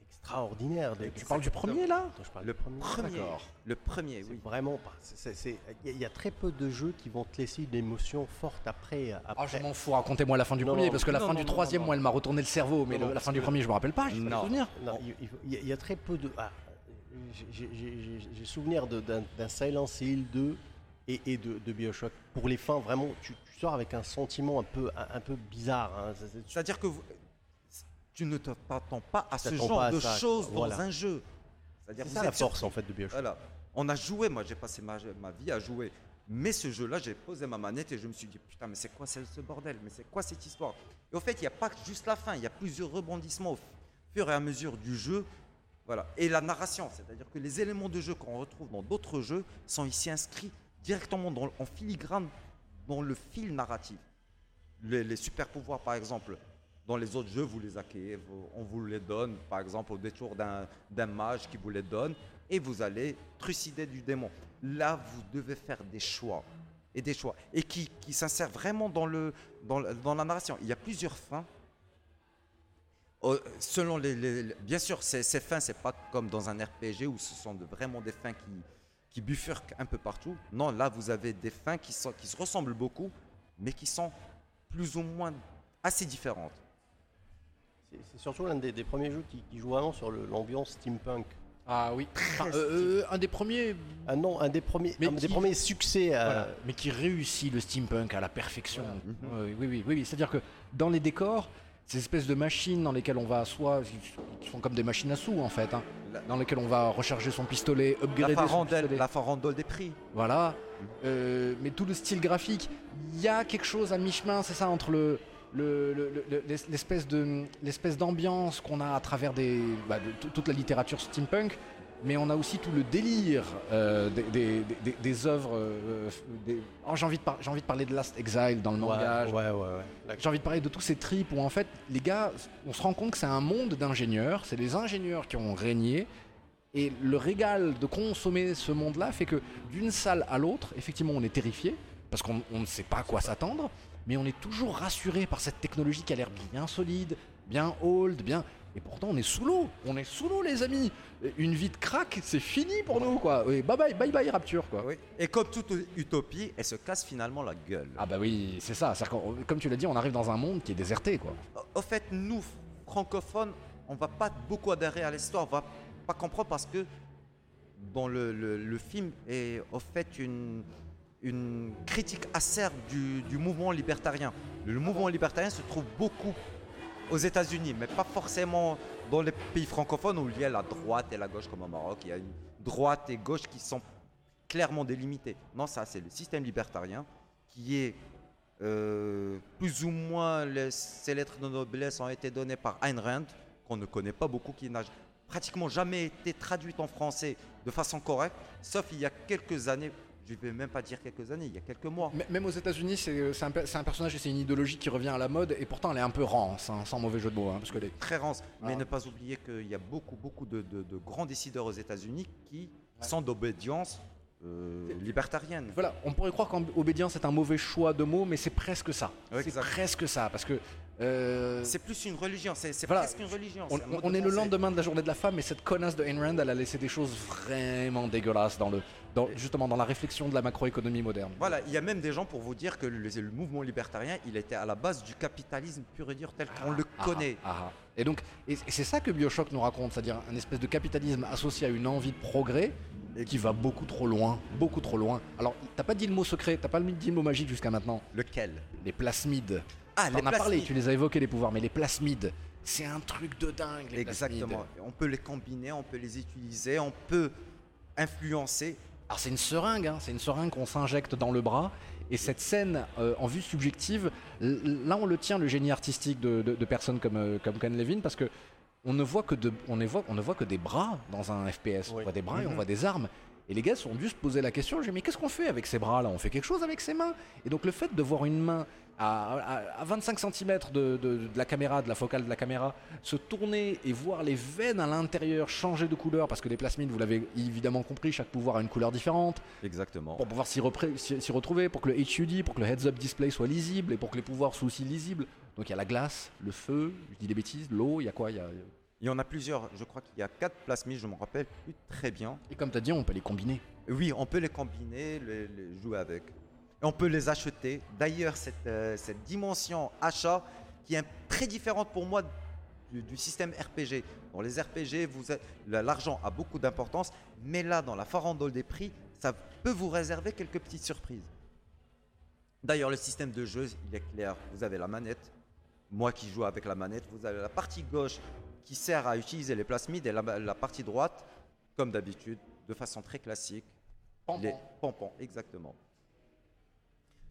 extraordinaires. des- Tu parles du premier là Attends, je parle Le du premier. premier, D'accord. le premier, oui. vraiment pas. Il y, a- il y a très peu de jeux qui vont te laisser une émotion forte après. Ah, après. je m'en fous, racontez-moi la fin du Non, premier, non, parce que la non, fin non, du non, troisième, non, moi, elle m'a retourné le cerveau, mais Non, le- non, la fin du premier, je me rappelle pas, je Non. souvenir. Non, il, y a- il y a très peu de. ah, j'ai- souvenir d'un d'un Silent Hill 2 et, et de, de Bioshock. Pour les fins, vraiment, tu, tu sors avec un sentiment un peu, un, un peu bizarre. hein. C'est- c'est- C'est-à-dire que vous- tu ne te- t'attends pas à ce genre de choses dans un jeu. C'est ça la force en fait de Bioshock. Voilà. On a joué, moi j'ai passé ma, ma vie à jouer. Mais ce jeu-là, j'ai posé ma manette et je me suis dit, putain, mais c'est quoi ce ce bordel? Mais c'est quoi cette histoire? Et au fait, il n'y a pas que juste la fin, il y a plusieurs rebondissements au fur et à mesure du jeu. Voilà. Et la narration, c'est-à-dire que les éléments de jeu qu'on retrouve dans d'autres jeux sont ici inscrits directement dans- en filigrane dans le fil narratif. Les, les super pouvoirs, par exemple, dans les autres jeux, vous les acquérez, on vous les donne, par exemple, au détour d'un mage qui vous les donne, et vous allez trucider du démon. Là, vous devez faire des choix, et des choix, et qui, qui s'insèrent vraiment dans, le, dans, dans la narration. Il y a plusieurs fins. Euh, selon les, bien sûr, ces, ces fins, c'est pas comme dans un RPG où ce sont vraiment des fins qui, qui bifurquent un peu partout. Non, là, vous avez des fins qui, sont, qui se ressemblent beaucoup, mais qui sont plus ou moins assez différentes. C'est surtout l'un des, des premiers jeux qui, qui joue vraiment sur l'ambiance steampunk. Ah oui. Enfin, euh, euh, un des premiers, Ah non, un des premiers, Mais un des premiers succès. voilà, mais qui réussit le steampunk à la perfection. Voilà. Oui, oui, oui, oui. C'est-à-dire que dans les décors, ces espèces de machines dans lesquelles on va soit, qui sont comme des machines à sous en fait, hein, La- dans lesquelles on va recharger son pistolet, La upgrader son farandole, pistolet. la farandole des prix. Voilà. Euh, mais tout le style graphique, il y a quelque chose à mi-chemin, c'est ça, entre le le- le- le- l'es- l'espèce de l'espèce d'ambiance qu'on a à travers des, bah, de toute la littérature steampunk, mais on a aussi tout le délire euh, des, des, des- des œuvres. euh, oh, j'ai envie de par- j'ai envie de parler de Last Exile dans le manga. ouais, ouais, ouais. La- J'ai envie de parler de tous ces trips où en fait les gars, on se rend compte que c'est un monde d'ingénieurs, c'est les ingénieurs qui ont régné. Et le régal de consommer ce monde-là fait que d'une salle à l'autre, effectivement, on est terrifié parce qu'on on ne sait pas à quoi s'attendre. mais on est toujours rassuré par cette technologie qui a l'air bien solide, bien old, bien. Et pourtant, on est sous l'eau. On est sous l'eau, les amis. Une vie de crack, c'est fini pour nous, quoi. Bye bye, bye bye, Rapture, quoi. Oui. Et comme toute utopie, elle se casse finalement la gueule. Ah bah oui, c'est ça. Comme tu l'as dit, on arrive dans un monde qui est déserté, quoi. Au fait, nous, francophones, on va pas beaucoup adhérer à l'histoire, on va pas comprendre parce que dans le, le- le film est au fait une, une critique acerbe du, du mouvement libertarien. Le mouvement libertarien se trouve beaucoup aux États-Unis, mais pas forcément dans les pays francophones où il y a la droite et la gauche comme au Maroc. Il y a une droite et gauche qui sont clairement délimitées. Non, ça c'est le système libertarien qui est euh, plus ou moins les, ces lettres de noblesse ont été données par Ayn Rand, qu'on ne connaît pas beaucoup, qui n'a pratiquement jamais été traduite en français de façon correcte, sauf il y a quelques années, je ne vais même pas dire quelques années, il y a quelques mois. Même aux États-Unis, c'est c'est un, personnage et c'est une idéologie qui revient à la mode, et pourtant elle est un peu rance, hein, sans mauvais jeu de mots, hein, parce que les. Très rance, mais Ah. ne pas oublier qu'il y a beaucoup, beaucoup de, de- de grands décideurs aux États-Unis qui sont d'obédience euh, libertarienne. Voilà, on pourrait croire qu'obédience est un mauvais choix de mots, mais c'est presque ça. Ouais, c'est presque ça, parce que. euh, C'est plus une religion, c'est Voilà. presque une religion. on, est le lendemain de la journée de la femme, mais cette connasse de Ayn Rand, elle a laissé des choses vraiment dégueulasses dans le, dans, justement dans la réflexion de la macroéconomie moderne. Voilà, il y a même des gens pour vous dire que le, le mouvement libertarien, il était à la base du capitalisme pur et dur tel qu'on le Ah, connaît. ah, ah. Et donc, et c'est ça que Bioshock nous raconte, c'est-à-dire un espèce de capitalisme associé à une envie de progrès et qui va beaucoup trop loin, beaucoup trop loin. Alors, t'as pas dit le mot secret, t'as pas dit le mot magique jusqu'à maintenant. Lequel? Les plasmides. Ah, T'en as parlé, tu les as évoqués les pouvoirs, mais les plasmides, c'est un truc de dingue. Les Exactement. plasmides. On peut les combiner, on peut les utiliser, on peut influencer. Alors c'est une seringue, hein, c'est une seringue qu'on s'injecte dans le bras. Et cette scène euh, en vue subjective, là on le tient le génie artistique de, de- de personnes comme, euh, comme Ken Levin parce que on ne voit que de, on ne voit, on ne voit que des bras dans un FPS. On voit des bras et on Mhm. voit des armes. Et les gars ont dû se poser la question, j'ai mais qu'est-ce qu'on fait avec ces bras-là? On fait quelque chose avec ces mains? Et donc le fait de voir une main à, à- à 25 cm de, de- de la caméra, de la focale de la caméra, se tourner et voir les veines à l'intérieur changer de couleur, parce que les plasmides, vous l'avez évidemment compris, chaque pouvoir a une couleur différente, Exactement. pour pouvoir s'y retrouver, pour que le HUD, pour que le heads-up display soit lisible et pour que les pouvoirs soient aussi lisibles. Donc il y a la glace, le feu, je dis des bêtises, l'eau, il y a quoi? Il y a... Il y en a plusieurs. Je crois qu'il y a quatre plasmides, je me rappelle plus très bien. Et comme tu as dit, on peut les combiner. Oui, on peut les combiner, les, les jouer avec. Et on peut les acheter. D'ailleurs, cette, euh, cette dimension achat qui est très différente pour moi du, du système RPG. Dans les RPG, vous êtes- la- l'argent a beaucoup d'importance, mais là, dans la farandole des prix, ça peut vous réserver quelques petites surprises. D'ailleurs, le système de jeu, il est clair. Vous avez la manette. Moi qui joue avec la manette, vous avez la partie gauche qui sert à utiliser les plasmides et la, la partie droite, comme d'habitude, de façon très classique. Les pompons, exactement.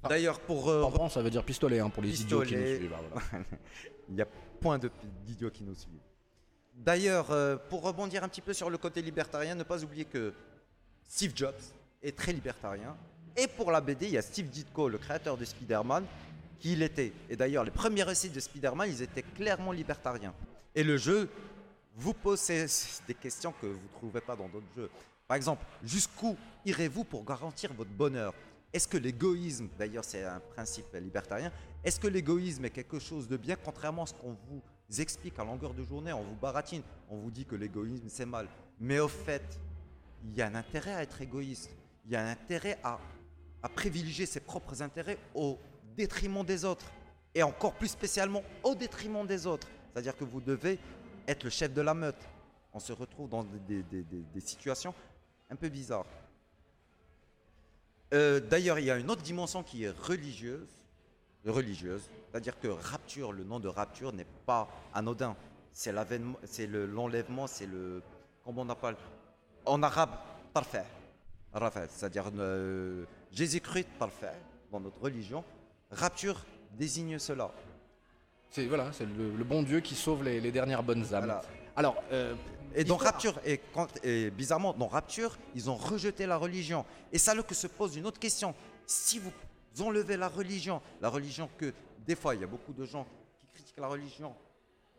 Ah. D'ailleurs, pour euh, Tampon, ça veut dire pistolet hein, pour les idiots qui nous suivent. ah, voilà. il y a point d'idiots qui nous suivent. D'ailleurs, euh, pour rebondir un petit peu sur le côté libertarien, ne pas oublier que Steve Jobs est très libertarien. Et pour la BD, il y a Steve Ditko, le créateur de Spider-Man, qui l'était. Et d'ailleurs, les premiers récits de Spider-Man, ils étaient clairement libertariens. Et le jeu vous pose des questions que vous ne trouvez pas dans d'autres jeux. Par exemple, jusqu'où irez-vous pour garantir votre bonheur? Est-ce que l'égoïsme, d'ailleurs c'est un principe libertarien, est-ce que l'égoïsme est quelque chose de bien contrairement à ce qu'on vous explique à longueur de journée On vous baratine, on vous dit que l'égoïsme c'est mal. Mais au fait, il y a un intérêt à être égoïste. Il y a un intérêt à, privilégier ses propres intérêts au détriment des autres. Et encore plus spécialement au détriment des autres. C'est-à-dire que vous devez être le chef de la meute. On se retrouve dans des situations un peu bizarres. Euh, D'ailleurs, il y a une autre dimension qui est religieuse. Religieuse. C'est-à-dire que rapture, le nom de rapture n'est pas anodin. C'est l'avènement- c'est le- l'enlèvement, c'est le. Comment on appelle? En arabe, parfait. C'est-à-dire euh, Jésus-Christ parfait dans notre religion. Rapture désigne cela. C'est voilà, c'est le, le bon Dieu qui sauve les, les dernières bonnes âmes. Voilà. Alors, euh, Et dans. Rapture, et, quand- et bizarrement, dans Rapture, ils ont rejeté la religion. Et ça là que se pose une autre question. Si vous enlevez la religion, la religion que des fois il y a beaucoup de gens qui critiquent la religion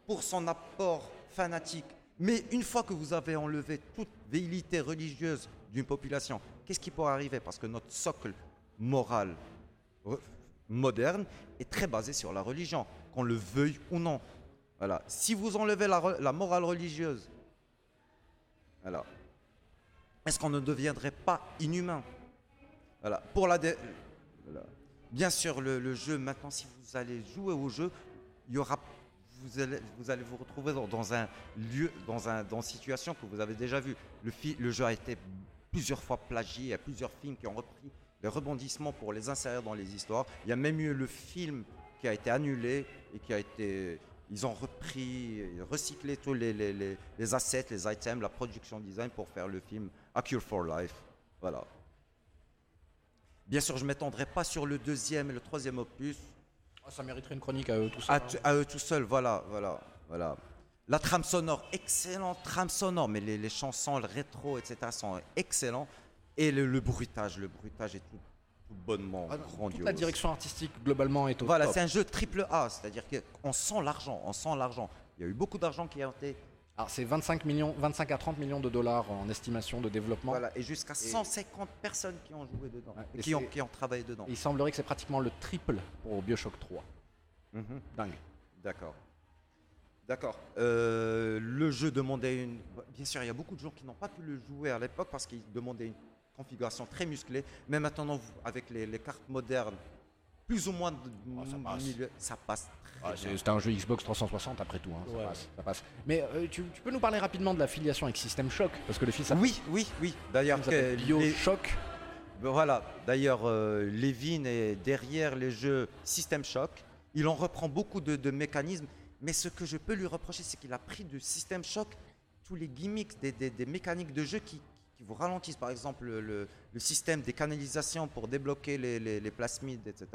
pour son apport fanatique, mais une fois que vous avez enlevé toute véhilité religieuse d'une population, qu'est-ce qui pourrait arriver? Parce que notre socle moral re- moderne est très basé sur la religion, qu'on le veuille ou non. Voilà. Si vous enlevez la morale religieuse, voilà, est-ce qu'on ne deviendrait pas inhumain? Pour la. Bien sûr, le, jeu, maintenant, si vous allez jouer au jeu, il y aura, vous, allez, vous retrouver dans, un lieu, dans, un, une situation que vous avez déjà vue. Le, le jeu a été plusieurs fois plagié, il y a plusieurs films qui ont repris les rebondissements pour les insérer dans les histoires. Il y a même eu le film qui a été annulé et qui a été. Ils ont repris, recyclé tous les, les, les, les assets, les items, la production design pour faire le film A Cure for Life. Voilà. Bien sûr, je ne m'étendrai pas sur le deuxième et le troisième opus. Ah, ça mériterait une chronique à eux tout. À, t- à eux tout seuls, voilà, voilà, voilà. La trame sonore, excellente trame sonore, mais les, chansons, le rétro, etc. sont excellents. Et le, le bruitage, le bruitage tout, tout bonnement Ah, grandiose. Toute la direction artistique globalement est au Voilà, top. c'est un jeu triple A, c'est-à-dire qu'on sent l'argent, on sent l'argent. Il y a eu beaucoup d'argent qui a été, Alors c'est 25 millions, 25 à 30 millions de dollars en estimation de développement. voilà, et jusqu'à 150 personnes qui ont joué dedans, Ouais, et et qui ont, qui ont travaillé dedans. Et il semblerait que c'est pratiquement le triple pour Bioshock 3. Mhm. Dingue. D'accord. D'accord. Euh, le jeu demandait une. Bien sûr, il y a beaucoup de gens qui n'ont pas pu le jouer à l'époque parce qu'il demandait une configuration très musclée. Mais maintenant, vous- avec les, les cartes modernes, plus ou moins de Ah, ça passe. milieu- ça passe très Ah, c'est- C'était un jeu Xbox 360 après tout, hein, ça, Ouais. passe, ça passe. Mais euh, tu, tu peux nous parler rapidement de l'affiliation avec System Shock Parce que le fils Oui, oui, oui. D'ailleurs, que les- Bioshock. Ben Voilà, d'ailleurs, euh, Levin est derrière les jeux System Shock. Il en reprend beaucoup de, de mécanismes, mais ce que je peux lui reprocher, c'est qu'il a pris de System Shock tous les gimmicks, des, des- des mécaniques de jeu qui, qui vous ralentissent. Par exemple, le, le système des canalisations pour débloquer les, les, les plasmides, etc.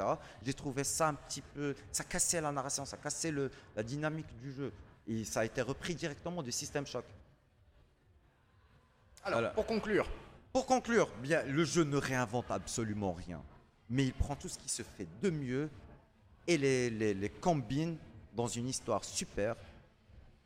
J'ai trouvé ça un petit peu. Ça cassait la narration, ça cassait le, la dynamique du jeu. Et ça a été repris directement du System Shock. Alors, Voilà. pour conclure, Pour conclure, bien, le jeu ne réinvente absolument rien, mais il prend tout ce qui se fait de mieux et les combine dans une histoire super.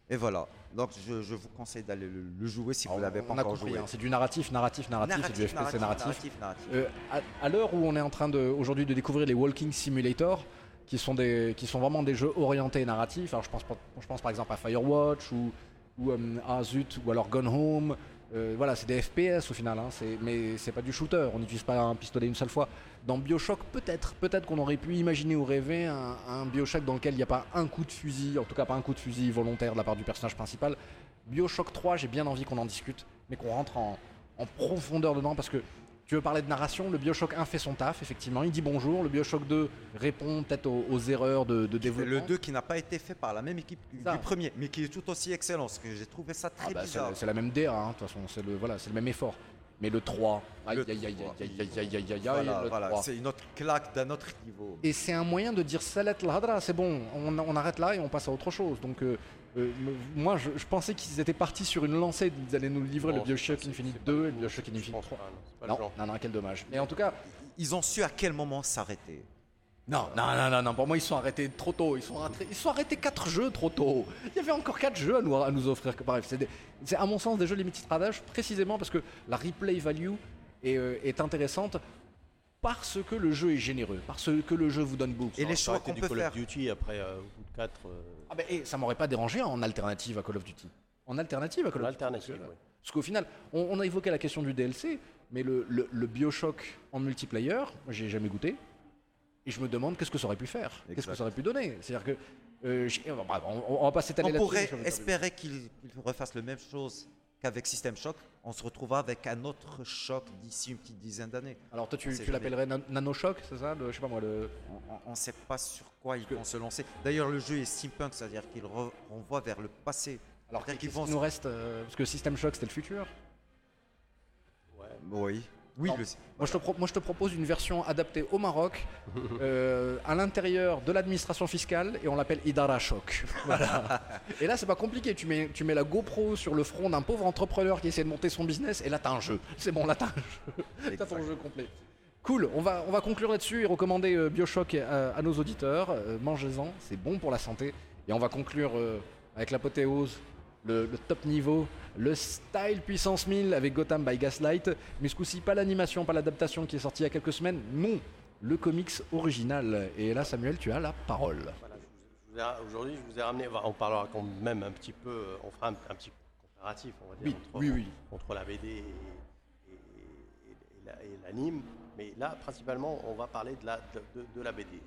Et voilà. Donc je, je vous conseille d'aller le, le jouer si vous ne l'avez pas encore compris, joué. hein, c'est du narratif, narratif, narratif, c'est du FPS narratif. narratif, narratif. Euh, à, à l'heure où on est en train de, aujourd'hui de découvrir les Walking Simulator, qui sont, des, qui sont vraiment des jeux orientés narratifs, alors je pense, je pense par exemple à Firewatch ou, ou euh, ah, zut, ou alors Gone Home, euh, voilà, c'est des FPS au final, hein, c'est- mais c'est pas du shooter, on n'utilise pas un pistolet une seule fois. Dans Bioshock, peut-être, peut-être qu'on aurait pu imaginer ou rêver un, un Bioshock dans lequel il n'y a pas un coup de fusil, en tout cas pas un coup de fusil volontaire de la part du personnage principal. Bioshock 3, j'ai bien envie qu'on en discute, mais qu'on rentre en, en profondeur dedans parce que tu veux parler de narration, le Bioshock 1 fait son taf, effectivement, il dit bonjour, le Bioshock 2 répond peut-être aux, aux erreurs de, de développement. Le 2 qui n'a pas été fait par la même équipe du Ça. du premier, mais qui est tout aussi excellent, parce que j'ai trouvé ça Ah très bah, c'est bizarre. la- c'est la même DA, hein, de toute façon, c'est le, voilà, c'est le même effort. Mais le 3, aïe Le aïe aïe 3, aïe aïe aïe aïe aïe Voilà, le voilà, 3. c'est une autre claque d'un autre niveau. Et c'est un moyen de dire Salet Lahadra, c'est bon, on, on arrête là et on passe à autre chose. Donc, euh, euh, moi, je, je pensais qu'ils étaient partis sur une lancée, ils allaient nous livrer Non, le Bioshock Infinite c'est pas 2 et le. Bioshock Infinite pense 3. pas, non, non, non, quel dommage. Mais en tout cas, Ils ont su à quel moment s'arrêter. Non, non, non, non, non, pour moi, ils sont arrêtés trop tôt. Ils sont arrêtés, ils sont arrêtés 4 jeux trop tôt. Il y avait encore 4 jeux à nous, à nous offrir. Bref, c'est des- c'est à mon sens des jeux limited stradage précisément parce que la replay value est, euh, est intéressante parce que le jeu est généreux, parce que le jeu vous donne beaucoup. Et les choix qu'on du peut Call faire. of Duty après euh, au bout de 4 Ah ben, et ça m'aurait pas dérangé en alternative à Call of Duty. En alternative à Call of Duty. alternative. Parce que- oui. Parce qu'au final, on, on a évoqué la question du DLC, mais le, le- le Bioshock en multiplayer, moi, j'ai jamais goûté. Et je me demande qu'est-ce que ça aurait pu faire, qu'est-ce que ça aurait pu donner. C'est-à-dire que. euh, on, on va pas s'étaler On pourrait espérer qu'ils qu'ils refassent la même chose qu'avec System Shock. On se retrouvera avec un autre choc d'ici une petite dizaine d'années. Alors toi, tu, l'appellerais nan- Nanoshock, c'est ça le, Je sais pas moi, le. On ne sait pas sur quoi ils vont se lancer. D'ailleurs, le jeu est steampunk, c'est-à-dire qu'il re- renvoie vers le passé. Alors qu'est-ce vont qu'il nous reste euh, Parce que System Shock, c'était le futur. Oui. Oui, Non. le- Moi je, te pro- moi, je te propose une version adaptée au Maroc, euh, à l'intérieur de l'administration fiscale, et on l'appelle Idara Shock. Voilà. et là, c'est pas compliqué. Tu mets, tu mets la GoPro sur le front d'un pauvre entrepreneur qui essaie de monter son business, et là, t'as un jeu. C'est bon, là, t'as un jeu. T'as ton jeu complet. Cool, on va, on va conclure là-dessus et recommander euh, Bioshock à, à nos auditeurs. Euh, Mangez-en, c'est bon pour la santé. Et on va conclure euh, avec l'apothéose, le, le top niveau, le style puissance 1000 avec Gotham by Gaslight. Mais ce coup-ci, pas l'animation, pas l'adaptation qui est sortie il y a quelques semaines. Non, le comics original. Et là, Samuel, tu as la parole. Voilà, Aujourd'hui, je vous ai ramené, on parlera quand même un petit peu, on fera un, un petit comparatif, on va dire, Oui, entre, oui, oui. entre la BD et, et- et- et la- et l'anime. Mais là, principalement, on va parler de la, de, de- de la BD.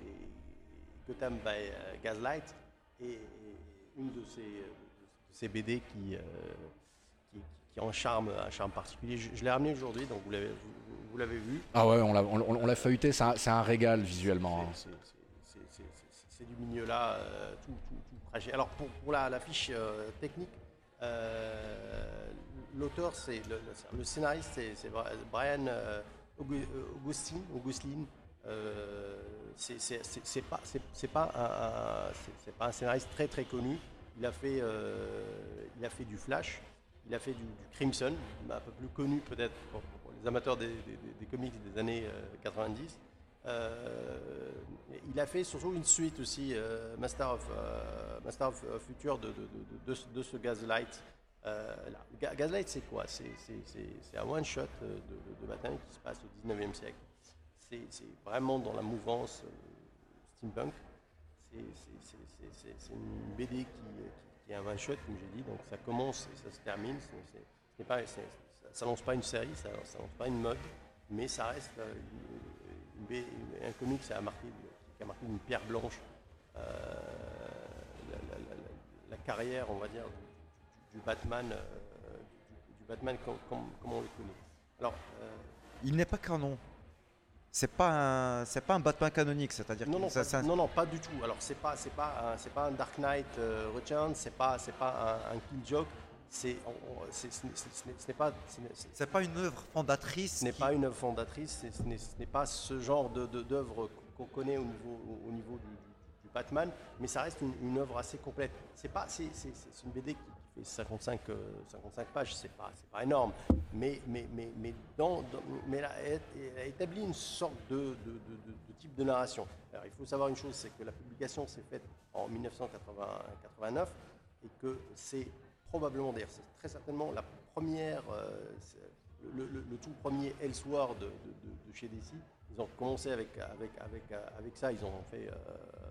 Gotham by euh, Gaslight est une de ces, ces BD qui, euh, qui, qui a un charme, un charme particulier. Je, je l'ai ramené aujourd'hui, donc vous l'avez, vous, vous l'avez vu. Ah ouais, on l'a, on, on l'a feuilleté, c'est un, c'est un régal visuellement. hein. C'est- c'est- c'est- c'est- du milieu-là, euh, tout, tout, tout craché. Alors pour, pour la, la fiche euh, technique, l'auteur, c'est le, le- scénariste, c'est c'est Brian euh, Augu- Augustine. Augustine. Euh, c'est c'est- c'est- pas, c'est- c'est pas un, un- c'est pas un scénariste très très connu. Il a fait, euh, il a fait du Flash, il a fait du, Crimson, un peu plus connu peut-être pour, les amateurs des, comics des années euh, 90. Euh, il a fait surtout une suite aussi, euh, Master, of, euh, Master of euh, Future de, de, de- ce- Gaslight. Euh, là. Ga- Gaslight, c'est quoi? C'est un one-shot euh, de, Batman qui se passe au 19e siècle. C'est vraiment dans la mouvance euh, steampunk. C'est- une BD qui, est un one-shot, comme j'ai dit, donc ça commence et ça se termine. Ça- ça lance pas une série, ça ne lance pas une mode, mais ça reste euh, une, une une- un comic qui a marqué, une pierre blanche euh, la, carrière, on va dire, du, Batman, euh, du, Batman comme, comme- comme on le connaît. Alors, euh, Il n'est pas canon. C'est pas un, c'est pas un Batman canonique, c'est-à-dire non, que non, ça, pas, ça- non, non, pas du tout. Alors, c'est pas, c'est pas, un- c'est pas un Dark Knight euh, Returns, c'est pas, c'est pas un, un kill joke. C'est, ce n'est- pas, c'est pas une œuvre fondatrice. ce n'est qui- pas une œuvre fondatrice, ce n'est, pas ce genre de, d'œuvre qu'on connaît au niveau, au, au niveau du, Batman, mais ça reste une, une œuvre assez complète. C'est pas, c'est une BD qui fait 55, euh, 55 pages, c'est pas, pas énorme, mais, elle, a, établi une sorte de, type de narration. Alors, il faut savoir une chose, c'est que la publication s'est faite en 1989 et que c'est probablement, d'ailleurs, c'est très certainement la première, euh, le, tout premier Elseworld de, de- chez DC. Ils ont commencé avec, ça, ils ont fait euh,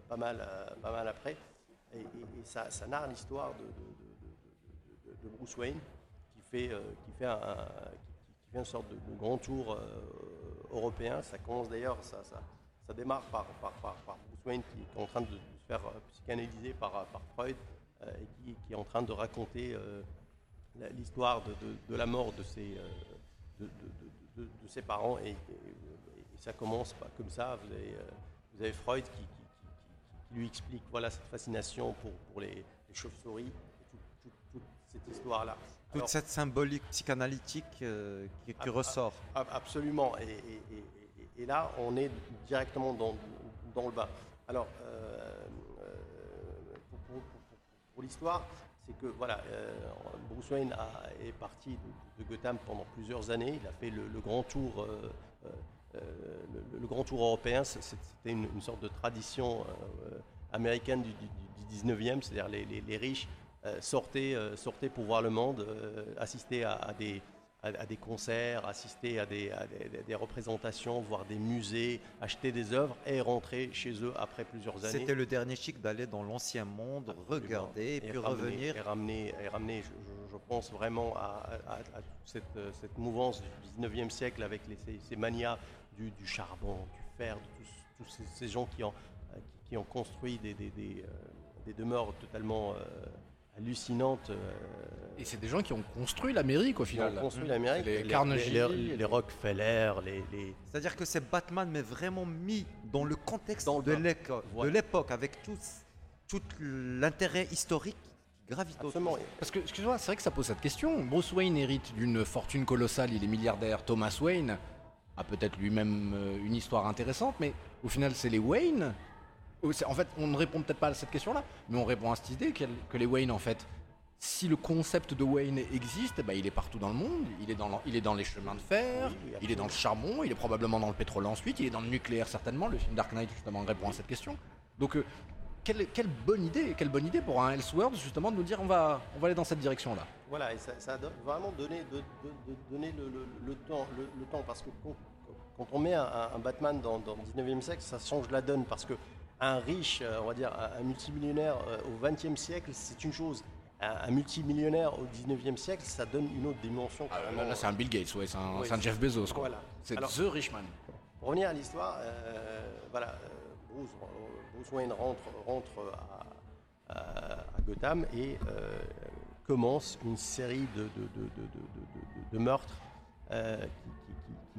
pas, mal, après. Et ça, ça narre l'histoire de, de- Bruce Wayne qui fait, euh, qui fait, un, qui, fait une sorte de, grand tour euh, européen. Ça commence d'ailleurs, ça, ça, ça démarre par, par, par, par Bruce Wayne qui, est en train de, se faire euh, psychanalyser par, Freud et qui, est en train de raconter l'histoire de, de- la mort de ses, de, de- ses parents. Et, ça commence comme ça. Vous avez, vous avez Freud qui- qui lui explique voilà, cette fascination pour, pour les, les chauves-souris et tout- tout- toute cette histoire-là. toute Alors, cette symbolique psychanalytique euh, qui, qui ressort. Ab- Absolument. Et, et- et- et- et là, on est directement dans, dans le bas. Alors, euh, euh, pour, pour- pour- pour l'histoire, c'est que voilà, euh, Bruce Wayne a- est parti de, de Gotham pendant plusieurs années. Il a fait le, le grand tour. le, le grand tour européen, c'était une, une sorte de tradition américaine du, du- du 19e, c'est-à-dire les, les- les riches euh, sortaient, euh, sortaient pour voir le monde, euh, assister à, à des, à, des concerts, assister à des, à des- des représentations, voir des musées, acheter des œuvres et rentrer chez eux après plusieurs années. C'était le dernier chic d'aller dans l'ancien monde, regarder et puis ramener- revenir. Et ramener, et ramener je, je- je pense vraiment à, à- cette, cette mouvance du 19e siècle avec les, ces, ces manias du, du charbon, du fer, de tous, tous ces, ces gens qui ont, qui, qui ont construit des, des, demeures totalement euh, hallucinantes. euh, Et c'est des gens qui ont construit l'Amérique au ont final. construit l'Amérique. Les les, Carnegie, les, les- les Rockefeller, les, les- C'est-à-dire que c'est Batman, mais vraiment mis dans le contexte Dans le de Voilà. l'époque, avec tout, tout l'intérêt historique autour. absolument. Parce que, excuse-moi, c'est vrai que ça pose cette question. Bruce Wayne hérite d'une fortune colossale, il est milliardaire. Thomas Wayne a peut-être lui-même euh, une histoire intéressante, mais au final, c'est les Wayne. C'est- En fait, on ne répond peut-être pas à cette question-là, mais on répond à cette idée que les Wayne, en fait, si le concept de Wayne existe, eh ben, il est partout dans le monde. Il est dans, l'en- il est dans les chemins de fer, Oui, il est dans le charbon, il est probablement dans le pétrole ensuite, il est dans le nucléaire certainement. Le film Dark Knight, justement, répond à cette question. Donc, euh, quelle, quelle bonne idée, quelle bonne idée pour un Elseworld, justement, de nous dire on va, on va aller dans cette direction-là. Voilà, et ça, ça a vraiment donné, de, de- de- donner le, le- le temps, le, temps, parce que quand, quand on met un, un- un Batman dans, dans le 19e siècle, ça change la donne parce que un riche, euh, on va dire un, multimillionnaire euh, au 20e siècle, c'est une chose. Un, un multimillionnaire au 19e siècle, ça donne une autre dimension. Ah, là, là, c'est un Bill Gates, ouais, c'est un, Jeff Bezos, quoi. Voilà. C'est The Rich Man. Pour revenir à l'histoire, euh, voilà, Bruce, Bruce Wayne rentre, rentre à, à- à Gotham et euh, commence une série de meurtres euh,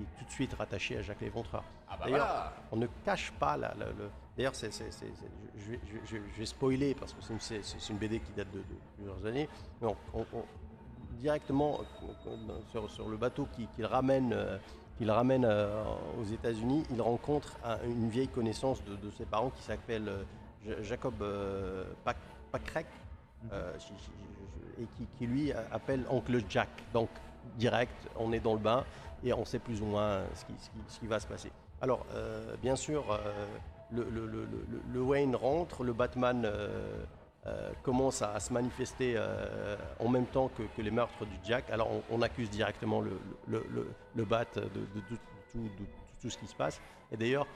qui, est tout de suite rattaché à Jacques Léventreur. Ah bah D'ailleurs, voilà. on ne cache pas la, la- le. D'ailleurs, c'est, je, je vais- je vais- je vais spoiler parce que c'est une, BD qui date de, de plusieurs années. Mais on- on- on- directement euh, sur, sur le bateau qui, qui le ramène, euh, ramène euh, aux États-Unis, il rencontre un- une vieille connaissance de, de ses parents qui s'appelle euh, Ja- Jacob Pac- Pacrec, euh, je- et qui, qui lui appelle oncle Jack. Donc direct, on est dans le bain et on sait plus ou moins ce qui, va se passer. Alors, euh, bien sûr, euh, le, Wayne rentre, le Batman euh, commence à, se manifester en même temps que, les meurtres du Jack. Alors, on, accuse directement le, Bat de, de- tout- de tout- ce qui se passe. Et d'ailleurs,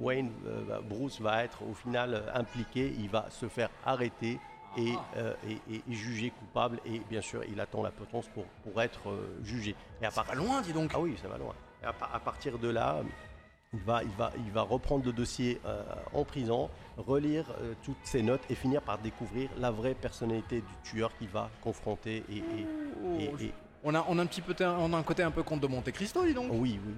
Wayne, bah, Bruce va être au final impliqué, il va se faire arrêter et, euh, et- et- et jugé coupable. Et bien sûr, il attend la potence pour, pour être euh, jugé. Et à Ça va loin, dis donc. ah oui, ça va loin. Et à, par- à partir de là, il va, il va, il va reprendre le dossier euh, en prison, relire euh, toutes ses notes et finir par découvrir la vraie personnalité du tueur qu'il va confronter. Et, et- On a, on a un petit peu, on a un côté un peu conte de Monte Cristo, dis donc. oui, oui,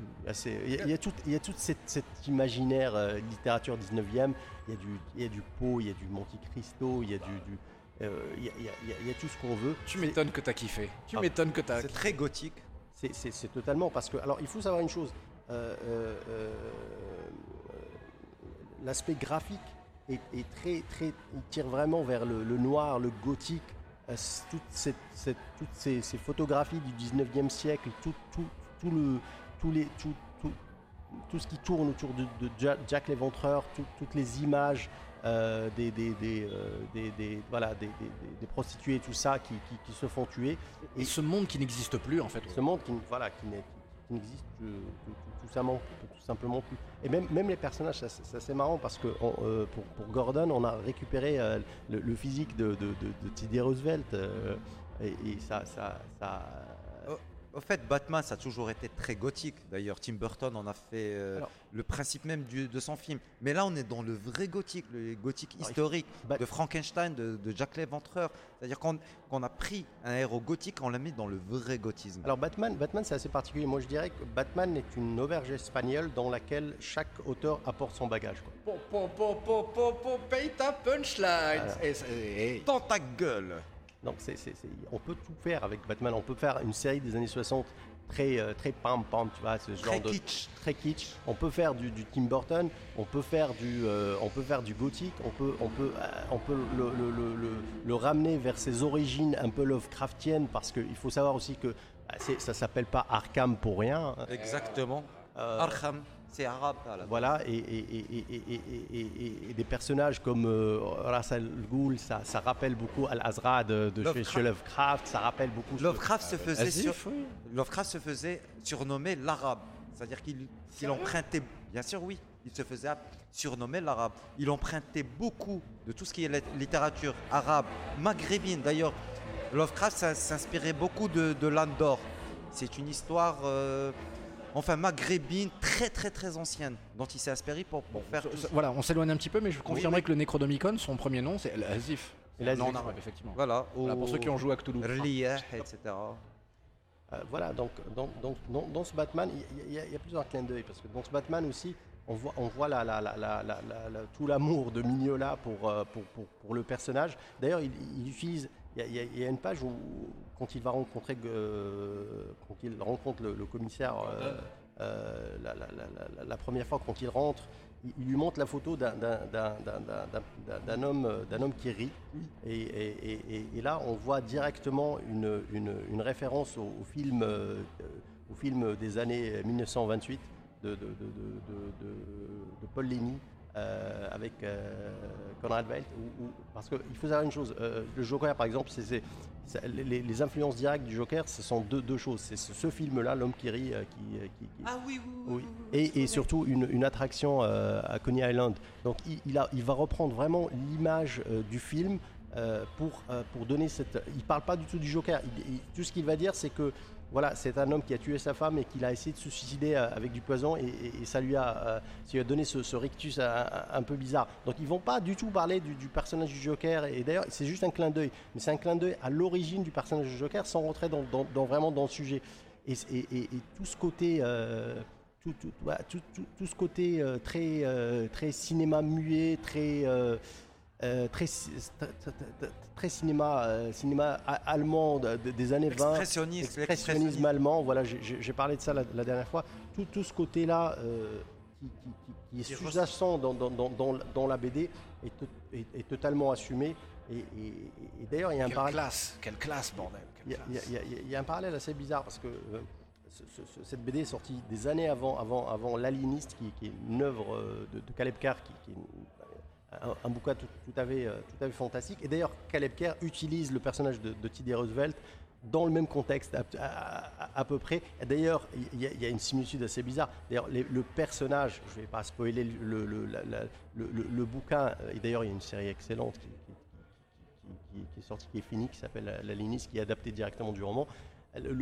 Il y a, il y a tout, il y a toute cette, cet imaginaire euh, littérature 19e. Il y a du, il y a du Poe, il y a du Monte Cristo, il y a du, du- euh, il, y y a- y y tout ce qu'on veut. Tu m'étonnes que t'as kiffé. Tu Ah. m'étonnes que t'as. C'est très gothique. C'est- totalement parce que. Alors, il faut savoir une chose. euh, euh, euh, L'aspect graphique est, est très, très. Il tire vraiment vers le, le noir, le gothique. C- toute cette- cette- toutes ces, ces photographies du 19e siècle, tout, tout, tout le, tous les, tout, tout, tout ce qui tourne autour de, de Ja- Jack l'Éventreur, tout- toutes les images euh, des, des, des, euh, des- des- voilà, des, des- prostituées, tout ça, qui, qui- qui se font tuer. Et ce monde qui n'existe plus, en fait. Ce monde qui, voilà, qui n'existe tout, simplement, tout simplement plus. Et même, même les personnages, ça, c'est marrant parce que euh, pour, Gordon, on a récupéré euh, le, physique de, de, Teddy Roosevelt. euh, et, ça, ça- Au fait, Batman, ça a toujours été très gothique. D'ailleurs, Tim Burton en a fait euh, Alors- le principe même du- de son film. Mais là, on est dans le vrai gothique, le gothique historique de Frankenstein, de, de Jack l'Éventreur. C'est-à-dire qu'on a pris un héros gothique, on l'a mis dans le vrai gothisme. Alors Batman, Batman c'est assez particulier. Moi je dirais que Batman est une auberge espagnole dans laquelle chaque auteur apporte son bagage. quoi. Po, po, po, po, po, paye ta punchline. Voilà. Et. Dans ta gueule Donc c'est, c'est- c'est- on peut tout faire avec Batman. On peut faire une série des années 60 très, euh, très pam pam, tu vois, ce genre Très de kitsch. très kitsch. On peut faire du, du Tim Burton, on peut faire du, euh, on peut faire du gothique, on peut, on peut, euh, on peut le, le- le- le- le ramener vers ses origines un peu Lovecraftiennes parce qu'il faut savoir aussi que bah, c'est, ça s'appelle pas Arkham pour rien. Exactement. Euh, Arkham, c'est arabe. à la- Voilà, et, et- et- et- et- et- et- et des personnages comme euh, Ra's al Ghul, ça, ça rappelle beaucoup Al-Azra de, de chez- Lovecraft. chez Lovecraft, ça rappelle beaucoup. ce- Lovecraft se faisait sur- Asif, oui. Lovecraft se faisait surnommer l'arabe. C'est-à-dire qu'il empruntait, bien sûr oui, il se faisait surnommer l'arabe. Il empruntait beaucoup de tout ce qui est la littérature arabe, maghrébine. D'ailleurs, Lovecraft s'inspirait beaucoup de, de l'Andorre. C'est une histoire, euh, enfin maghrébine, très très très ancienne, dont il s'est inspiré pour, pour faire Ça- tout ça- Voilà, on s'éloigne un petit peu, mais je confirmerai que le Necronomicon, son premier nom, c'est l'Azif, Non, en arabe, ouais. effectivement. Voilà, Voilà, pour ceux qui ont joué à Cthulhu. Etc. Euh, voilà, donc dans, dans- dans- dans ce Batman, il y, y y a plusieurs clins d'œil, parce que dans ce Batman aussi, on voit, on voit la, la- la- la- la- la- la- tout l'amour de Mignola pour, euh, pour, pour- pour le personnage. D'ailleurs, il, il utilise, il y, a- y y une page où, quand il va rencontrer, euh, quand il rencontre le, le commissaire, euh, euh, la, la- la- la- la première fois quand il rentre, il, il lui montre la photo d'un- homme, d'un homme qui rit. Et, et- et- et- et là, on voit directement une, une- une référence au, au film, euh, au film des années 1928 de, de- de- de- Paul Lény euh, avec euh, Conrad Veidt. parce qu'il faut savoir une chose, euh, le Joker par exemple, c'est, les, les influences directes du Joker, ce sont deux, deux choses. C'est ce, ce film-là, L'homme qui rit, qui, qui- qui- Ah oui, oui, oui. Et, et surtout une, une attraction à Coney Island. Donc il, il a, il va reprendre vraiment l'image du film pour, pour donner cette... Il parle pas du tout du Joker. Il- il- tout ce qu'il va dire, c'est que voilà, c'est un homme qui a tué sa femme et qu'il a essayé de se suicider euh, avec du poison et, et- et ça lui a, euh, ça lui a donné ce, rictus un, un- peu bizarre. Donc ils vont pas du tout parler du, personnage du Joker et d'ailleurs c'est juste un clin d'œil. Mais c'est un clin d'œil à l'origine du personnage du Joker sans rentrer dans, vraiment dans le sujet. Et, tout ce côté... euh, tout, ce côté euh, très, euh, très cinéma muet, très, euh, très, ci- très, très- très cinéma, euh, cinéma allemand de- de- des années 20. Expressionniste, Expressionnisme allemand, voilà, j'ai- parlé de ça la, la dernière fois. Tout, tout ce côté-là euh, qui, qui- qui- qui est sous-jacent dans, dans- dans- dans- dans la BD est, est- est totalement assumé. Et, et- et- et d'ailleurs, il y a un Quelle parallèle. classe, quelle classe, bordel. Il y, a- y y un parallèle assez bizarre parce que ce- ce- ce- cette BD est sortie des années avant, avant, avant L'Aliéniste, qui, qui est une œuvre de, de Caleb Carr, qui, qui est une- un, bouquin tout, tout à fait, euh, tout à fantastique. Et d'ailleurs, Caleb Carr utilise le personnage de, de Teddy Roosevelt dans le même contexte à, à- peu près. D'ailleurs, il y, a- une similitude assez bizarre. D'ailleurs, le personnage, je ne vais pas spoiler le, le- le- bouquin, euh, et d'ailleurs, il y a une série excellente qui, qui- est sortie, qui est finie, qui s'appelle La, La qui est adaptée directement du roman. Le,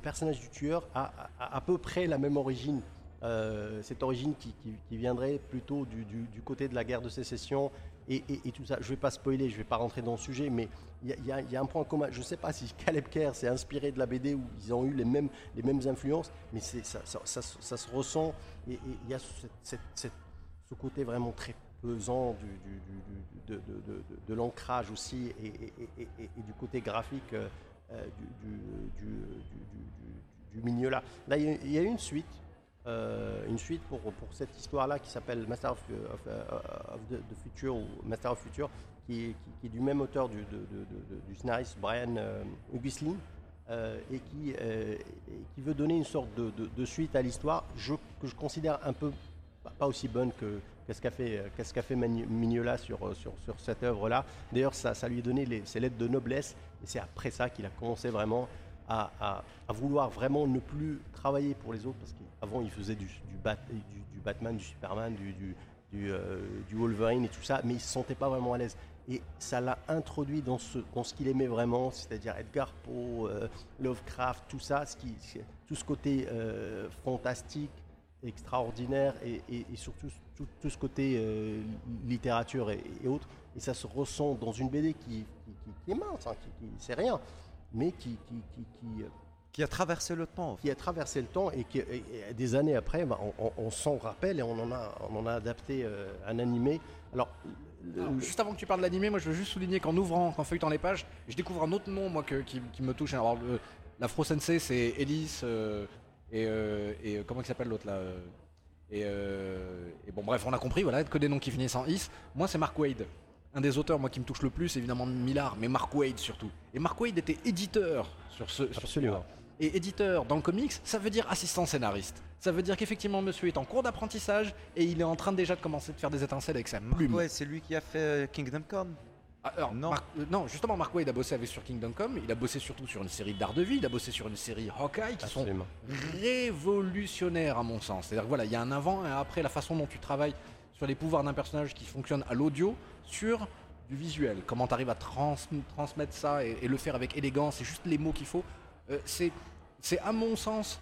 personnage du tueur a- à peu près la même origine. Euh, cette origine qui, viendrait plutôt du, côté de la guerre de sécession et, tout ça. Je ne vais pas spoiler, je ne vais pas rentrer dans le sujet, mais il y a- un point commun. Je ne sais pas si Caleb Kerr s'est inspiré de la BD ou ils ont eu les mêmes, les mêmes influences, mais ça, se- ressent il y a ce côté vraiment très pesant du, de, l'ancrage aussi et, du côté graphique euh, euh, du, du- du- milieu là. Là, il y a une suite. Euh, une suite pour, pour cette histoire-là qui s'appelle Master of, of- of the, Future ou Master of Future, qui qui- est du même auteur du, de- du scénariste Brian euh, Augustine, euh, et qui, euh, qui veut donner une sorte de, de- suite à l'histoire je- que je considère un peu pas- pas aussi bonne que qu'est-ce qu'a fait, euh, fait Mignola sur, euh, sur, sur cette œuvre-là. D'ailleurs, ça, ça lui a donné les- ses lettres de noblesse, et c'est après ça qu'il a commencé vraiment à, vouloir vraiment ne plus travailler pour les autres, parce qu'avant il faisait du, du, Bat- du- du Batman, du Superman, euh, du Wolverine et tout ça, mais il ne se sentait pas vraiment à l'aise. Et ça l'a introduit dans ce, qu'il aimait vraiment, c'est-à-dire Edgar Poe, euh, Lovecraft, tout ça, tout ce côté euh, fantastique, extraordinaire et, surtout tout, ce côté littérature et, autres. Et ça se ressent dans une BD qui, est mince, hein, qui- c'est rien, mais qui, qui, qui- qui, euh, Qui a traversé le temps. qui a traversé le temps et qui, et- et des années après, bah, on, on- on s'en rappelle et on en a, on en a adapté euh, un animé. Alors, le- juste avant que tu parles de l'animé, moi je veux juste souligner qu'en ouvrant, qu'en feuilletant les pages, je découvre un autre nom moi que- qui, qui me touche. Alors l'Afro Sensei c'est Ellis euh, et, euh, et, comment il s'appelle l'autre là et, et bon bref on a compris voilà que des noms qui finissent en is. Moi c'est Mark Wade. Un des auteurs moi qui me touche le plus évidemment Millard mais Mark Wade surtout. Et Mark Wade était éditeur sur ce sur ce Absolument. livre. Et éditeur dans le comics, ça veut dire assistant scénariste. Ça veut dire qu'effectivement monsieur est en cours d'apprentissage et il est en train déjà de commencer de faire des étincelles avec sa plume. Ouais, c'est lui qui a fait euh, Kingdom Come. Ah, Alors, Non. Mark- euh, non, justement, Mark Wade a bossé avec sur Kingdom Come, il a bossé surtout sur une série d'Ardeville, il a bossé sur une série Hawkeye qui sont révolutionnaires à mon sens. C'est-à-dire voilà, il y a un avant et un après la façon dont tu travailles sur les pouvoirs d'un personnage qui fonctionne à l'audio sur du visuel. Comment tu arrives à trans- transmettre ça et, et le faire avec élégance, c'est juste les mots qu'il faut. Euh, c'est, c'est à mon sens.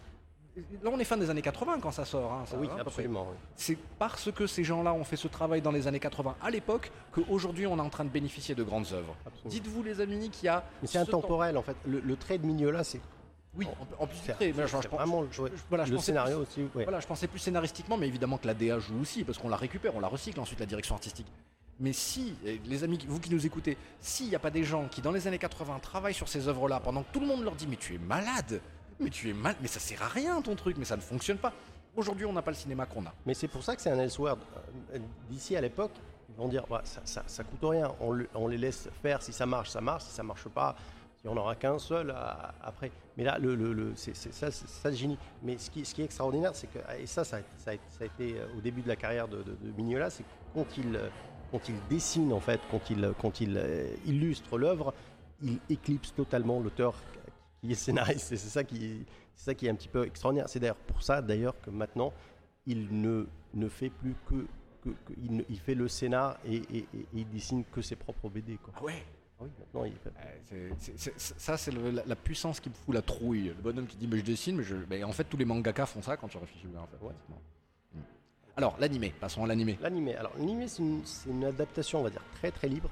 Là, on est fin des années 80 quand ça sort. hein, ça, Oui, hein, absolument. C'est parce que ces gens-là ont fait ce travail dans les années 80 à l'époque qu'aujourd'hui on est en train de bénéficier de grandes œuvres. Dites-vous les amis qu'il y a... Mais c'est ce temps- intemporel en fait. Le, le trait de Mignola, c'est Oui, en, en plus c'est- vraiment je- je- voilà, je le pensais scénario plus- aussi. ouais. Voilà, je pensais plus scénaristiquement, mais évidemment que la DA joue aussi, parce qu'on la récupère, on la recycle ensuite la direction artistique. Mais si, eh, les amis, vous qui nous écoutez, s'il n'y a pas des gens qui dans les années 80 travaillent sur ces œuvres-là, pendant que tout le monde leur dit mais tu es malade, mais tu es mal, mais ça sert à rien ton truc, mais ça ne fonctionne pas. Aujourd'hui, on n'a pas le cinéma qu'on a. Mais c'est pour ça que c'est un Elseworld. Euh, D'ici à l'époque, ils vont dire ça, ça, ça coûte rien, on, le- on les laisse faire. Si ça marche, ça marche. Si ça marche pas, il n'y en aura qu'un seul à- après. Mais là, le, le- le- c'est ça, ça génie. Mais ce qui, ce qui est extraordinaire, c'est que, et ça, ça a, ça été euh, au début de la carrière de, Mignola, c'est que quand il, euh, quand il dessine, en fait, quand il, quand il euh, illustre l'œuvre, il éclipse totalement l'auteur qui est scénariste. C'est ça qui, c'est ça qui est un petit peu extraordinaire. C'est d'ailleurs pour ça, d'ailleurs, que maintenant, il ne, ne fait plus que, que- il, fait le scénar et, et- et- il dessine que ses propres BD. Quoi. Ah ouais? Ah oui, maintenant, il fait- Euh, c'est- c'est- c'est- Ça, c'est le- la, la puissance qui me fout la trouille. Le bonhomme qui dit mais je dessine, mais, je... mais en fait, tous les mangaka font ça quand tu réfléchis bien. En fait, Ouais. pratiquement. Mm. Alors, l'animé, passons à l'animé. L'animé. Alors, l'animé, c'est une, adaptation, on va dire, très très libre.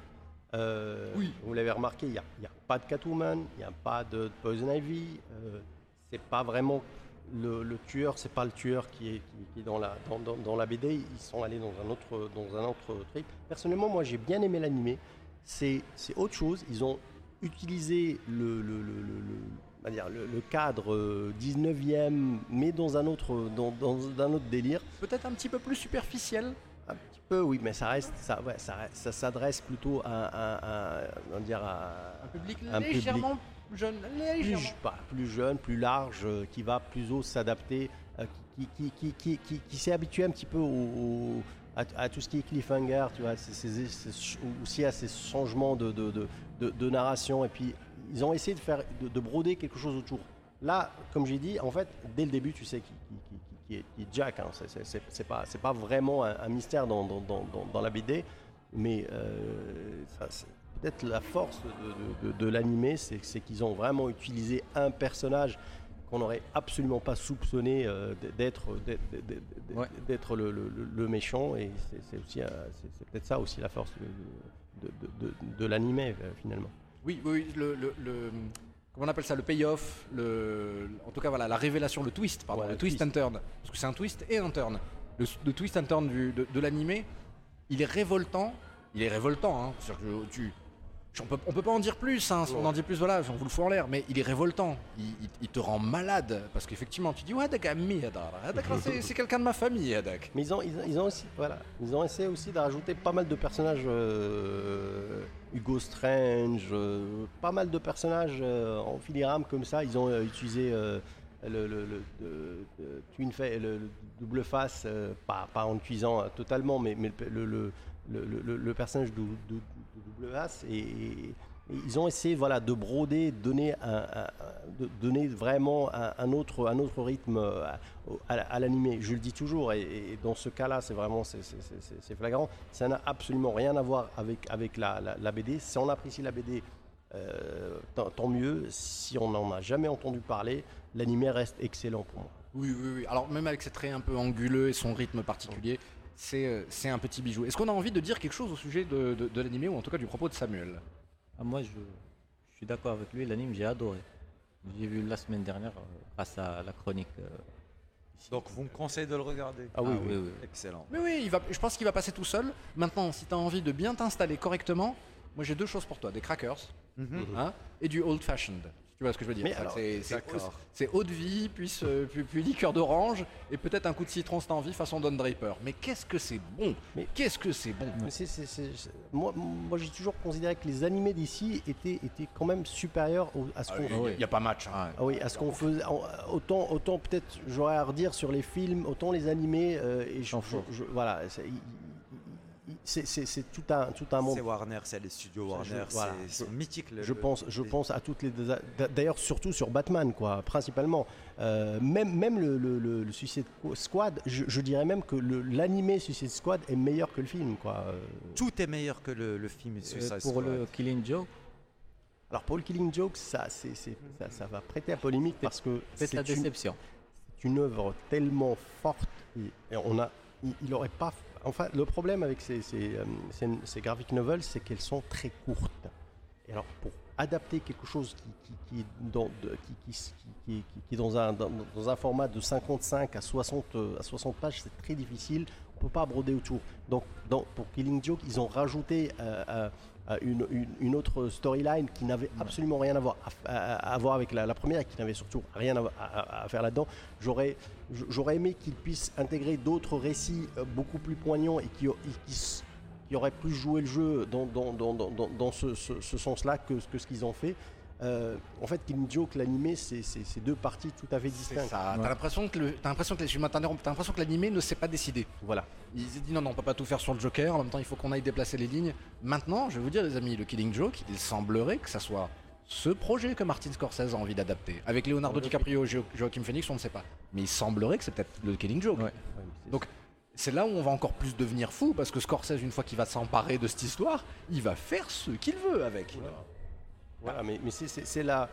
Euh, Oui. Vous l'avez remarqué, il n'y a, pas de Catwoman, il n'y a pas de Poison Ivy. euh, c'est pas vraiment le, le tueur, c'est pas le tueur qui est, qui, qui est dans, la, dans, dans- dans la BD. Ils sont allés dans un autre, dans un autre trip. Personnellement, moi, j'ai bien aimé l'animé. C'est autre chose. Ils ont utilisé le, cadre euh, 19e, mais dans un autre, dans, dans un autre délire. Peut-être un petit peu plus superficiel. Un petit peu, oui, mais ça reste, ça, ouais, ça, reste- ça s'adresse plutôt à, dire Un public Un légèrement jeune. Légèrement. plus, pas, plus jeune, plus large, euh, qui va plus haut s'adapter, euh, qui, qui, qui, qui, qui- qui s'est habitué un petit peu au, au- à, tout ce qui est cliffhanger, tu vois, aussi à ces changements de, de, de, narration, et puis ils ont essayé de faire, de, de broder quelque chose autour. Là, comme j'ai dit, en fait, dès le début, tu sais qui, qui, qui- est, qui est Jack. Hein, c'est- pas, pas vraiment un, mystère dans, dans, dans, dans- la BD, mais euh, peut-être la force de, l'animé, c'est qu'ils ont vraiment utilisé un personnage qu'on n'aurait absolument pas soupçonné d'être d'être- Ouais. le, le- le- le méchant, et c'est- aussi, euh, c'est peut-être ça aussi la force de, de, de- l'animé euh, finalement. Oui, oui, le, le, comment on appelle ça, le payoff, le, en tout cas voilà, la révélation, le twist, pardon, Ouais, le le twist, twist. and turn, parce que c'est un twist et un turn. Le, le twist and turn du- de, de l'animé, il est révoltant, il est révoltant, hein, c'est-à-dire que tu, on peut, on peut pas en dire plus, hein, si on en dit plus, voilà, on vous le fout en l'air, mais il est révoltant, il, il- te rend malade, parce qu'effectivement, tu dis, ouais, c'est quelqu'un de ma famille, Hadak. Mais ils ont, ils, ils ont aussi, voilà, ils ont essayé aussi de rajouter pas mal de personnages, euh, Hugo Strange, euh, pas mal de personnages euh, en filigrane comme ça. Ils ont utilisé le, le- twin le, le double face, pas, pas en euh, totalement, mais, mais le, le- le- le- face et, ils ont essayé voilà de broder, de donner un, de donner vraiment un, autre un autre rythme euh, à, l'animé. Je le dis toujours et, dans ce cas-là, c'est vraiment c'est- flagrant. Ça n'a absolument rien à voir avec avec la, BD. Si on apprécie la BD, euh, tant mieux. Si on n'en a jamais entendu parler, l'animé reste excellent pour moi. Oui, oui, oui. Alors même avec ses traits un peu anguleux et son rythme particulier, c'est euh, c'est un petit bijou. Est-ce qu'on a envie de dire quelque chose au sujet de, de, de l'animé ou en tout cas du propos de Samuel? Ah, moi, je, je suis d'accord avec lui. L'anime, j'ai adoré. J'ai vu la semaine dernière euh, grâce à la chronique. euh. Donc vous me conseillez de le regarder Ah oui, Ah, oui. oui, oui. Excellent. Oui, oui, il va, je pense qu'il va passer tout seul. Maintenant, si tu as envie de bien t'installer correctement, moi j'ai deux choses pour toi des crackers Mhm. hein, et du old fashioned. Tu vois ce que je veux dire c'est- c'est-. C'est eau de vie, puis, ce- puis, puis liqueur d'orange et peut-être un coup de citron si t'as envie façon Don Draper. Mais qu'est-ce que c'est bon? Mais- qu'est-ce que c'est bon? Mais c'est- c'est- c'est- c'est- moi, moi j'ai toujours considéré que les animés d'ici étaient, étaient quand même supérieurs au- à ce qu'on Il n'y a pas match. hein. Ah oui, à ce qu'on faisait. Autant, autant peut-être j'aurais à redire sur les films, autant les animés. euh, et je, S'en je- fout. je- voilà, c'est- tout un, tout un monde. C'est Warner, c'est les studios Warner, voilà, c'est- ils sont mythiques. le- Je pense, je les- pense à toutes les. D'ailleurs, surtout sur Batman, quoi, principalement. Euh, même, même le, le, le- le Suicide Squad, je, je dirais même que l'animé Suicide Squad est meilleur que le film, quoi. Euh, Tout est meilleur que le, le film Euh, pour Squad. le Killing Joke, Alors pour le Killing Joke, ça, ça, ça va prêter à polémique parce que la c'est une- déception. c'est une œuvre tellement forte et, et on a, il, il aurait pas. Enfin, le problème avec euh, ces- ces graphic novels, c'est qu'elles sont très courtes. Et alors, pour adapter quelque chose qui, qui, qui est dans, un, format de 55 à 60, euh, à 60 pages, c'est très difficile. On peut pas broder autour. Donc, pour Killing Joke, ils ont rajouté euh, une, une- une autre storyline qui n'avait absolument rien à voir, à, à- à voir avec la, la première et qui n'avait surtout rien à, faire là-dedans. J'aurais, j'aurais aimé qu'ils puissent intégrer d'autres récits euh, beaucoup plus poignants et qui, qui auraient plus joué le jeu dans, dans, dans- dans ce, ce- ce sens-là que, que ce qu'ils ont fait. Euh, en fait, Killing Joke, l'animé, c'est deux parties tout à fait distinctes. T'as l'impression que le- t'as l'impression que l'impression que l'animé ne s'est pas décidé. Voilà. Il s'est dit non, non, on peut pas tout faire sur le Joker. En même temps, il faut qu'on aille déplacer les lignes. Maintenant, je vais vous dire, les amis, le Killing Joke, il semblerait que ça soit ce projet que Martin Scorsese a envie d'adapter. Avec Leonardo DiCaprio et Jo- Joaquin Phoenix, on ne sait pas. Mais il semblerait que c'est peut-être le Killing Joke. Ouais. Donc, c'est là où on va encore plus devenir fou parce que Scorsese, une fois qu'il va s'emparer de cette histoire, il va faire ce qu'il veut avec. Voilà, mais, mais c'est- la,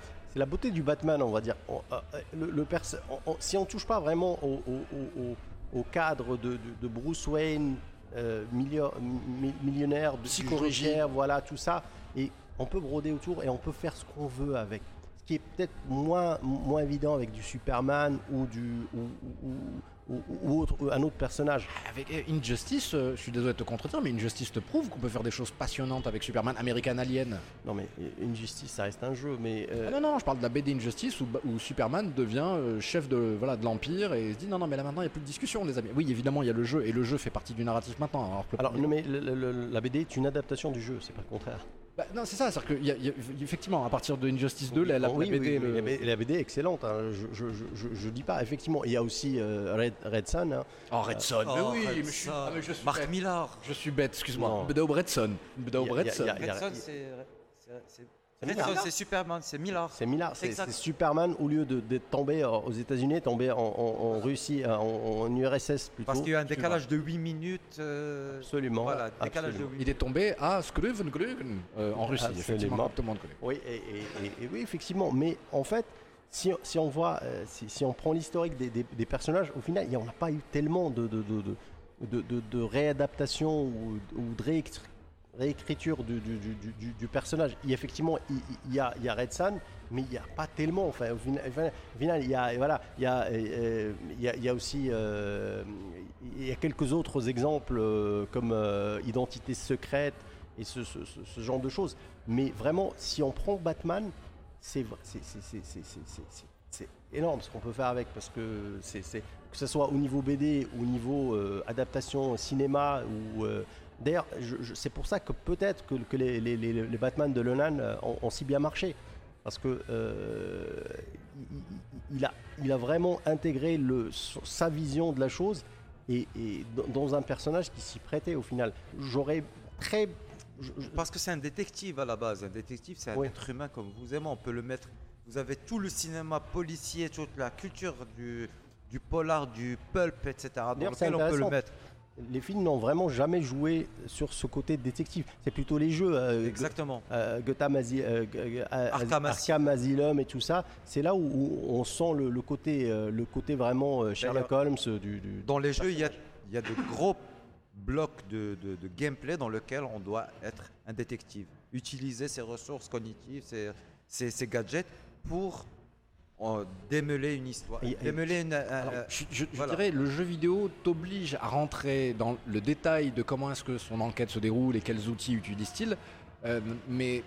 beauté du Batman, on va dire. On- euh, le, le perso- on- on- si on touche pas vraiment au, au- au- au- au cadre de, de- de Bruce Wayne, euh, millio- mi- millionnaire, de Psychorigide. Joker, voilà, tout ça, et on peut broder autour et on peut faire ce qu'on veut avec. Ce qui est peut-être moins, moins évident avec du Superman ou, du, ou, ou- ou- ou autre, ou un autre personnage. Avec euh, Injustice, euh, je suis désolé de te contredire, mais Injustice te prouve qu'on peut faire des choses passionnantes avec Superman, American Alien. Non mais Injustice, ça reste un jeu, mais... euh, Ah non, non, je parle de la BD Injustice où, où Superman devient euh, chef de voilà de l'Empire et se dit non, non, mais là maintenant il n'y a plus de discussion, les amis. Oui, évidemment, il y a le jeu et le jeu fait partie du narratif maintenant. Alors, non, mais le- le- le- la BD est une adaptation du jeu, c'est pas le contraire. Bah, non, c'est ça, c'est-à-dire qu'effectivement, à partir de Injustice 2, la, la- Oui, la oui, BD. oui, le- la la BD est excellente, hein, je, je, je, je- dis pas. Effectivement, il y a aussi euh, Red, Red Sun. hein. Oh, Red mais Oh, oui, Red mais je suis, Son. ah, mais je suis Marc bête. Millard. Je suis bête, excuse-moi. Bedao Red Son. Bedao Il y a- Red il y a- Son. il y a- il y a- Red Son, c'est- c'est- Superman, c'est Millard. C'est Millard, c'est Superman au lieu de- d'être tombé euh, aux États-Unis, tombé en, en- en Russie, euh, en, en URSS plutôt. Parce qu'il y a eu un décalage de 8 minutes. euh, Absolument. Voilà, décalage absolument. de 8 Il est tombé à euh, en Russie, Absolument. effectivement, tout le monde connaît. Oui, et, et- et- et oui, effectivement. Mais en fait, si, si on voit, si, si on prend l'historique des, des- des personnages, au final, il n'y en a pas eu tellement de, de, de, de, de- de- de réadaptation ou, ou de réécri- réécriture du, personnage. Effectivement, il, y a, Red Sun, mais il n'y a pas tellement. Enfin, au final, il y a, il y a, aussi euh, il y a quelques autres exemples euh, comme euh, Identité secrète et ce, genre de choses. Mais vraiment, si on prend Batman, c'est énorme ce qu'on peut faire avec parce que c'est que ce soit au niveau BD, au niveau adaptation cinéma ou d'ailleurs c'est pour ça que peut-être que, que les, les- les- les Batman de Nolan euh, ont, ont si bien marché parce que euh, il, a, il a vraiment intégré le, sa vision de la chose et, et dans- un personnage qui s'y prêtait au final j'aurais très je- je- Parce que c'est un détective à la base. Un détective, c'est un Oui. être humain comme vous moi. On peut le mettre. Vous avez tout le cinéma policier, toute la culture du, du polar, du pulp, etc. Dans lequel on peut le mettre. Les films n'ont vraiment jamais joué sur ce côté détective. C'est plutôt les jeux. euh, Exactement. euh, Gotham Asi- euh, euh, Arkham Arkham Asylum et tout ça, c'est là où, où on sent le, le côté, le côté vraiment Sherlock Holmes du, du- Dans les jeux, il y a, il y a de gros blocs de, de- de gameplay dans lequel on doit être un détective. Utiliser ses ressources cognitives, ses, ses- ses gadgets pour démêler une histoire. Et- et- démêler une, un- Alors, un- je, je- je voilà. dirais, le jeu vidéo t'oblige à rentrer dans le détail de comment est-ce que son enquête se déroule et quels outils utilise-t-il. Euh, mais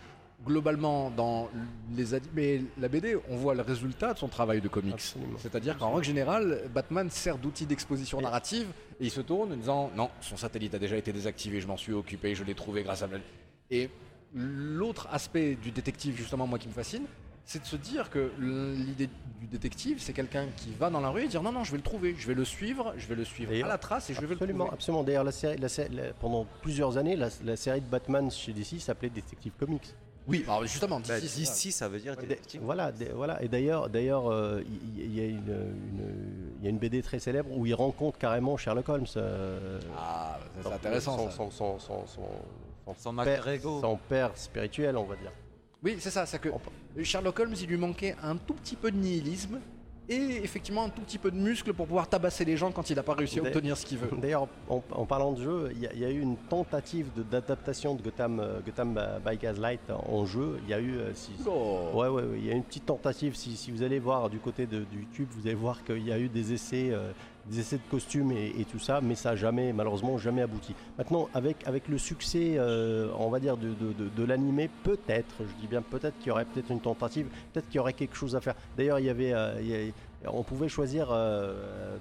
globalement, dans les mais la BD, on voit le résultat de son travail de comics. C'est-à-dire qu'en règle générale, Batman sert d'outil d'exposition narrative et il se tourne en disant non, son satellite a déjà été désactivé, je m'en suis occupé, je l'ai trouvé grâce à. Et l'autre aspect du détective, justement, moi qui me fascine, c'est de se dire que l'idée du détective, c'est quelqu'un qui va dans la rue et dire non, non, je vais le trouver, je vais le suivre, je vais le suivre à la trace et je vais le Absolument, trouver. absolument. D'ailleurs, la série, la série- la- pendant plusieurs années, la, la série de Batman chez DC s'appelait Detective Comics. Oui, alors justement, Bah, d'ici, c'est ça. veut dire D'a- détective. Voilà, voilà. Et d'ailleurs, d'ailleurs, euh, il y, a une, une- il y a une BD très célèbre où il rencontre carrément Sherlock Holmes. euh, Ah, c'est intéressant. Son, ça. son, son, son, son- son Son père, alter ego. son père spirituel, on va dire. Oui, c'est ça, c'est que Sherlock Holmes, il lui manquait un tout petit peu de nihilisme et effectivement un tout petit peu de muscle pour pouvoir tabasser les gens quand il n'a pas réussi à obtenir ce qu'il veut. D'ailleurs, en, en parlant de jeu, il y, a- il y a eu une tentative d'adaptation de, Gotham, euh, Gotham by Gaslight en jeu. Il y a eu, euh, si- Oh. Ouais, ouais, ouais, il y a une petite tentative. Si, si vous allez voir du côté de, de YouTube, vous allez voir qu'il y a eu des essais, euh, des essais de costumes et, et tout ça, mais ça n'a jamais, malheureusement, jamais abouti. Maintenant, avec, avec le succès, euh, on va dire, de, de, de- de l'animé, peut-être, je dis bien peut-être qu'il y aurait peut-être une tentative, peut-être qu'il y aurait quelque chose à faire. D'ailleurs, il y avait, euh, il y a- on pouvait choisir euh,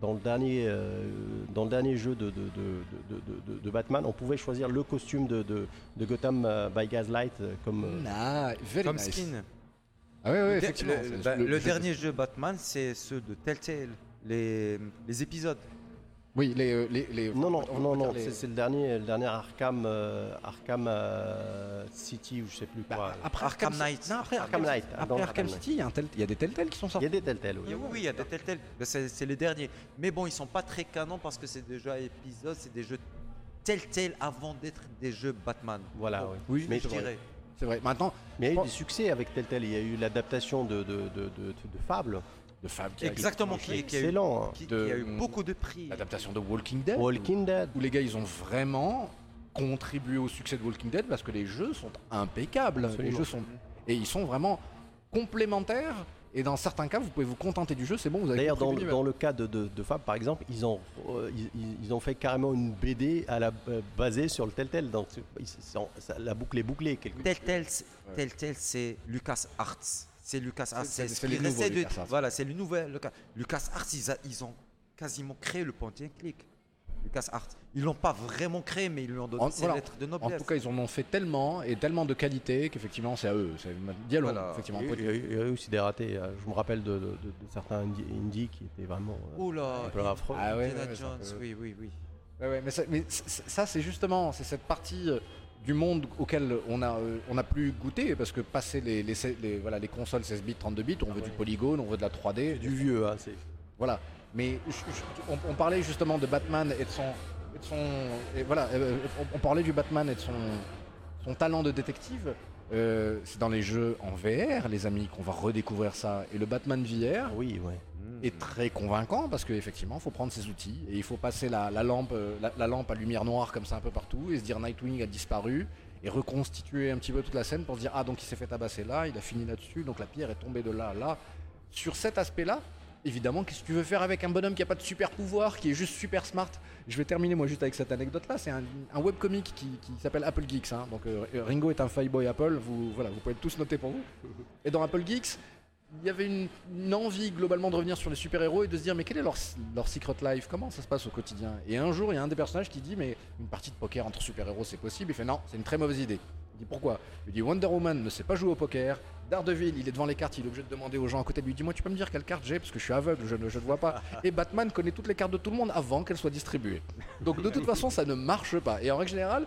dans le dernier euh, dans le dernier jeu de, de, de- de- de- de Batman, on pouvait choisir le costume de, de, de Gotham by Gaslight comme Nah, very Comme nice. skin. Ah ouais, Le- effectivement. Le, bah, le jeu- dernier jeu Batman, c'est ceux de Telltale, les, les épisodes. Oui, les, euh, les, les- Non, non, on non, non, les- c'est c'est le dernier, le dernier Arkham, euh, Arkham euh, City ou je sais plus quoi. Bah, après Arkham Arkham Knight. Non, après Arkham Knight, Après Arkham Arkham City, il y, a un tel- y a des Telltale qui sont Il y sortis. a des Telltale, oui. Oui, oui, il y a des Telltale. Mais C'est c'est les derniers. Mais bon, ils sont pas très canons parce que c'est des jeux à épisodes, c'est des jeux Telltale avant d'être des jeux Batman. Voilà, oui. Oui, mais, je dirais. C'est vrai. Maintenant, mais il y a eu des succès avec Telltale. Il y a eu l'adaptation de, de, de, de, de Fable. De Fab qui a- Exactement, qui, qui a eu, Excellent. hein. qui, De- qui a eu beaucoup de prix. l'adaptation de Walking Dead. Walking Dead. où les gars ils ont vraiment contribué au succès de Walking Dead parce que les jeux sont impeccables. Absolument. Les jeux sont et ils sont vraiment complémentaires. Et dans certains cas, vous pouvez vous contenter du jeu, c'est bon, vous avez D'ailleurs, dans, le cas de, de, de Fab, par exemple, ils ont, euh, ils, ont fait carrément une BD à la, euh, basée sur le Telltale. Donc, c'est- ils sont- ça- la boucle est bouclée. Quelque... Telltale, c'est- Telltale, c'est Lucas Arts. C'est Lucas Arts. C'est-. Voilà, c'est le nouvel Lucas. Lucas Arts, ils, a- ils ont quasiment créé le point and click. Lucas Arts. Ils l'ont pas vraiment créé, mais ils lui ont donné En- ses voilà. lettres de En noblesse. tout cas, ils en ont fait tellement et tellement de qualité qu'effectivement, c'est à eux. C'est Voilà. effectivement. Il y, a eu- il y a eu- il y a eu aussi des ratés. euh, Je me rappelle de, de- de- de certains indie, indie qui étaient vraiment euh, Oula, un peu affreux. Ah ouais, ouais, Jones, peu- oui, oui, oui. Ouais, ouais, mais ça, mais ça, c'est justement c'est cette partie euh, du monde auquel on a, euh, on a plus goûté parce que passer les, les, les- voilà, les consoles 16 bits, 32 bits, on veut du polygone, on veut de la 3D. Du vieux, hein, c'est. Voilà. Mais je- je- on, on parlait justement de Batman et de son. et de son- et voilà, euh, on, on parlait du Batman et de son, son talent de détective. Euh, c'est dans les jeux en VR, les amis, qu'on va redécouvrir ça. Et le Batman VR Oui, ouais. Est très convaincant parce qu'effectivement, il faut prendre ses outils et il faut passer la, la lampe, euh, la, la lampe à lumière noire comme ça un peu partout et se dire Nightwing a disparu et reconstituer un petit peu toute la scène pour se dire ah donc il s'est fait tabasser là, il a fini là-dessus, donc la pierre est tombée de là à là. Sur cet aspect-là, évidemment, qu'est-ce que tu veux faire avec un bonhomme qui a pas de super pouvoir, qui est juste super smart? Je vais terminer moi juste avec cette anecdote-là. C'est un, webcomic qui, qui s'appelle Apple Geeks. hein. Donc euh, Ringo est un fanboy Apple. Vous voilà, vous pouvez tous noter pour vous. Et dans Apple Geeks, il y avait une, envie globalement de revenir sur les super-héros et de se dire mais quel est leur, leur secret life? Comment ça se passe au quotidien? Et un jour, il y a un des personnages qui dit mais une partie de poker entre super-héros c'est possible? Il fait non, c'est une très mauvaise idée. Il dit pourquoi? Il dit Wonder Woman ne sait pas jouer au poker. Daredevil, il est devant les cartes, il est obligé de demander aux gens à côté de lui Dis-moi, tu peux me dire quelle carte j'ai Parce que je suis aveugle, je ne, je ne vois pas. Et Batman connaît toutes les cartes de tout le monde avant qu'elles soient distribuées. Donc de toute façon, ça ne marche pas. Et en règle générale,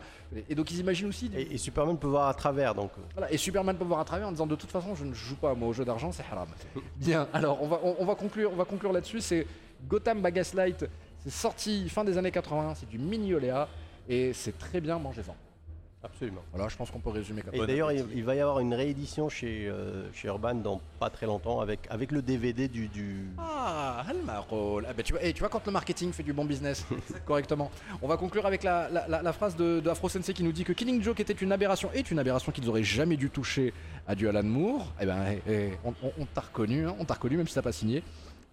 et donc ils imaginent aussi. Et, et Superman peut voir à travers, donc. Voilà, et Superman peut voir à travers en disant de toute façon je ne joue pas moi au jeu d'argent, c'est haram. Bien, alors on va, on, on va conclure, on va conclure là-dessus. C'est Gotham by Gaslight, c'est sorti fin des années 80, c'est du mini Oléa et c'est très bien mangez-en. Absolument. Voilà, je pense qu'on peut résumer comme Et ça. d'ailleurs, il, il va y avoir une réédition chez, euh, chez Urban dans pas très longtemps avec, avec le DVD du. du... Ah, Halmarol. Ah, bah, tu, vois, eh, tu vois quand le marketing fait du bon business correctement. On va conclure avec la, la- la- la phrase de, de Afro Sensei qui nous dit que Killing Joke était une aberration, est une aberration qu'ils auraient jamais dû toucher à du Alan Moore. Eh ben, eh, eh, on, on- on t'a reconnu, hein, on t'a reconnu même si t'as pas signé.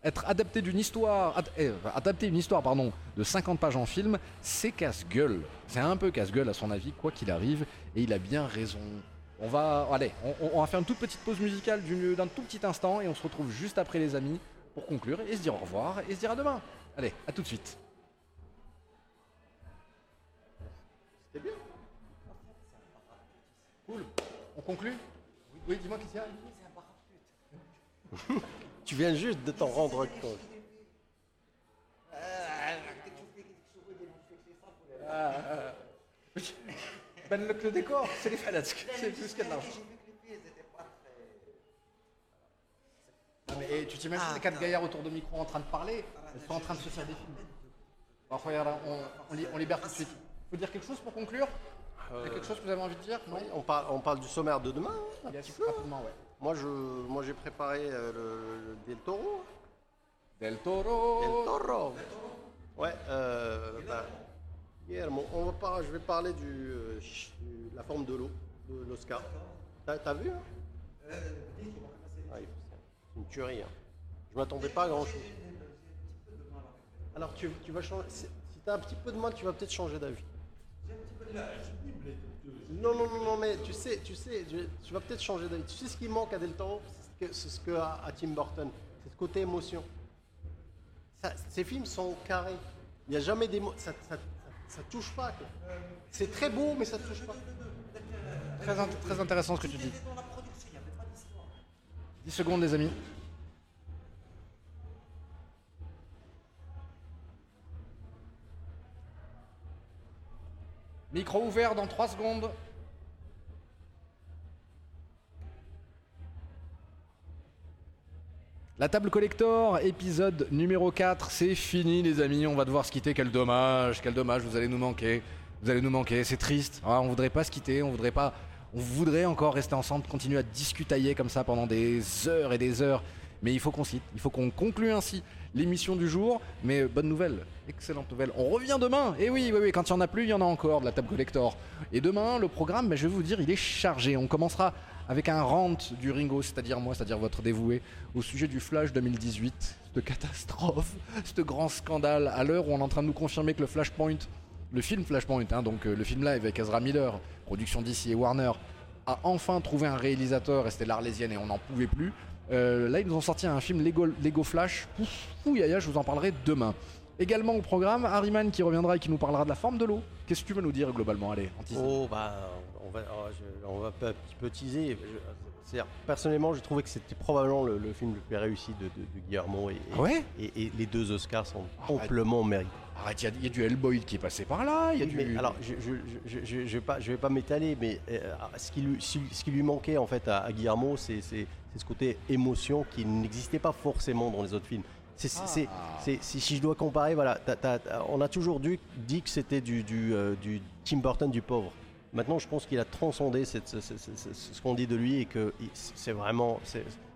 Être adapté d'une histoire, ad- eh, adapter une histoire pardon, de 50 pages en film, c'est casse-gueule. C'est un peu casse-gueule à son avis, quoi qu'il arrive, et il a bien raison. On va, allez, on, on va faire une toute petite pause musicale d'une- d'un tout petit instant et on se retrouve juste après les amis pour conclure et se dire au revoir et se dire à demain. Allez, à tout de suite. C'était bien. Cool. On conclut? Oui, dis-moi y a Tu viens juste de t'en rendre compte. Ben le, le décor, c'est les falattes, c'est plus qu'il y a de l'argent. Ah, mais eh, tu t'imagines les quatre gaillards autour de micro en train de parler Ils sont en train de se faire des films. Bon, regarde, on, on, li- on libère tout de suite. Faut dire quelque chose pour conclure? Il y a quelque chose que vous avez envie de dire? Non? Oui, on, parle, on parle du sommaire de demain. hein, un Yes, petit peu. rapidement, ouais. Moi, je, moi, j'ai préparé euh, le, le Del Toro. Del Toro Del Toro. Ouais. Euh, bah, Guillermo, on va pas, je vais parler du, euh, ch- du- la forme de l'eau, de l'Oscar. T'as, t'as vu hein? C'est une tuerie. Hein. Je m'attendais pas à grand chose. Alors tu, tu vas changer. Si si t'as un petit peu de mal, tu vas peut-être changer d'avis. Non, non, non, non, mais tu sais, tu sais, tu, tu vas peut-être changer d'avis. Tu sais ce qui manque à Del Toro? C'est ce que- a Tim Burton. C'est ce côté émotion. Ça- ces films sont carrés. Il n'y a jamais d'émotion. Ça, ça, ça, ça touche pas. C'est très beau, mais ça touche pas. Très, int- très intéressant ce que tu dis. 10 secondes, les amis. Micro ouvert dans 3 secondes. La table collector, épisode numéro 4, c'est fini les amis, on va devoir se quitter, quel dommage, quel dommage, vous allez nous manquer, vous allez nous manquer, c'est triste, Ah, on voudrait pas se quitter, on voudrait pas, on voudrait encore rester ensemble, continuer à discutailler comme ça pendant des heures et des heures, mais il faut qu'on cite, il faut qu'on conclue ainsi l'émission du jour, mais bonne nouvelle, excellente nouvelle, on revient demain, et oui, oui, oui, quand il y en a plus, il y en a encore de la table collector, et demain, le programme, je vais vous dire, il est chargé, on commencera avec un rant du Ringo, c'est-à-dire moi, c'est-à-dire votre dévoué, au sujet du Flash 2018, cette catastrophe, ce grand scandale, à l'heure où on est en train de nous confirmer que le Flashpoint, le film Flashpoint, hein, donc euh, le film live avec Ezra Miller, production DC et Warner, a enfin trouvé un réalisateur, et c'était l'Arlésienne et on n'en pouvait plus. Euh, là, ils nous ont sorti un film Lego, Lego Flash. Ouf, ouïaïa, je vous en parlerai demain. Également au programme, Harryman qui reviendra et qui nous parlera de la forme de l'eau. Qu'est-ce que tu veux nous dire globalement Allez, anticipe. Oh, bah, on va, oh, je- on va un petit peu teaser. Je- personnellement, j'ai trouvé que c'était probablement le, le film le plus réussi de, de- de Guillermo. Et, et- ouais et, et les deux Oscars sont Arrête. amplement mérités. Arrête, il y a- il y, a du Hellboy qui est passé par là, y a du... alors, je je vais pas, m'étaler, mais euh, ce, qui lui, ce ce qui lui manquait en fait à, à Guillermo, c'est c'est- ce côté émotion qui n'existait pas forcément dans les autres films. C'est- c'est- c'est- Ah. c'est- si, je dois comparer, voilà, on a toujours dû, dit que c'était du, du, euh, du Tim Burton du pauvre. Maintenant, je pense qu'il a transcendé cette- ce, qu'on dit de lui et que c'est vraiment,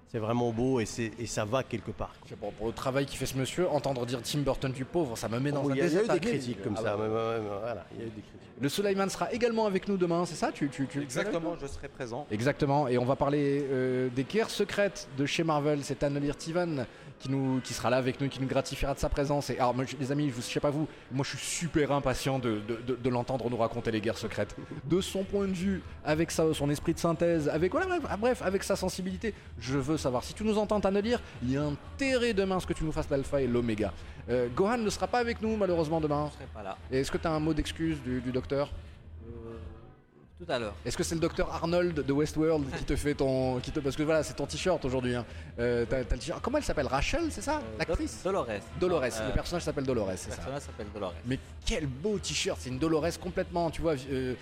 c'est vraiment beau et, c'est- et ça va quelque part. pour le travail qu'il fait ce monsieur, entendre dire Tim Burton du pauvre, ça me met dans Oh, un il y a, il y a eu des critiques comme Ah ça. bah. ouais, ouais, ouais, voilà, il y a eu des critiques. Le Suleiman sera également avec nous demain, c'est ça tu, tu, tu- Exactement, je serai présent. Exactement, et on va parler euh, des guerres secrètes de chez Marvel. C'est Annelir Tivan qui, nous, qui sera là avec nous, qui nous gratifiera de sa présence. Et alors, moi, les amis, je, je sais pas vous, moi je suis super impatient de, de- de- de l'entendre nous raconter les guerres secrètes. De son point de vue, avec sa, son esprit de synthèse, avec voilà, bref, ah, bref, avec sa sensibilité. Je veux savoir. Si tu nous entends Annelir, il y a intérêt demain à ce que tu nous fasses l'alpha et l'oméga. Euh, Gohan ne sera pas avec nous malheureusement demain. Je serai pas là. Et Est-ce que tu as un mot d'excuse du, du docteur? Tout à l'heure. Est-ce que c'est le docteur Arnold de Westworld qui te fait ton. Qui te, parce que voilà, c'est ton t-shirt aujourd'hui. Hein. Euh, t'as- t'as le t-shirt- Comment elle s'appelle? Rachel, c'est ça? Euh, L'actrice? Dol- Dolores. Dolores, Euh, le personnage s'appelle Dolores, c'est Le ça. personnage s'appelle Dolores. Mais quel beau t-shirt, c'est une Dolores complètement, tu vois, euh,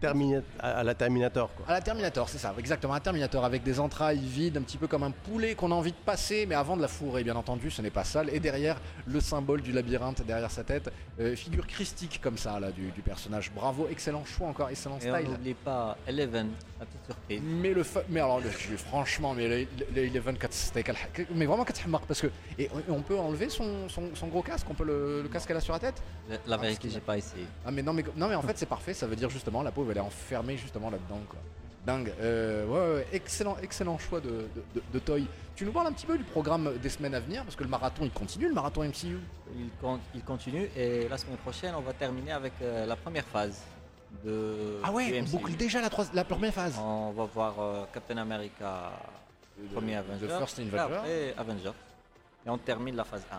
Termina- à, la Terminator, quoi. à la Terminator, c'est ça, exactement, un Terminator avec des entrailles vides, un petit peu comme un poulet qu'on a envie de passer, mais avant de la fourrer, bien entendu, ce n'est pas sale. Et derrière, le symbole du labyrinthe derrière sa tête, euh, figure christique comme ça, là, du, du personnage. Bravo, excellent choix encore, excellent Et on style. n'oublie pas Eleven, la petite surprise. Mais le fa- mais alors le- franchement mais le, le, le Eleven kat- c'était quel- mais vraiment marque parce que et on- peut enlever son, son, son gros casque on peut le, le casque qu'elle a sur la tête? La- La vérité, j'ai pas essayé. ah mais non mais non mais en fait c'est parfait ça veut dire justement la pauvre elle est enfermée justement là-dedans quoi. Dingue. Euh, ouais, ouais, ouais, excellent excellent choix de, de, de- de Toy. Tu nous parles un petit peu du programme des semaines à venir parce que le marathon il continue le marathon MCU Il, con- il continue et la semaine prochaine, on va terminer avec euh, la première phase de. ah ouais on boucle déjà la, trois- la première phase On va voir euh, Captain America, premier Avenger. The First et Avenger. Après Avenger. Et on termine la phase 1.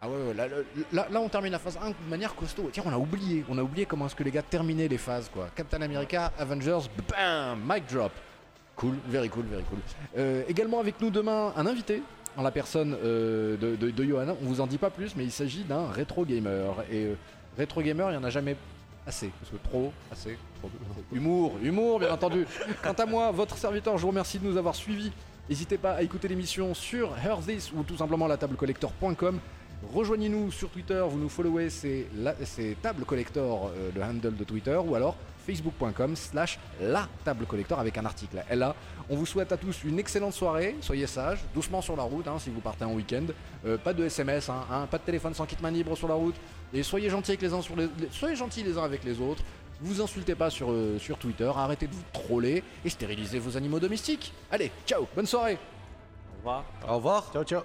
Ah ouais, ouais, là, là- là, là, on termine la phase 1 de manière costaud. Tiens, on a oublié, on a oublié comment est-ce que les gars terminaient les phases quoi. Captain America, Avengers, bam, mic drop. Cool, very cool, very cool. Euh, également avec nous demain un invité en la personne euh, de, de, de Johanna. On vous en dit pas plus, mais il s'agit d'un rétro gamer. Et euh, rétro gamer, il y en a jamais assez. Parce que trop, assez, trop. Humour, humour, bien entendu. Quant à moi, votre serviteur, je vous remercie de nous avoir suivis. N'hésitez pas à écouter l'émission sur Hear This ou tout simplement latablecollector.com. Rejoignez-nous sur Twitter, vous nous followez, c'est la- Table Collector, euh, le handle de Twitter, ou alors facebook.com slash la table collector avec un article. Là, on vous souhaite à tous une excellente soirée, soyez sages, doucement sur la route hein, si vous partez en week-end, Euh, pas de SMS, hein, hein, pas de téléphone sans kit main libre sur la route, et soyez gentils avec les uns sur les, les- soyez gentils les uns avec les autres. Vous insultez pas sur, euh, sur Twitter, arrêtez de vous troller et stérilisez vos animaux domestiques. Allez, ciao, bonne soirée Au revoir. Au revoir. Ciao, ciao.